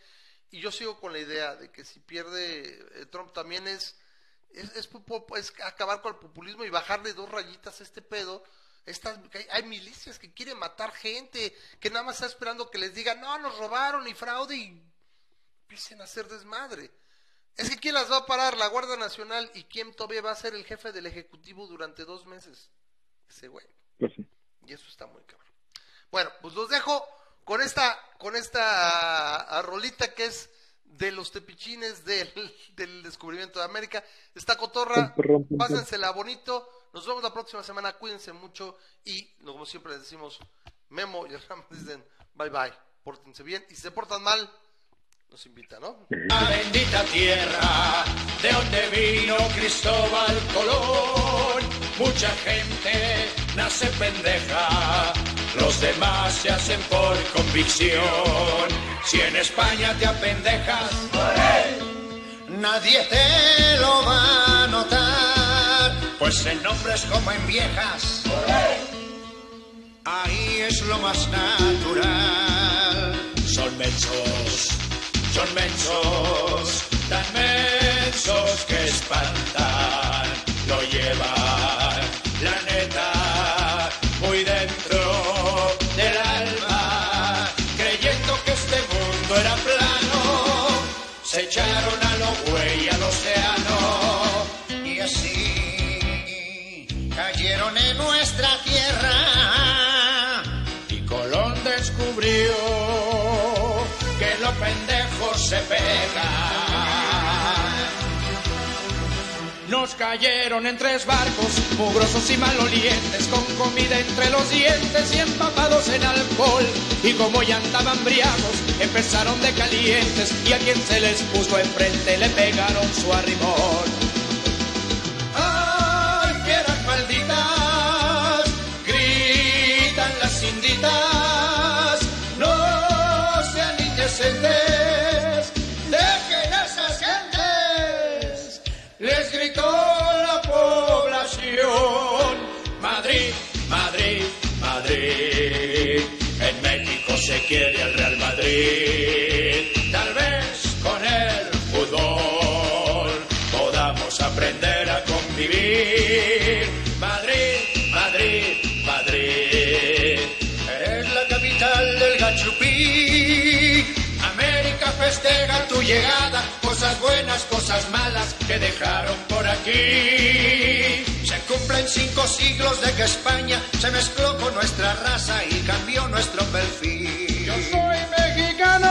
Y yo sigo con la idea de que si pierde eh, Trump también es, es, es es acabar con el populismo y bajarle dos rayitas a este pedo. Estas, hay, hay milicias que quieren matar gente, que nada más está esperando que les digan, no, nos robaron y fraude y empiecen a hacer desmadre. Es que ¿quién las va a parar? La Guardia Nacional y quién todavía va a ser el jefe del Ejecutivo durante dos meses. Ese güey. Pues sí. Y eso está muy cabrón. Bueno, pues los dejo con esta, con esta ah, rolita que es de los tepichines del, [laughs] del descubrimiento de América. Esta cotorra, pásensela bonito. Nos vemos la próxima semana. Cuídense mucho. Y como siempre les decimos, Memo y Ram dicen bye bye. Pórtense bien. Y si se portan mal, nos invita, ¿no? La bendita tierra de donde vino Cristóbal Colón. Mucha gente nace pendeja, los demás se hacen por convicción. Si en España te apendejas, nadie te lo va a notar. Pues en hombres como en viejas, ahí es lo más natural. Son mensos, son mensos, tan mensos que espantan. Lo llevan, la neta, muy dentro del alma, creyendo que este mundo era plano. Se echaron a lo güey al océano se pegan. Nos cayeron en tres barcos, mugrosos y malolientes, con comida entre los dientes y empapados en alcohol. Y como ya andaban briagos, empezaron de calientes, y a quien se les puso enfrente le pegaron su arrimón. Se quiere el Real Madrid. Tal vez con el fútbol podamos aprender a convivir. Madrid, Madrid, Madrid. Es la capital del gachupí. América festeja tu llegada, cosas buenas, cosas malas que dejaron por aquí. Cumplen cinco siglos de que España se mezcló con nuestra raza y cambió nuestro perfil. Yo soy mexicano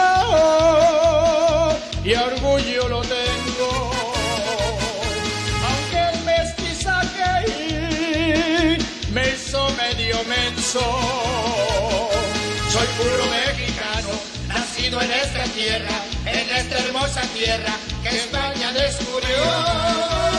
y orgullo lo tengo. Aunque el mestizaje me hizo medio menso. Soy puro mexicano, nacido en esta tierra, en esta hermosa tierra que España descubrió.